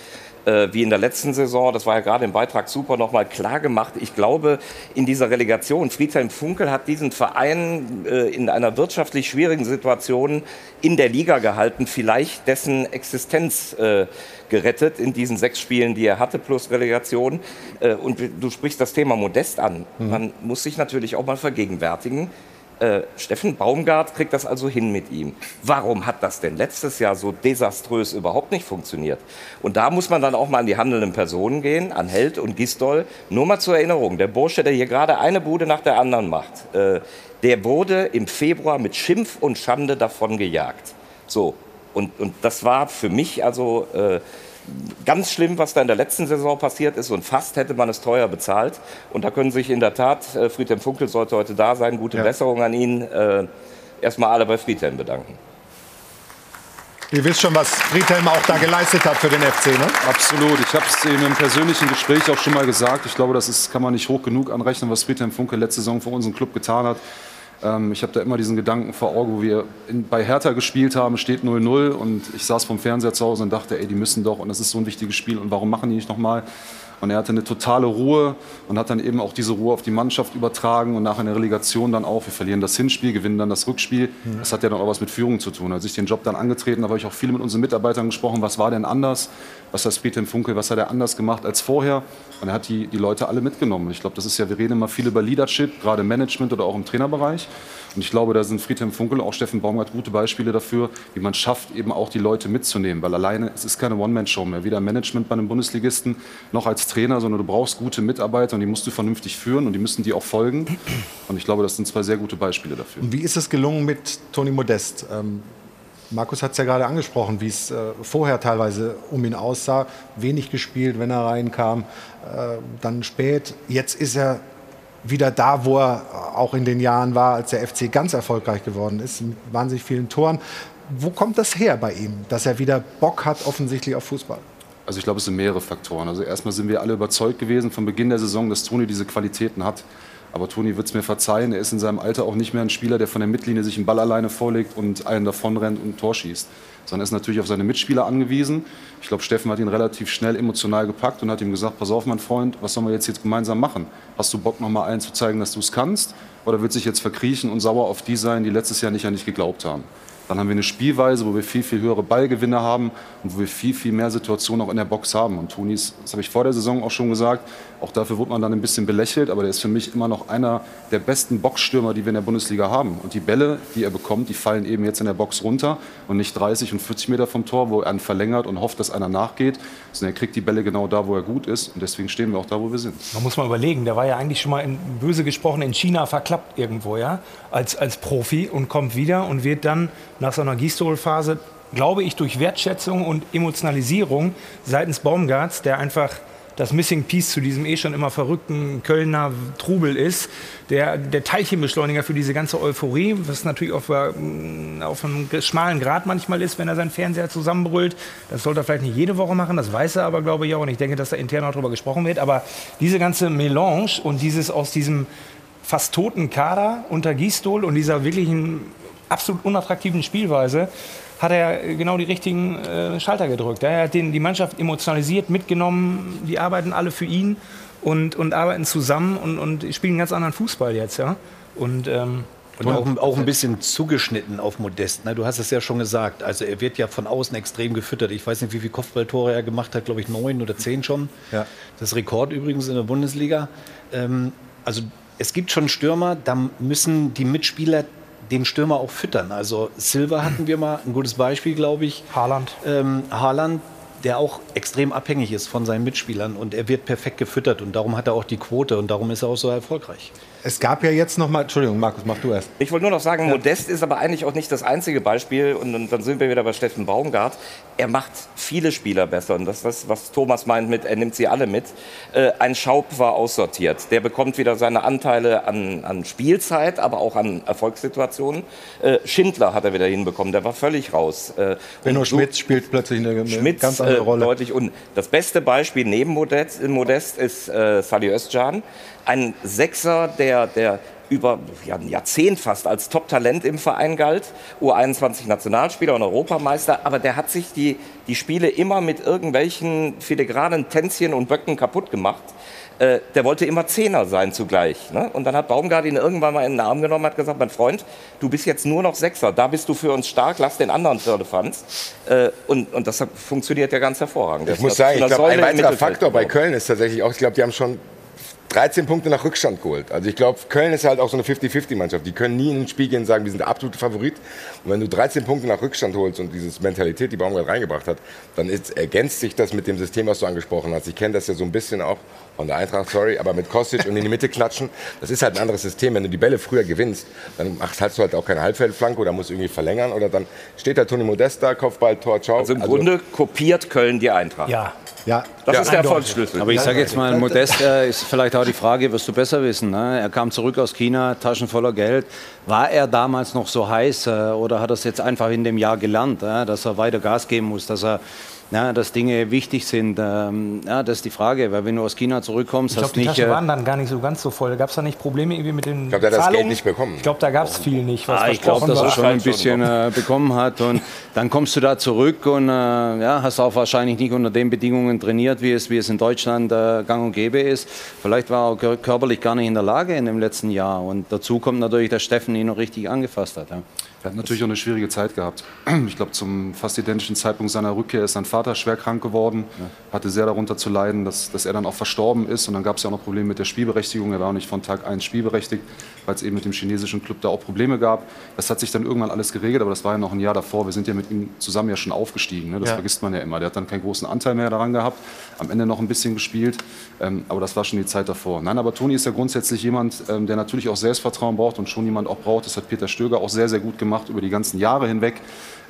äh, wie in der letzten Saison. Das war ja gerade im Beitrag super nochmal klar gemacht. Ich glaube, in dieser Relegation, Friedhelm Funkel hat diesen Verein äh, in einer wirtschaftlich schwierigen Situation in der Liga gehalten, vielleicht dessen Existenz äh, gerettet in diesen sechs Spielen, die er hatte, plus Relegation. Äh, und du sprichst das Thema Modest an. Mhm. Man muss sich natürlich auch mal vergegenwärtigen. Äh, Steffen Baumgart kriegt das also hin mit ihm. Warum hat das denn letztes Jahr so desaströs überhaupt nicht funktioniert? Und da muss man dann auch mal an die handelnden Personen gehen, an Held und Gistol. Nur mal zur Erinnerung, der Bursche, der hier gerade eine Bude nach der anderen macht, äh, der wurde im Februar mit Schimpf und Schande davon gejagt. So, und, und das war für mich also äh, ganz schlimm, was da in der letzten Saison passiert ist und fast hätte man es teuer bezahlt. Und da können sich in der Tat, äh, Friedhelm Funkel sollte heute da sein, gute Ja. Besserung an ihn, äh, erstmal alle bei Friedhelm bedanken. Ihr wisst schon, was Friedhelm auch da geleistet hat für den FC, ne? Absolut. Ich habe es eben im persönlichen Gespräch auch schon mal gesagt. Ich glaube, das ist, kann man nicht hoch genug anrechnen, was Friedhelm Funke letzte Saison für unseren Club getan hat. Ähm, ich habe da immer diesen Gedanken vor Augen, wo wir in, bei Hertha gespielt haben, steht 0-0 und ich saß vom Fernseher zu Hause und dachte, ey, die müssen doch und das ist so ein wichtiges Spiel und warum machen die nicht nochmal? Und er hatte eine totale Ruhe und hat dann eben auch diese Ruhe auf die Mannschaft übertragen und nach einer Relegation dann auch. Wir verlieren das Hinspiel, gewinnen dann das Rückspiel. Mhm. Das hat ja dann auch was mit Führung zu tun. Als ich den Job dann angetreten habe, habe ich auch viel mit unseren Mitarbeitern gesprochen. Was war denn anders? Was hat Friedhelm Funkel, was hat er anders gemacht als vorher? Und er hat die, die Leute alle mitgenommen. Ich glaube, das ist ja, wir reden immer viel über Leadership, gerade Management oder auch im Trainerbereich. Und ich glaube, da sind Friedhelm Funkel, auch Steffen Baumgart gute Beispiele dafür, wie man schafft, eben auch die Leute mitzunehmen. Weil alleine, es ist keine One-Man-Show mehr. Weder Management bei einem Bundesligisten noch als Trainer, sondern du brauchst gute Mitarbeiter und die musst du vernünftig führen und die müssen dir auch folgen. Und ich glaube, das sind zwei sehr gute Beispiele dafür. Und wie ist es gelungen mit Toni Modest? Ähm, Markus hat es ja gerade angesprochen, wie es äh, vorher teilweise um ihn aussah. Wenig gespielt, wenn er reinkam, äh, dann spät. Jetzt ist er wieder da, wo er auch in den Jahren war, als der FC ganz erfolgreich geworden ist, mit wahnsinnig vielen Toren. Wo kommt das her bei ihm, dass er wieder Bock hat offensichtlich auf Fußball? Also ich glaube, es sind mehrere Faktoren. Also erstmal sind wir alle überzeugt gewesen von Beginn der Saison, dass Toni diese Qualitäten hat. Aber Toni wird es mir verzeihen, er ist in seinem Alter auch nicht mehr ein Spieler, der von der Mittellinie sich einen Ball alleine vorlegt und einen davonrennt und ein Tor schießt. Sondern er ist natürlich auf seine Mitspieler angewiesen. Ich glaube, Steffen hat ihn relativ schnell emotional gepackt und hat ihm gesagt, pass auf, mein Freund, was sollen wir jetzt, jetzt gemeinsam machen? Hast du Bock, noch mal allen zu zeigen, dass du es kannst? Oder wird sich jetzt verkriechen und sauer auf die sein, die letztes Jahr nicht an dich geglaubt haben? Dann haben wir eine Spielweise, wo wir viel, viel höhere Ballgewinne haben und wo wir viel, viel mehr Situationen auch in der Box haben. Und Toni das habe ich vor der Saison auch schon gesagt, auch dafür wurde man dann ein bisschen belächelt, aber der ist für mich immer noch einer der besten Boxstürmer, die wir in der Bundesliga haben. Und die Bälle, die er bekommt, die fallen eben jetzt in der Box runter und nicht 30 und 40 Meter vom Tor, wo er einen verlängert und hofft, dass einer nachgeht, sondern er kriegt die Bälle genau da, wo er gut ist. Und deswegen stehen wir auch da, wo wir sind. Man muss mal überlegen, der war ja eigentlich schon mal in, böse gesprochen in China verklappt irgendwo, ja, als, als Profi und kommt wieder und wird dann nach so einer Gistol-Phase, glaube ich, durch Wertschätzung und Emotionalisierung seitens Baumgarts, der einfach das Missing Piece zu diesem eh schon immer verrückten Kölner Trubel ist, der, der Teilchenbeschleuniger für diese ganze Euphorie, was natürlich auf, äh, auf einem schmalen Grad manchmal ist, wenn er seinen Fernseher zusammenbrüllt. Das sollte er vielleicht nicht jede Woche machen, das weiß er aber, glaube ich, auch. Und ich denke, dass da intern auch darüber gesprochen wird. Aber diese ganze Melange und dieses aus diesem fast toten Kader unter Gistol und dieser wirklichen absolut unattraktiven Spielweise hat er genau die richtigen äh, Schalter gedrückt. Er hat den, die Mannschaft emotionalisiert, mitgenommen, die arbeiten alle für ihn und, und arbeiten zusammen und, und spielen einen ganz anderen Fußball jetzt. Ja? Und, ähm, Und auch, auch ein bisschen zugeschnitten auf Modest. Ne? Du hast es ja schon gesagt. Also er wird ja von außen extrem gefüttert. Ich weiß nicht, wie viele Kopfballtore er gemacht hat. Glaube ich neun oder zehn schon. Ja. Das Rekord übrigens in der Bundesliga. Ähm, also es gibt schon Stürmer, da müssen die Mitspieler den Stürmer auch füttern. Also Silva hatten wir mal ein gutes Beispiel, glaube ich. Haaland. Ähm, Haaland, der auch extrem abhängig ist von seinen Mitspielern und er wird perfekt gefüttert und darum hat er auch die Quote und darum ist er auch so erfolgreich. Es gab ja jetzt noch mal, Entschuldigung, Markus, mach du erst. Ich wollte nur noch sagen, Modest ist aber eigentlich auch nicht das einzige Beispiel. Und dann- dann sind wir wieder bei Steffen Baumgart. Er macht viele Spieler besser. Und das ist das, was Thomas meint mit, er nimmt sie alle mit. Äh, ein Schaub war aussortiert. Der bekommt wieder seine Anteile an, an Spielzeit, aber auch an Erfolgssituationen. Äh, Schindler hat er wieder hinbekommen. Der war völlig raus. Äh, Benno und Schmitz spielt plötzlich eine, eine Schmitz ganz andere Rolle. deutlich. Und das beste Beispiel neben Modest, Modest ist äh, Salih Özcan. Ein Sechser, der, der über ja, ein Jahrzehnt fast als Top-Talent im Verein galt. U21-Nationalspieler und Europameister. Aber der hat sich die, die Spiele immer mit irgendwelchen filigranen Tänzchen und Böcken kaputt gemacht. Äh, der wollte immer Zehner sein zugleich. Ne? Und dann hat Baumgart ihn irgendwann mal in den Arm genommen und hat gesagt, mein Freund, du bist jetzt nur noch Sechser, da bist du für uns stark, lass den anderen Firlefanz. Äh, und, und das funktioniert ja ganz hervorragend. Ich ist muss sagen, ich glaube, ein weiterer Faktor bei. Köln ist tatsächlich auch, ich glaube, die haben schon 13 Punkte nach Rückstand geholt. Also ich glaube, Köln ist halt auch so eine 50-50-Mannschaft. Die können nie in ein Spiel gehen und sagen, wir sind der absolute Favorit. Und wenn du 13 Punkte nach Rückstand holst und diese Mentalität, die Baumgart reingebracht hat, dann ist, ergänzt sich das mit dem System, was du angesprochen hast. Ich kenne das ja so ein bisschen auch von der Eintracht, sorry, aber mit Kostic und in die Mitte klatschen, das ist halt ein anderes System. Wenn du die Bälle früher gewinnst, dann machst, hast du halt auch keine Halbfeldflanke oder musst irgendwie verlängern oder dann steht da Toni Modest da, Kopfball, Tor, ciao. Also im Grunde kopiert Köln die Eintracht. Ja. Ja, Das ja. ist der Erfolgsschlüssel. Aber ich sage jetzt mal, Modest äh, ist vielleicht auch die Frage, wirst du besser wissen. Ne? Er kam zurück aus China, Taschen voller Geld. War er damals noch so heiß äh, oder hat er es jetzt einfach in dem Jahr gelernt, äh, dass er weiter Gas geben muss, dass er ja, dass Dinge wichtig sind. Ähm, ja, das ist die Frage, weil wenn du aus China zurückkommst, Ich glaube, hast die nicht. Taschen äh, waren dann gar nicht so ganz so voll. Gab es da nicht Probleme irgendwie mit den Ich glaube, der hat das? Geld nicht bekommen. Ich glaube, da gab es viel nicht, was Ah, ich glaube, dass er schon ein bisschen äh, bekommen hat. Und dann kommst du da zurück und äh, ja, hast auch wahrscheinlich nicht unter den Bedingungen trainiert, wie es, wie es in Deutschland äh, gang und gäbe ist. Vielleicht war er auch kör- körperlich gar nicht in der Lage in dem letzten Jahr. Und dazu kommt natürlich, dass Steffen ihn noch richtig angefasst hat. Ja. Er hat natürlich auch eine schwierige Zeit gehabt. Ich glaube, zum fast identischen Zeitpunkt seiner Rückkehr ist sein Vater schwer krank geworden, hatte sehr darunter zu leiden, dass, dass er dann auch verstorben ist. Und dann gab es ja auch noch Probleme mit der Spielberechtigung. Er war auch nicht von Tag 1 spielberechtigt, weil es eben mit dem chinesischen Club da auch Probleme gab. Das hat sich dann irgendwann alles geregelt, aber das war ja noch ein Jahr davor. Wir sind ja mit ihm zusammen ja schon aufgestiegen. Ne? Das Ja. vergisst man ja immer. Der hat dann keinen großen Anteil mehr daran gehabt, am Ende noch ein bisschen gespielt. Ähm, aber das war schon die Zeit davor. Nein, aber Toni ist ja grundsätzlich jemand, ähm, der natürlich auch Selbstvertrauen braucht und schon jemand auch braucht. Das hat Peter Stöger auch sehr, sehr gut gemacht über die ganzen Jahre hinweg.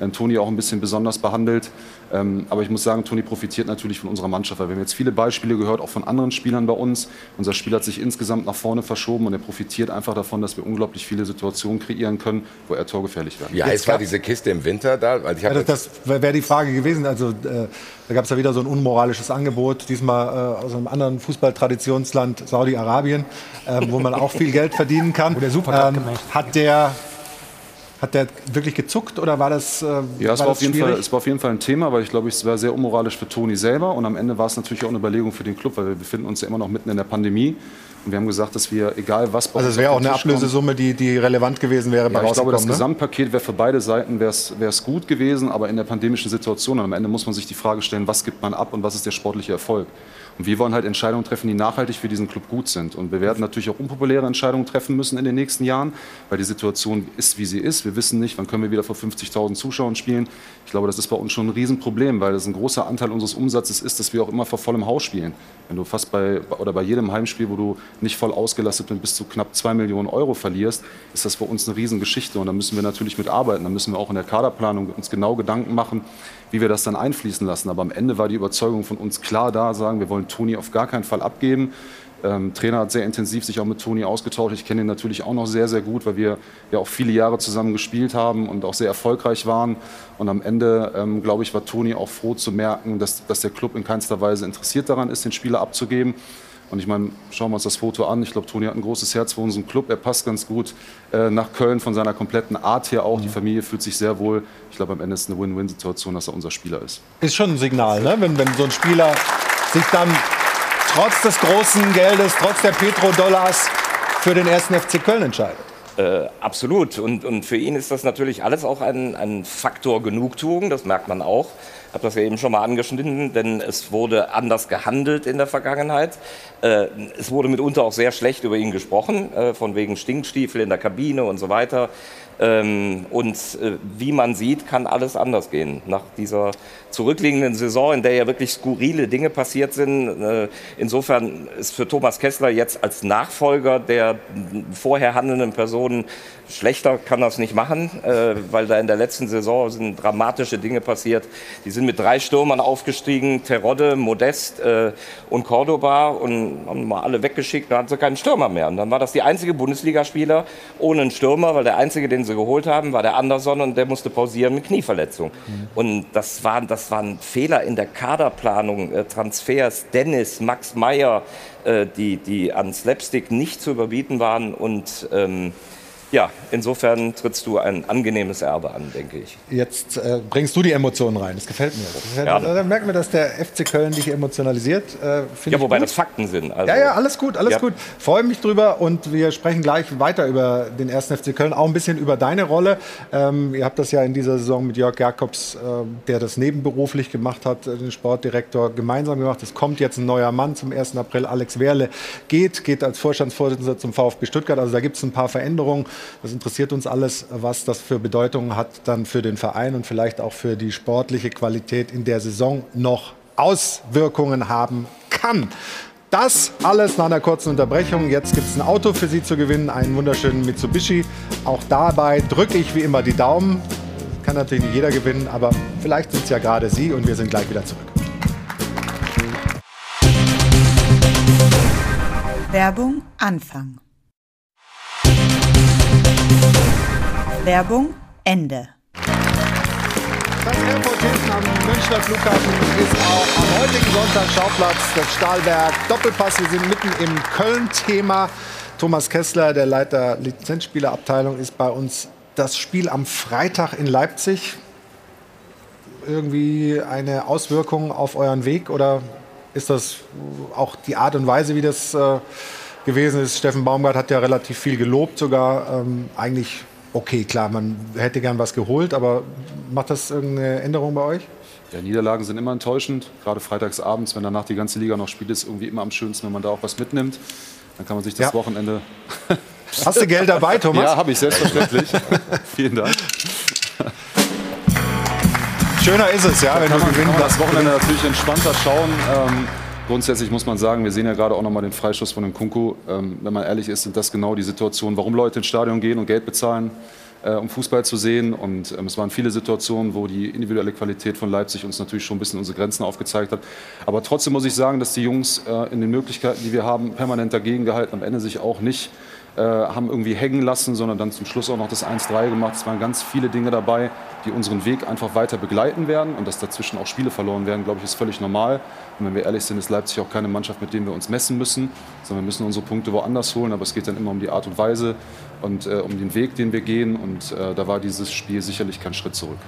Ähm, Toni auch ein bisschen besonders behandelt. Ähm, aber ich muss sagen, Toni profitiert natürlich von unserer Mannschaft. Weil wir haben jetzt viele Beispiele gehört, auch von anderen Spielern bei uns. Unser Spiel hat sich insgesamt nach vorne verschoben und er profitiert einfach davon, dass wir unglaublich viele Situationen kreieren können, wo er torgefährlich wird. Wie heiß war diese Kiste im Winter da? Weil ich Ja, das das wäre die Frage gewesen. Also, äh, da gab es ja wieder so ein unmoralisches Angebot, diesmal äh, aus einem anderen Fußballtraditionsland, Saudi-Arabien, äh, wo man auch viel Geld verdienen kann. Wo der Supercup ähm, gemacht hat der hat der wirklich gezuckt oder war das äh, Ja, es war war, auf jeden schwierig? Fall, es war auf jeden Fall ein Thema, weil ich glaube, es war sehr unmoralisch für Toni selber. Und am Ende war es natürlich auch eine Überlegung für den Club, weil wir befinden uns ja immer noch mitten in der Pandemie. Und wir haben gesagt, dass wir, egal was bei Also es wäre auch eine Tisch kommt- Ablösesumme, die, die relevant gewesen wäre bei Ja, ich glaube, das ne? Gesamtpaket wäre für beide Seiten wär's, wär's gut gewesen, aber in der pandemischen Situation. Am Ende muss man sich die Frage stellen, was gibt man ab und was ist der sportliche Erfolg? Und wir wollen halt Entscheidungen treffen, die nachhaltig für diesen Club gut sind. Und wir werden natürlich auch unpopuläre Entscheidungen treffen müssen in den nächsten Jahren, weil die Situation ist, wie sie ist. Wir wissen nicht, wann können wir wieder vor 50.000 Zuschauern spielen. Ich glaube, das ist bei uns schon ein Riesenproblem, weil das ein großer Anteil unseres Umsatzes ist, dass wir auch immer vor vollem Haus spielen. Wenn du fast bei, oder bei jedem Heimspiel, wo du nicht voll ausgelastet und bis zu knapp 2 Millionen Euro verlierst, ist das für uns eine Riesengeschichte. Und da müssen wir natürlich mit arbeiten. Da müssen wir auch in der Kaderplanung uns genau Gedanken machen, wie wir das dann einfließen lassen. Aber am Ende war die Überzeugung von uns klar da, sagen, wir wollen Toni auf gar keinen Fall abgeben. Ähm, Trainer hat sehr intensiv sich auch mit Toni ausgetauscht. Ich kenne ihn natürlich auch noch sehr, sehr gut, weil wir ja auch viele Jahre zusammen gespielt haben und auch sehr erfolgreich waren. Und am Ende, ähm, glaube ich, war Toni auch froh zu merken, dass, dass der Club in keinster Weise interessiert daran ist, den Spieler abzugeben. Und ich meine, schauen wir uns das Foto an. Ich glaube, Toni hat ein großes Herz für unseren Club. Er passt ganz gut äh, nach Köln von seiner kompletten Art her auch. Die Familie fühlt sich sehr wohl. Ich glaube, am Ende ist es eine Win-Win-Situation, dass er unser Spieler ist. Ist schon ein Signal, ne? wenn, wenn so ein Spieler sich dann trotz des großen Geldes, trotz der Petrodollars für den ersten FC Köln entscheidet. Äh, absolut. Und, und für ihn ist das natürlich alles auch ein, ein Faktor Genugtuung, das merkt man auch. Habe das ja eben schon mal angeschnitten, denn es wurde anders gehandelt in der Vergangenheit. Äh, es wurde mitunter auch sehr schlecht über ihn gesprochen, äh, von wegen Stinkstiefel in der Kabine und so weiter. Ähm, und äh, wie man sieht, kann alles anders gehen. Nach dieser zurückliegenden Saison, in der ja wirklich skurrile Dinge passiert sind. Äh, insofern ist für Thomas Kessler jetzt als Nachfolger der vorher handelnden Personen schlechter kann das nicht machen, äh, weil da in der letzten Saison sind dramatische Dinge passiert. Die sind mit drei Stürmern aufgestiegen, Terodde, Modest äh, und Cordoba und haben mal alle weggeschickt, dann hatten sie keinen Stürmer mehr. Und dann war das die einzige Bundesligaspieler ohne einen Stürmer, weil der einzige, den sie geholt haben, war der Anderson und der musste pausieren mit Knieverletzung. Und das waren, das waren Fehler in der Kaderplanung, äh, Transfers, Dennis, Max Meyer, äh, die, die an Slapstick nicht zu überbieten waren. Und ähm, Ja, insofern trittst du ein angenehmes Erbe an, denke ich. Jetzt äh, bringst du die Emotionen rein. Das gefällt mir. Das gefällt Ja. mir. Da merken wir, dass der FC Köln dich emotionalisiert. Äh, Ja, wobei das Fakten sind. Also, ja, ja, alles gut, alles Ja. gut. Freue mich drüber und wir sprechen gleich weiter über den ersten FC Köln, auch ein bisschen über deine Rolle. Ähm, ihr habt das ja in dieser Saison mit Jörg Jakobs, äh, der das nebenberuflich gemacht hat, äh, den Sportdirektor, gemeinsam gemacht. Es kommt jetzt ein neuer Mann zum 1. April. Alex Werle geht, geht als Vorstandsvorsitzender zum VfB Stuttgart. Also da gibt es ein paar Veränderungen. Das interessiert uns alles, was das für Bedeutung hat dann für den Verein und vielleicht auch für die sportliche Qualität in der Saison noch Auswirkungen haben kann. Das alles nach einer kurzen Unterbrechung. Jetzt gibt es ein Auto für Sie zu gewinnen, einen wunderschönen Mitsubishi. Auch dabei drücke ich wie immer die Daumen. Kann natürlich nicht jeder gewinnen, aber vielleicht sind es ja gerade Sie und wir sind gleich wieder zurück. Werbung Anfang. Werbung Ende. Das Airport Hilton am Münchner Flughafen ist auch am heutigen Sonntag Schauplatz des Stahlberg Doppelpass. Wir sind mitten im Köln-Thema. Thomas Kessler, der Leiter Lizenzspielerabteilung, ist bei uns. Das Spiel am Freitag in Leipzig. Irgendwie eine Auswirkung auf euren Weg oder ist das auch die Art und Weise, wie das äh, gewesen ist? Steffen Baumgart hat ja relativ viel gelobt, sogar ähm, eigentlich okay, klar, man hätte gern was geholt, aber macht das irgendeine Änderung bei euch? Ja, Niederlagen sind immer enttäuschend, gerade freitags abends, wenn danach die ganze Liga noch spielt, ist irgendwie immer am schönsten, wenn man da auch was mitnimmt. Dann kann man sich das Ja. Wochenende. Hast du Geld dabei, Thomas? Ja, habe ich selbstverständlich. Vielen Dank. Schöner ist es, ja, wenn du man das. Wochenende natürlich entspannter schauen. Ähm, grundsätzlich muss man sagen, wir sehen ja gerade auch nochmal den Freischuss von dem Kunku. Ähm, wenn man ehrlich ist, sind das genau die Situationen, warum Leute ins Stadion gehen und Geld bezahlen, äh, um Fußball zu sehen. Und ähm, es waren viele Situationen, wo die individuelle Qualität von Leipzig uns natürlich schon ein bisschen unsere Grenzen aufgezeigt hat. Aber trotzdem muss ich sagen, dass die Jungs äh, in den Möglichkeiten, die wir haben, permanent dagegen gehalten, am Ende sich auch nicht äh, haben irgendwie hängen lassen, sondern dann zum Schluss auch noch das 1-3 gemacht. Es waren ganz viele Dinge dabei, die unseren Weg einfach weiter begleiten werden. Und dass dazwischen auch Spiele verloren werden, glaube ich, ist völlig normal. Und wenn wir ehrlich sind, ist Leipzig auch keine Mannschaft, mit der wir uns messen müssen, sondern wir müssen unsere Punkte woanders holen. Aber es geht dann immer um die Art und Weise und äh, um den Weg, den wir gehen. Und äh, da war dieses Spiel sicherlich kein Schritt zurück.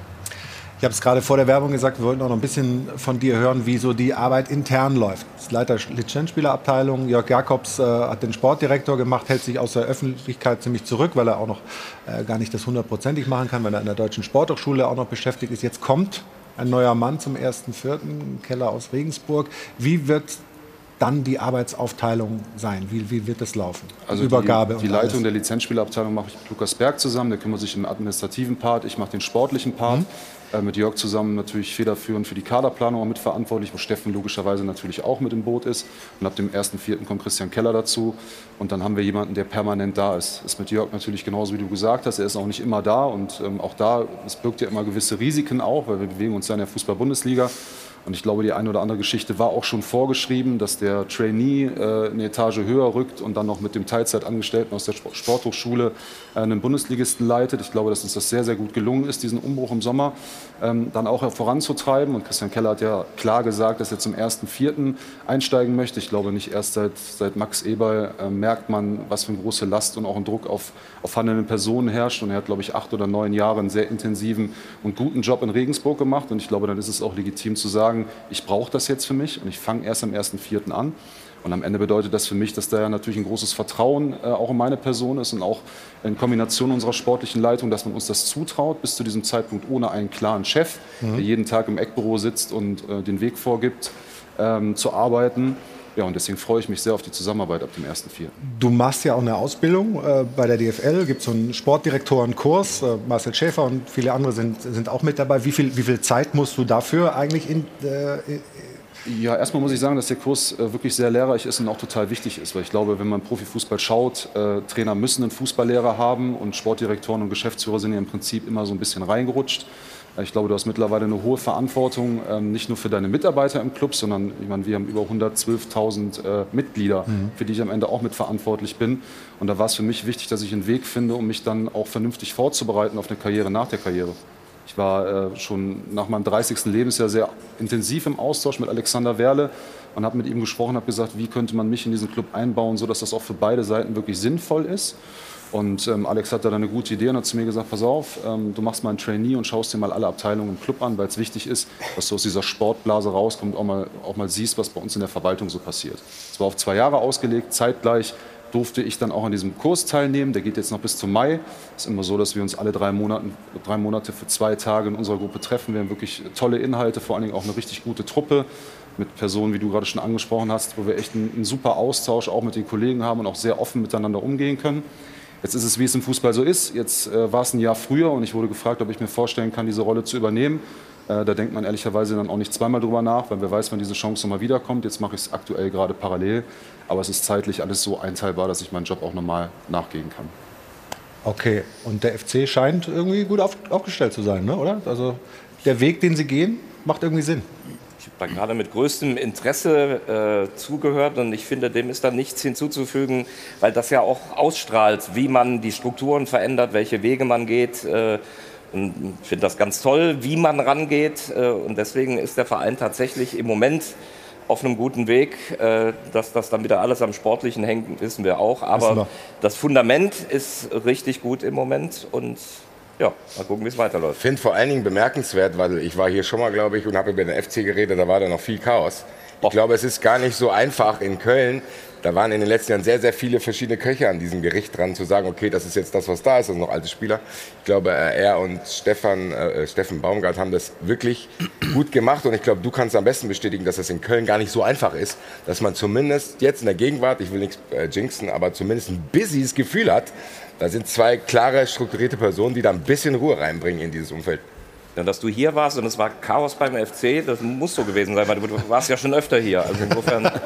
Ich habe es gerade vor der Werbung gesagt, wir wollten auch noch ein bisschen von dir hören, wie so die Arbeit intern läuft. Das Leiter Lizenzspielerabteilung, Jörg Jakobs, äh, hat den Sportdirektor gemacht, hält sich aus der Öffentlichkeit ziemlich zurück, weil er auch noch äh, gar nicht das hundertprozentig machen kann, weil er in der Deutschen Sporthochschule auch noch beschäftigt ist. Jetzt kommt ein neuer Mann zum 1.4., Keller aus Regensburg. Wie wird dann die Arbeitsaufteilung sein? Wie, wie wird das laufen? Also Übergabe die, die Leitung alles. der Lizenzspielabteilung mache ich mit Lukas Berg zusammen. Der kümmert sich um den administrativen Part. Ich mache den sportlichen Part. Äh, mit Jörg zusammen natürlich federführend für die Kaderplanung auch mitverantwortlich, wo Steffen logischerweise natürlich auch mit im Boot ist. Und ab dem 1.4. kommt Christian Keller dazu. Und dann haben wir jemanden, der permanent da ist. Ist mit Jörg natürlich genauso, wie du gesagt hast. Er ist auch nicht immer da. Und ähm, auch da, es birgt ja immer gewisse Risiken auch, weil wir bewegen uns ja in der Fußball-Bundesliga. Und ich glaube, die eine oder andere Geschichte war auch schon vorgeschrieben, dass der Trainee äh, eine Etage höher rückt und dann noch mit dem Teilzeitangestellten aus der Sport Sporthochschule äh, einen Bundesligisten leitet. Ich glaube, dass uns das sehr, sehr gut gelungen ist, diesen Umbruch im Sommer ähm, dann auch voranzutreiben. Und Christian Keller hat ja klar gesagt, dass er zum 1.4. einsteigen möchte. Ich glaube, nicht erst seit, seit Max Eberl äh, merkt man, was für eine große Last und auch ein Druck auf, auf handelnde Personen herrscht. Und er hat, glaube ich, acht oder neun Jahre einen sehr intensiven und guten Job in Regensburg gemacht. Und ich glaube, dann ist es auch legitim zu sagen, ich brauche das jetzt für mich und ich fange erst am 1.4. an. Und am Ende bedeutet das für mich, dass da ja natürlich ein großes Vertrauen äh, auch in meine Person ist und auch in Kombination unserer sportlichen Leitung, dass man uns das zutraut, bis zu diesem Zeitpunkt ohne einen klaren Chef, Mhm. der jeden Tag im Eckbüro sitzt und äh, den Weg vorgibt, ähm, zu arbeiten. Ja, und deswegen freue ich mich sehr auf die Zusammenarbeit ab dem 1.4. Du machst ja auch eine Ausbildung äh, bei der DFL, gibt so einen Sportdirektorenkurs. Äh, Marcel Schäfer und viele andere sind, sind auch mit dabei. Wie viel, wie viel Zeit musst du dafür eigentlich in, äh, Ja, erstmal muss ich sagen, dass der Kurs äh, wirklich sehr lehrreich ist und auch total wichtig ist, weil ich glaube, wenn man Profifußball schaut, äh, Trainer müssen einen Fußballlehrer haben und Sportdirektoren und Geschäftsführer sind ja im Prinzip immer so ein bisschen reingerutscht. Äh, Ich glaube, du hast mittlerweile eine hohe Verantwortung, ähm, nicht nur für deine Mitarbeiter im Club, sondern ich meine, wir haben über 112.000 äh, Mitglieder, Mhm. für die ich am Ende auch mitverantwortlich bin. Und da war es für mich wichtig, dass ich einen Weg finde, um mich dann auch vernünftig vorzubereiten auf eine Karriere nach der Karriere. Ich war äh, schon nach meinem 30. Lebensjahr sehr intensiv im Austausch mit Alexander Werle und habe mit ihm gesprochen, habe gesagt, wie könnte man mich in diesen Club einbauen, sodass das auch für beide Seiten wirklich sinnvoll ist. Und ähm, Alex hatte da eine gute Idee und hat zu mir gesagt, pass auf, ähm, du machst mal ein Trainee und schaust dir mal alle Abteilungen im Club an, weil es wichtig ist, dass du aus dieser Sportblase rauskommst und auch mal, auch mal siehst, was bei uns in der Verwaltung so passiert. Es war auf zwei Jahre ausgelegt, zeitgleich durfte ich dann auch an diesem Kurs teilnehmen. Der geht jetzt noch bis zum Mai. Es ist immer so, dass wir uns alle drei, Monaten, drei Monate für zwei Tage in unserer Gruppe treffen. Wir haben wirklich tolle Inhalte, vor allen Dingen auch eine richtig gute Truppe mit Personen, wie du gerade schon angesprochen hast, wo wir echt einen, einen super Austausch auch mit den Kollegen haben und auch sehr offen miteinander umgehen können. Jetzt ist es, wie es im Fußball so ist. Jetzt äh, war es ein Jahr früher und ich wurde gefragt, ob ich mir vorstellen kann, diese Rolle zu übernehmen. Äh, da denkt man ehrlicherweise dann auch nicht zweimal drüber nach, weil wer weiß, wann diese Chance nochmal wiederkommt. Jetzt mache ich es aktuell gerade parallel, aber es ist zeitlich alles so einteilbar, dass ich meinen Job auch nochmal nachgehen kann. Okay, und der FC scheint irgendwie gut auf, aufgestellt zu sein, ne? oder? Also der Weg, den sie gehen, macht irgendwie Sinn. Ich habe da gerade mit größtem Interesse äh, zugehört und ich finde, dem ist da nichts hinzuzufügen, weil das ja auch ausstrahlt, wie man die Strukturen verändert, welche Wege man geht. Äh, und ich finde das ganz toll, wie man rangeht. Äh, und deswegen ist der Verein tatsächlich im Moment auf einem guten Weg. Äh, dass das dann wieder alles am Sportlichen hängt, wissen wir auch. Aber das Fundament ist richtig gut im Moment und ja, mal gucken, wie es weiterläuft. Ich finde vor allen Dingen bemerkenswert, weil ich war hier schon mal, glaube ich, und habe über den FC geredet, da war da noch viel Chaos. Ich glaube, es ist gar nicht so einfach in Köln. Da waren in den letzten Jahren sehr, sehr viele verschiedene Köche an diesem Gericht dran, zu sagen, okay, das ist jetzt das, was da ist, das sind noch alte Spieler. Ich glaube, äh, er und Stefan, äh, Steffen Baumgart haben das wirklich gut gemacht und ich glaube, du kannst am besten bestätigen, dass das in Köln gar nicht so einfach ist, dass man zumindest jetzt in der Gegenwart, ich will nichts äh, jinxen, aber zumindest ein busyes Gefühl hat, da sind zwei klare, strukturierte Personen, die da ein bisschen Ruhe reinbringen in dieses Umfeld. Ja, dass du hier warst und es war Chaos beim FC, das muss so gewesen sein, weil du warst ja schon öfter hier. Also insofern.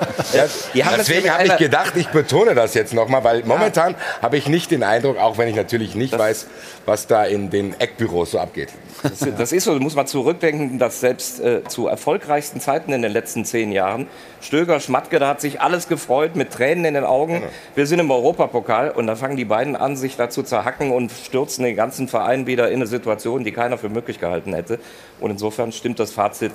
Ja, deswegen habe ich gedacht, ich betone das jetzt nochmal, weil momentan habe ich nicht den Eindruck, auch wenn ich natürlich nicht weiß, was da in den Eckbüros so abgeht. Das, das ist so, muss man zurückdenken, dass selbst äh, zu erfolgreichsten Zeiten in den letzten zehn Jahren, Stöger, Schmatke, da hat sich alles gefreut mit Tränen in den Augen. Genau. Wir sind im Europapokal und da fangen die beiden an, sich dazu zerhacken und stürzen den ganzen Verein wieder in eine Situation, die keiner für möglich gehalten hätte. Und insofern stimmt das Fazit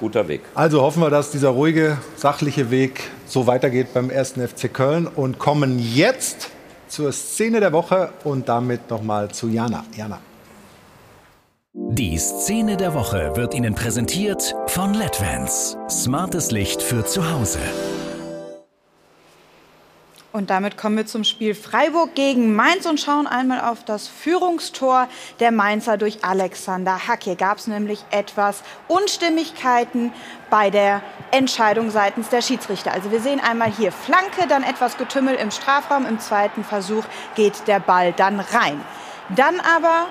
guter Weg. Also hoffen wir, dass dieser ruhige, sachliche Weg so weitergeht beim ersten FC Köln und kommen jetzt zur Szene der Woche und damit nochmal zu Jana. Jana. Die Szene der Woche wird Ihnen präsentiert von LEDVANCE. Smartes Licht für zu Hause. Und damit kommen wir zum Spiel Freiburg gegen Mainz und schauen einmal auf das Führungstor der Mainzer durch Alexander Hack. Hier gab es nämlich etwas Unstimmigkeiten bei der Entscheidung seitens der Schiedsrichter. Also wir sehen einmal hier Flanke, dann etwas Getümmel im Strafraum. Im zweiten Versuch geht der Ball dann rein. Dann aber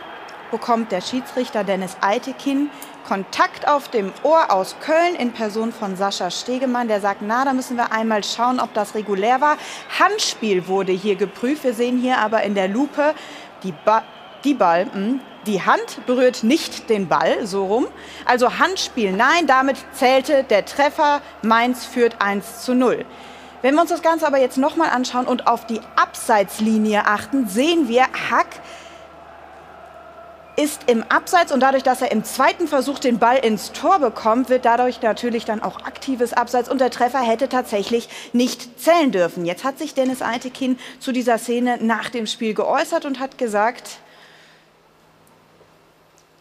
bekommt der Schiedsrichter Dennis Eitekin Kontakt auf dem Ohr aus Köln in Person von Sascha Stegemann. Der sagt, na, da müssen wir einmal schauen, ob das regulär war. Handspiel wurde hier geprüft. Wir sehen hier aber in der Lupe die, ba die Ball. Mh, die Hand berührt nicht den Ball, so rum. Also Handspiel, nein, damit zählte der Treffer. Mainz führt 1 zu 0. Wenn wir uns das Ganze aber jetzt nochmal anschauen und auf die Abseitslinie achten, sehen wir, Hack ist im Abseits und dadurch, dass er im zweiten Versuch den Ball ins Tor bekommt, wird dadurch natürlich dann auch aktives Abseits und der Treffer hätte tatsächlich nicht zählen dürfen. Jetzt hat sich Dennis Eitekin zu dieser Szene nach dem Spiel geäußert und hat gesagt,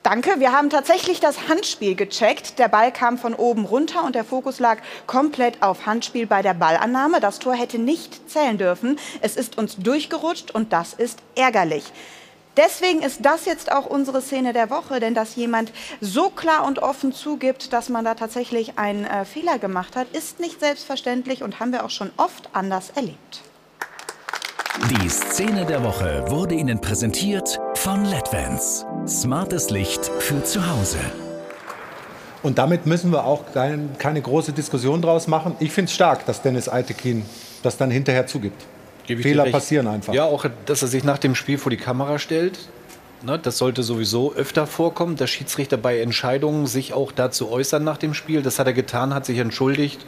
Danke, wir haben tatsächlich das Handspiel gecheckt. Der Ball kam von oben runter und der Fokus lag komplett auf Handspiel bei der Ballannahme. Das Tor hätte nicht zählen dürfen. Es ist uns durchgerutscht und das ist ärgerlich. Deswegen ist das jetzt auch unsere Szene der Woche, denn dass jemand so klar und offen zugibt, dass man da tatsächlich einen äh, Fehler gemacht hat, ist nicht selbstverständlich und haben wir auch schon oft anders erlebt. Die Szene der Woche wurde Ihnen präsentiert von LEDVANCE. Smartes Licht für zu Hause. Und damit müssen wir auch kein, keine große Diskussion draus machen. Ich finde es stark, dass Dennis Eitekin das dann hinterher zugibt. Fehler passieren einfach. Ja, auch, dass er sich nach dem Spiel vor die Kamera stellt. Ne, das sollte sowieso öfter vorkommen, dass Schiedsrichter bei Entscheidungen sich auch dazu äußern nach dem Spiel. Das hat er getan, hat sich entschuldigt.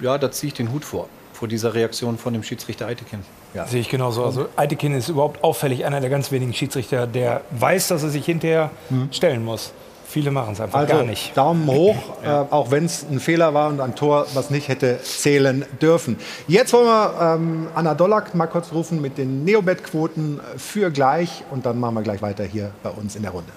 Ja, da ziehe ich den Hut vor. vor dieser Reaktion von dem Schiedsrichter Eitekin. Ja. Sehe ich genauso. Also Eitekin ist überhaupt auffällig einer der ganz wenigen Schiedsrichter, der weiß, dass er sich hinterher Mhm. stellen muss. Viele machen es einfach Also gar nicht. Daumen hoch, äh, auch wenn es ein Fehler war und ein Tor, was nicht hätte zählen dürfen. Jetzt wollen wir ähm, Anna Dollack mal kurz rufen mit den Neobet-Quoten für gleich und dann machen wir gleich weiter hier bei uns in der Runde.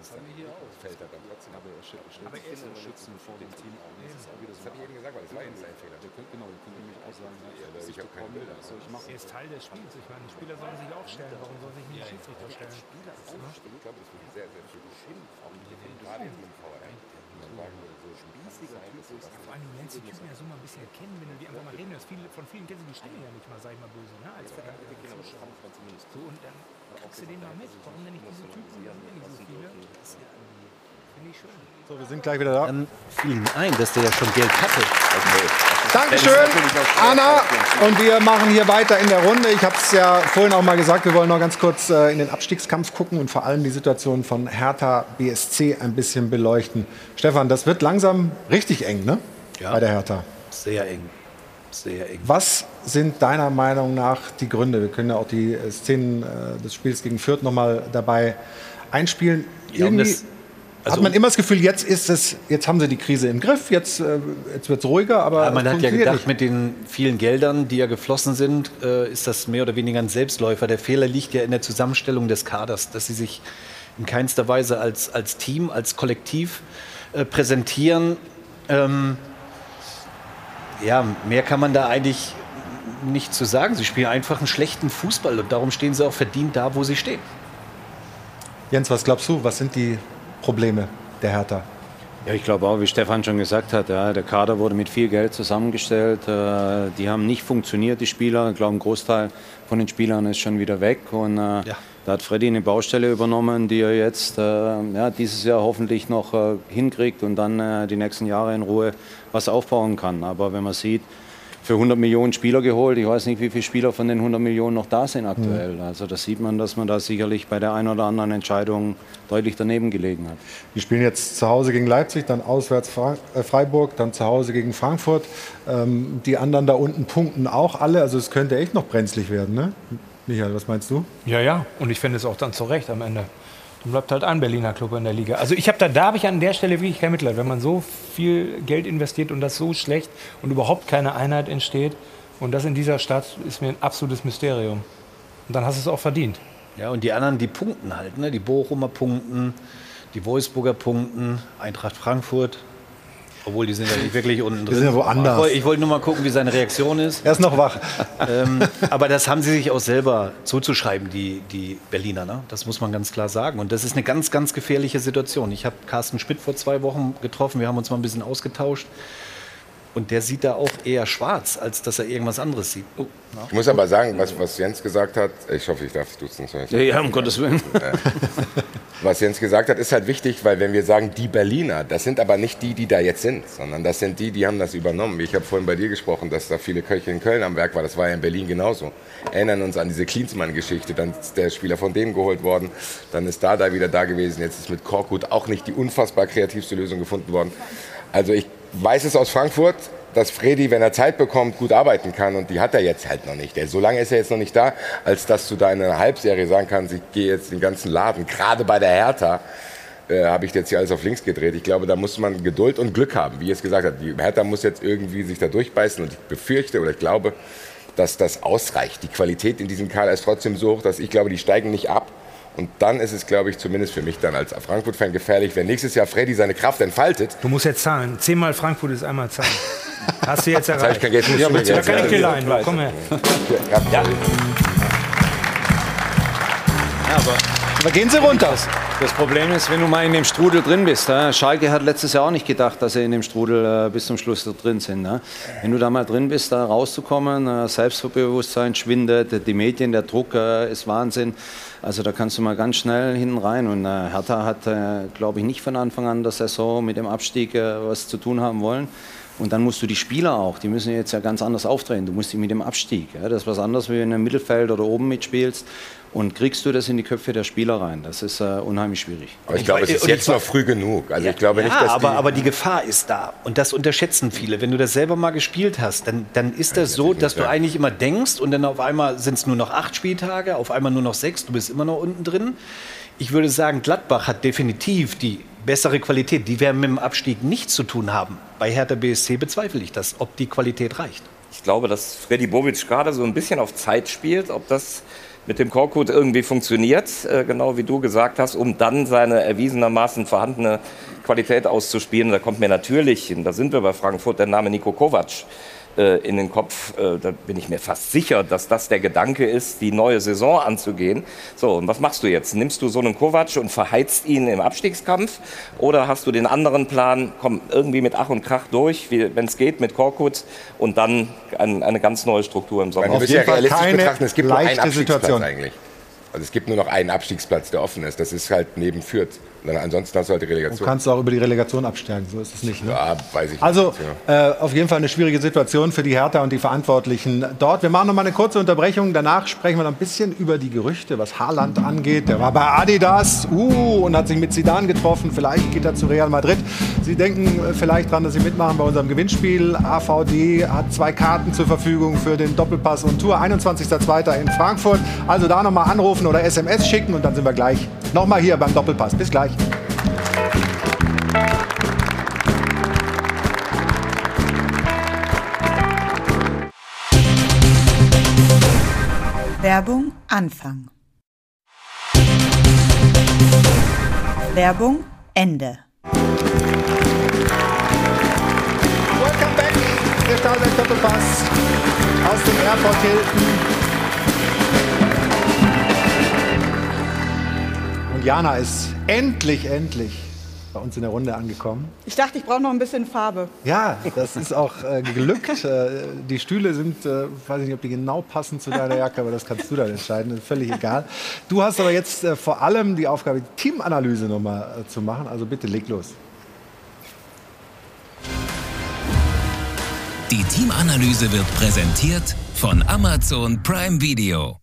Das haben wir hier auch. Fällt er dann trotzdem. Aber er stellt Aber ist Schützen vor dem Team auch. Das ist auch wieder so. Das hab ich eben gesagt, weil das war eben sein Fehler. Wir können, genau, wir können nämlich auch sagen, ja, ich ist hab keine Bilder. Was soll ich machen? Er ist Teil des Spiels. Ich meine, die Spieler sollen sich auch stellen. Warum soll sich nicht ein Schiedsrichter stellen? Spieler aufstehen, ich glaube, das wird sehr, sehr viel beschimpft. Auch gerade jetzt mit dem VR. Würde, so spießiger Typ ist. Vor allem, du lernst die Typen ja so mal ein bisschen kennen, wenn du die einfach mal reden hörst. Viele, von vielen kennst du die Stimme ja nicht mal, sag ich mal böse, ne? Als. So, und dann kriegst du den mal mit. Warum denn nicht diese Typen? Die sind ja nicht so viele. So, wir sind gleich wieder da. Dann fiel ihm ein, dass der ja schon Geld hatte. Dankeschön, Anna. Und wir machen hier weiter in der Runde. Ich habe es ja vorhin auch mal gesagt, wir wollen noch ganz kurz äh, in den Abstiegskampf gucken und vor allem die Situation von Hertha BSC ein bisschen beleuchten. Stefan, das wird langsam richtig eng, ne? Ja. Bei der Hertha. Sehr eng. Sehr eng. Was sind deiner Meinung nach die Gründe? Wir können ja auch die äh, Szenen äh, des Spiels gegen Fürth noch mal dabei einspielen. Ja, Irgendwie also- hat man immer das Gefühl, jetzt ist es, jetzt haben sie die Krise im Griff, jetzt, äh, jetzt wird es ruhiger, aber Ja, man hat ja gedacht, nicht. mit den vielen Geldern, die ja geflossen sind, äh, ist das mehr oder weniger ein Selbstläufer. Der Fehler liegt ja in der Zusammenstellung des Kaders, dass sie sich in keinster Weise als, als Team, als Kollektiv äh, präsentieren. Ähm, ja, mehr kann man da eigentlich nicht zu sagen. Sie spielen einfach einen schlechten Fußball und darum stehen sie auch verdient da, wo sie stehen. Jens, was glaubst du, was sind die Probleme der Hertha? Ja, ich glaube auch, wie Stefan schon gesagt hat, ja, der Kader wurde mit viel Geld zusammengestellt. Äh, die haben nicht funktioniert, die Spieler. Ich glaube, ein Großteil von den Spielern ist schon wieder weg. Und äh, da hat Freddy eine Baustelle übernommen, die er jetzt äh, ja, dieses Jahr hoffentlich noch äh, hinkriegt und dann äh, die nächsten Jahre in Ruhe was aufbauen kann. Aber wenn man sieht, für 100 Millionen Spieler geholt. Ich weiß nicht, wie viele Spieler von den 100 Millionen noch da sind aktuell. Also da sieht man, dass man da sicherlich bei der einen oder anderen Entscheidung deutlich daneben gelegen hat. Die spielen jetzt zu Hause gegen Leipzig, dann auswärts Fra äh, Freiburg, dann zu Hause gegen Frankfurt. Ähm, die anderen da unten punkten auch alle. Also es könnte echt noch brenzlig werden, ne? Michael, was meinst du? Ja, ja. Und ich finde es auch dann zu Recht am Ende. Dann bleibt halt ein Berliner Club in der Liga. Also ich habe da, da habe ich an der Stelle wirklich kein Mitleid, wenn man so viel Geld investiert und das so schlecht und überhaupt keine Einheit entsteht. Und das in dieser Stadt ist mir ein absolutes Mysterium. Und dann hast du es auch verdient. Ja, und die anderen, die punkten halt. Ne? Die Bochumer punkten, die Wolfsburger punkten, Eintracht Frankfurt. Obwohl, die sind ja nicht wirklich unten drin. sind ja woanders. Ich wollte- Ich wollte nur mal gucken, wie seine Reaktion ist. Er ist noch wach. ähm, aber das haben sie sich auch selber zuzuschreiben, die, die Berliner. Ne? Das muss man ganz klar sagen. Und das ist eine ganz, ganz gefährliche Situation. Ich habe Carsten Schmidt vor zwei Wochen getroffen. Wir haben uns mal ein bisschen ausgetauscht. Und der sieht da auch eher schwarz, als dass er irgendwas anderes sieht. Oh. Ich muss aber sagen, was, was Jens gesagt hat, ich hoffe, ich darf es duzen. Ja, ja, um Gottes Willen. Was Jens gesagt hat, ist halt wichtig, weil wenn wir sagen, die Berliner, das sind aber nicht die, die da jetzt sind, sondern das sind die, die haben das übernommen. Ich habe vorhin bei dir gesprochen, dass da viele Köche in Köln am Werk waren. Das war ja in Berlin genauso. Erinnern uns an diese Klinsmann-Geschichte. Dann ist der Spieler von denen geholt worden. Dann ist da da wieder da gewesen. Jetzt ist mit Korkut auch nicht die unfassbar kreativste Lösung gefunden worden. Also ich weiß es aus Frankfurt, dass Freddy, wenn er Zeit bekommt, gut arbeiten kann. Und die hat er jetzt halt noch nicht. Der, so lange ist er jetzt noch nicht da, als dass du da in einer Halbserie sagen kannst, ich gehe jetzt den ganzen Laden, gerade bei der Hertha, äh, habe ich jetzt hier alles auf links gedreht. Ich glaube, da muss man Geduld und Glück haben, wie es gesagt hat. Die Hertha muss jetzt irgendwie sich da durchbeißen. Und ich befürchte oder ich glaube, dass das ausreicht. Die Qualität in diesem Kader ist trotzdem so hoch, dass ich glaube, die steigen nicht ab. Und dann ist es, glaube ich, zumindest für mich dann als Frankfurt-Fan gefährlich, wenn nächstes Jahr Freddy seine Kraft entfaltet. Du musst jetzt zahlen. Zehnmal Frankfurt ist einmal zahlen. Hast du jetzt erreicht? hab ich kein Geld, ja, bitte. Da kann ich dir leihen. Komm her. Ja. Ja, aber, aber gehen Sie runter. Das Problem ist, wenn du mal in dem Strudel drin bist. Ja? Schalke hat letztes Jahr auch nicht gedacht, dass sie in dem Strudel äh, bis zum Schluss drin sind. Ne? Wenn du da mal drin bist, da rauszukommen, äh, Selbstbewusstsein schwindet, die Medien, der Druck äh, ist Wahnsinn. Also da kannst du mal ganz schnell hinten rein. Und äh, Hertha hat, äh, glaube ich, nicht von Anfang an der Saison mit dem Abstieg äh, was zu tun haben wollen. Und dann musst du die Spieler auch, die müssen jetzt ja ganz anders auftreten. Du musst dich mit dem Abstieg. Ja? Das ist was anderes, wie wenn du im Mittelfeld oder oben mitspielst. Und kriegst du das in die Köpfe der Spieler rein? Das ist äh, unheimlich schwierig. Aber ich glaube, es ist jetzt noch früh genug. Also ich glaube nicht, ja, dass aber, die, aber die Gefahr ist da. Und das unterschätzen viele. Wenn du das selber mal gespielt hast, dann, dann ist das so, dass du eigentlich immer denkst und dann auf einmal sind es nur noch acht Spieltage, auf einmal nur noch sechs, du bist immer noch unten drin. Ich würde sagen, Gladbach hat definitiv die bessere Qualität. Die werden mit dem Abstieg nichts zu tun haben. Bei Hertha BSC bezweifle ich das, ob die Qualität reicht. Ich glaube, dass Freddy Bobic gerade so ein bisschen auf Zeit spielt, ob das mit dem Korkut irgendwie funktioniert, äh, genau wie du gesagt hast, um dann seine erwiesenermaßen vorhandene Qualität auszuspielen. Da kommt mir natürlich, und da sind wir bei Frankfurt, der Name Nico Kovac in den Kopf. Äh, da bin ich mir fast sicher, dass das der Gedanke ist, die neue Saison anzugehen. So, und was machst du jetzt? Nimmst du so einen Kovac und verheizt ihn im Abstiegskampf? Oder hast du den anderen Plan, komm irgendwie mit Ach und Krach durch, wenn es geht, mit Korkut und dann ein, eine ganz neue Struktur im Sommer? Man muss ja realistisch betrachten, es gibt nur einen Abstiegsplatz eigentlich. Also es gibt nur noch einen Abstiegsplatz, der offen ist. Das ist halt neben Fürth. Dann ansonsten hast du halt die Du Relegation. kannst auch über die Relegation absteigen, so ist es nicht. Ne? Ja, weiß ich nicht. Also äh, auf jeden Fall eine schwierige Situation für die Hertha und die Verantwortlichen dort. Wir machen noch mal eine kurze Unterbrechung. Danach sprechen wir noch ein bisschen über die Gerüchte, was Haaland angeht. Der war bei Adidas uh, und hat sich mit Zidane getroffen. Vielleicht geht er zu Real Madrid. Sie denken äh, vielleicht dran, dass Sie mitmachen bei unserem Gewinnspiel. AVD hat zwei Karten zur Verfügung für den Doppelpass und Tour 21.02. in Frankfurt. Also da noch mal anrufen oder SMS schicken und dann sind wir gleich noch mal hier beim Doppelpass. Bis gleich. Werbung Anfang. Werbung Ende. Welcome back, der Stahlberg Doppelpass aus dem Airport Hilton. Und Jana ist endlich, endlich bei uns in der Runde angekommen. Ich dachte, ich brauche noch ein bisschen Farbe. Ja, das ist auch äh, gelückt. Äh, die Stühle sind, äh, weiß ich nicht, ob die genau passen zu deiner Jacke, aber das kannst du dann entscheiden. Ist völlig egal. Du hast aber jetzt äh, vor allem die Aufgabe, die Teamanalyse nochmal äh, zu machen. Also bitte leg los. Die Teamanalyse wird präsentiert von Amazon Prime Video.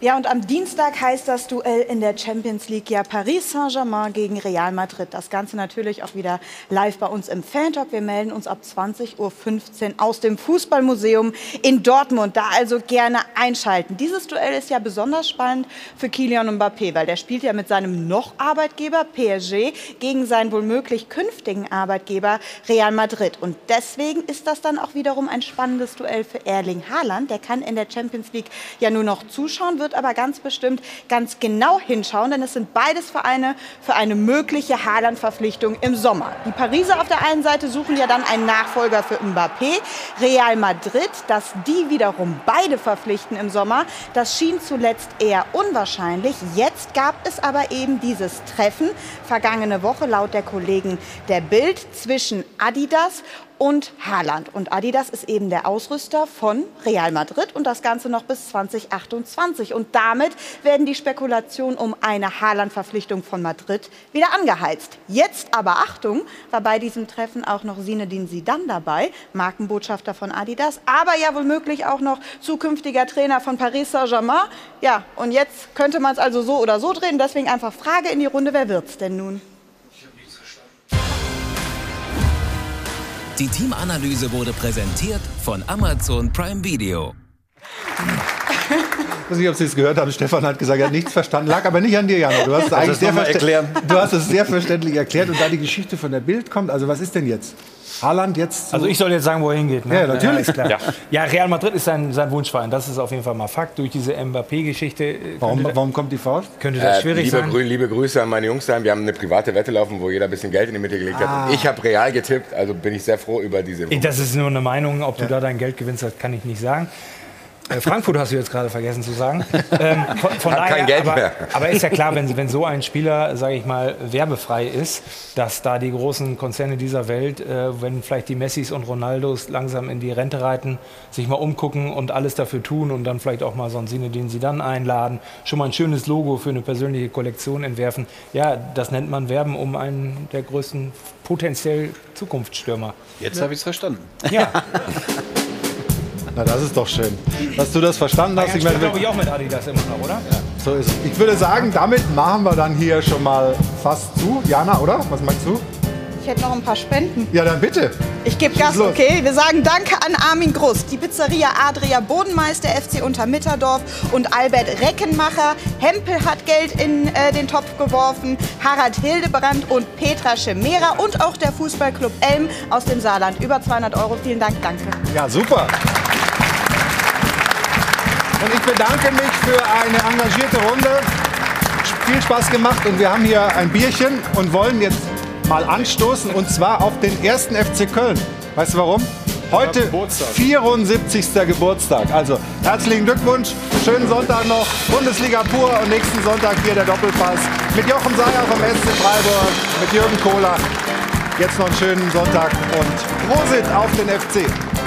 Ja, und am Dienstag heißt das Duell in der Champions League ja Paris Saint-Germain gegen Real Madrid. Das Ganze natürlich auch wieder live bei uns im Fan-Talk. Wir melden uns ab 20.15 Uhr aus dem Fußballmuseum in Dortmund. Da also gerne einschalten. Dieses Duell ist ja besonders spannend für Kylian Mbappé, weil der spielt ja mit seinem noch Arbeitgeber PSG gegen seinen womöglich künftigen Arbeitgeber Real Madrid. Und deswegen ist das dann auch wiederum ein spannendes Duell für Erling Haaland. Der kann in der Champions League ja nur noch zuschauen, wird aber ganz bestimmt ganz genau hinschauen, denn es sind beides Vereine für eine mögliche Haaland-Verpflichtung im Sommer. Die Pariser auf der einen Seite suchen ja dann einen Nachfolger für Mbappé. Real Madrid, dass die wiederum beide verpflichten im Sommer, das schien zuletzt eher unwahrscheinlich. Jetzt gab es aber eben dieses Treffen vergangene Woche laut der Kollegen der Bild zwischen Adidas und Haaland. Und Adidas ist eben der Ausrüster von Real Madrid und das Ganze noch bis 2028. Und damit werden die Spekulationen um eine Haaland-Verpflichtung von Madrid wieder angeheizt. Jetzt aber Achtung, war bei diesem Treffen auch noch Zinedine Zidane dabei, Markenbotschafter von Adidas, aber ja womöglich auch noch zukünftiger Trainer von Paris Saint-Germain. Ja, und jetzt könnte man es also so oder so drehen. Deswegen einfach Frage in die Runde, wer wird's denn nun? Die Teamanalyse wurde präsentiert von Amazon Prime Video. Ich weiß nicht, ob Sie es gehört haben. Stefan hat gesagt, er hat nichts verstanden. Lag aber nicht an dir, Jana. Du hast es eigentlich sehr, erklären? du hast es sehr verständlich erklärt. Und da die Geschichte von der Bild kommt, also was ist denn jetzt? Haaland jetzt. Also ich soll jetzt sagen, wo er hingeht. Ne? Ja, natürlich. Ja, klar. Ja. ja, Real Madrid ist sein, sein Wunschverein. Das ist auf jeden Fall mal Fakt. Durch diese Mbappé-Geschichte. äh, Warum, warum kommt die Faust? Könnte das Äh, schwierig liebe, sein. Grü liebe Grüße an meine Jungs daheim. Wir haben eine private Wette laufen, wo jeder ein bisschen Geld in die Mitte gelegt Ah. hat. Und ich habe real getippt, also bin ich sehr froh über diese. Ich- Das ist nur eine Meinung. Ob du da dein Geld gewinnst, das kann ich nicht sagen. Äh, Frankfurt hast du jetzt gerade vergessen zu sagen. Ähm, von, von daher, kein Geld aber, mehr. aber ist ja klar, wenn, wenn so ein Spieler, sage ich mal, werbefrei ist, dass da die großen Konzerne dieser Welt, äh, wenn vielleicht die Messis und Ronaldos langsam in die Rente reiten, sich mal umgucken und alles dafür tun und dann vielleicht auch mal so einen Sinne, den sie dann einladen, schon mal ein schönes Logo für eine persönliche Kollektion entwerfen. Ja, das nennt man Werben um einen der größten potenziell Zukunftsstürmer. Jetzt habe ich es verstanden. Ja. Na, das ist doch schön, dass du das verstanden hast. Ich meine, glaube ich auch mit Adidas immer noch, oder? so ist es. Ich würde sagen, damit machen wir dann hier schon mal fast zu. Jana, oder? Was meinst du? Ich hätte noch ein paar Spenden. Ja, dann bitte. Ich gebe Gas, los. okay? Wir sagen Danke an Armin Gruss, die Pizzeria Adria Bodenmeister, FC Untermitterdorf und Albert Reckenmacher. Hempel hat Geld in äh, den Topf geworfen, Harald Hildebrand und Petra Schemera und auch der Fußballclub Elm aus dem Saarland. Über 200 Euro. Vielen Dank, danke. Ja, super. Und ich bedanke mich für eine engagierte Runde. Viel Spaß gemacht und wir haben hier ein Bierchen und wollen jetzt mal anstoßen und zwar auf den ersten FC Köln. Weißt du warum? Heute 74. Geburtstag. Also herzlichen Glückwunsch, schönen Sonntag noch, Bundesliga pur und nächsten Sonntag hier der Doppelpass mit Jochen Seyer vom SC Freiburg, mit Jürgen Kohler. Jetzt noch einen schönen Sonntag und Prosit auf den FC.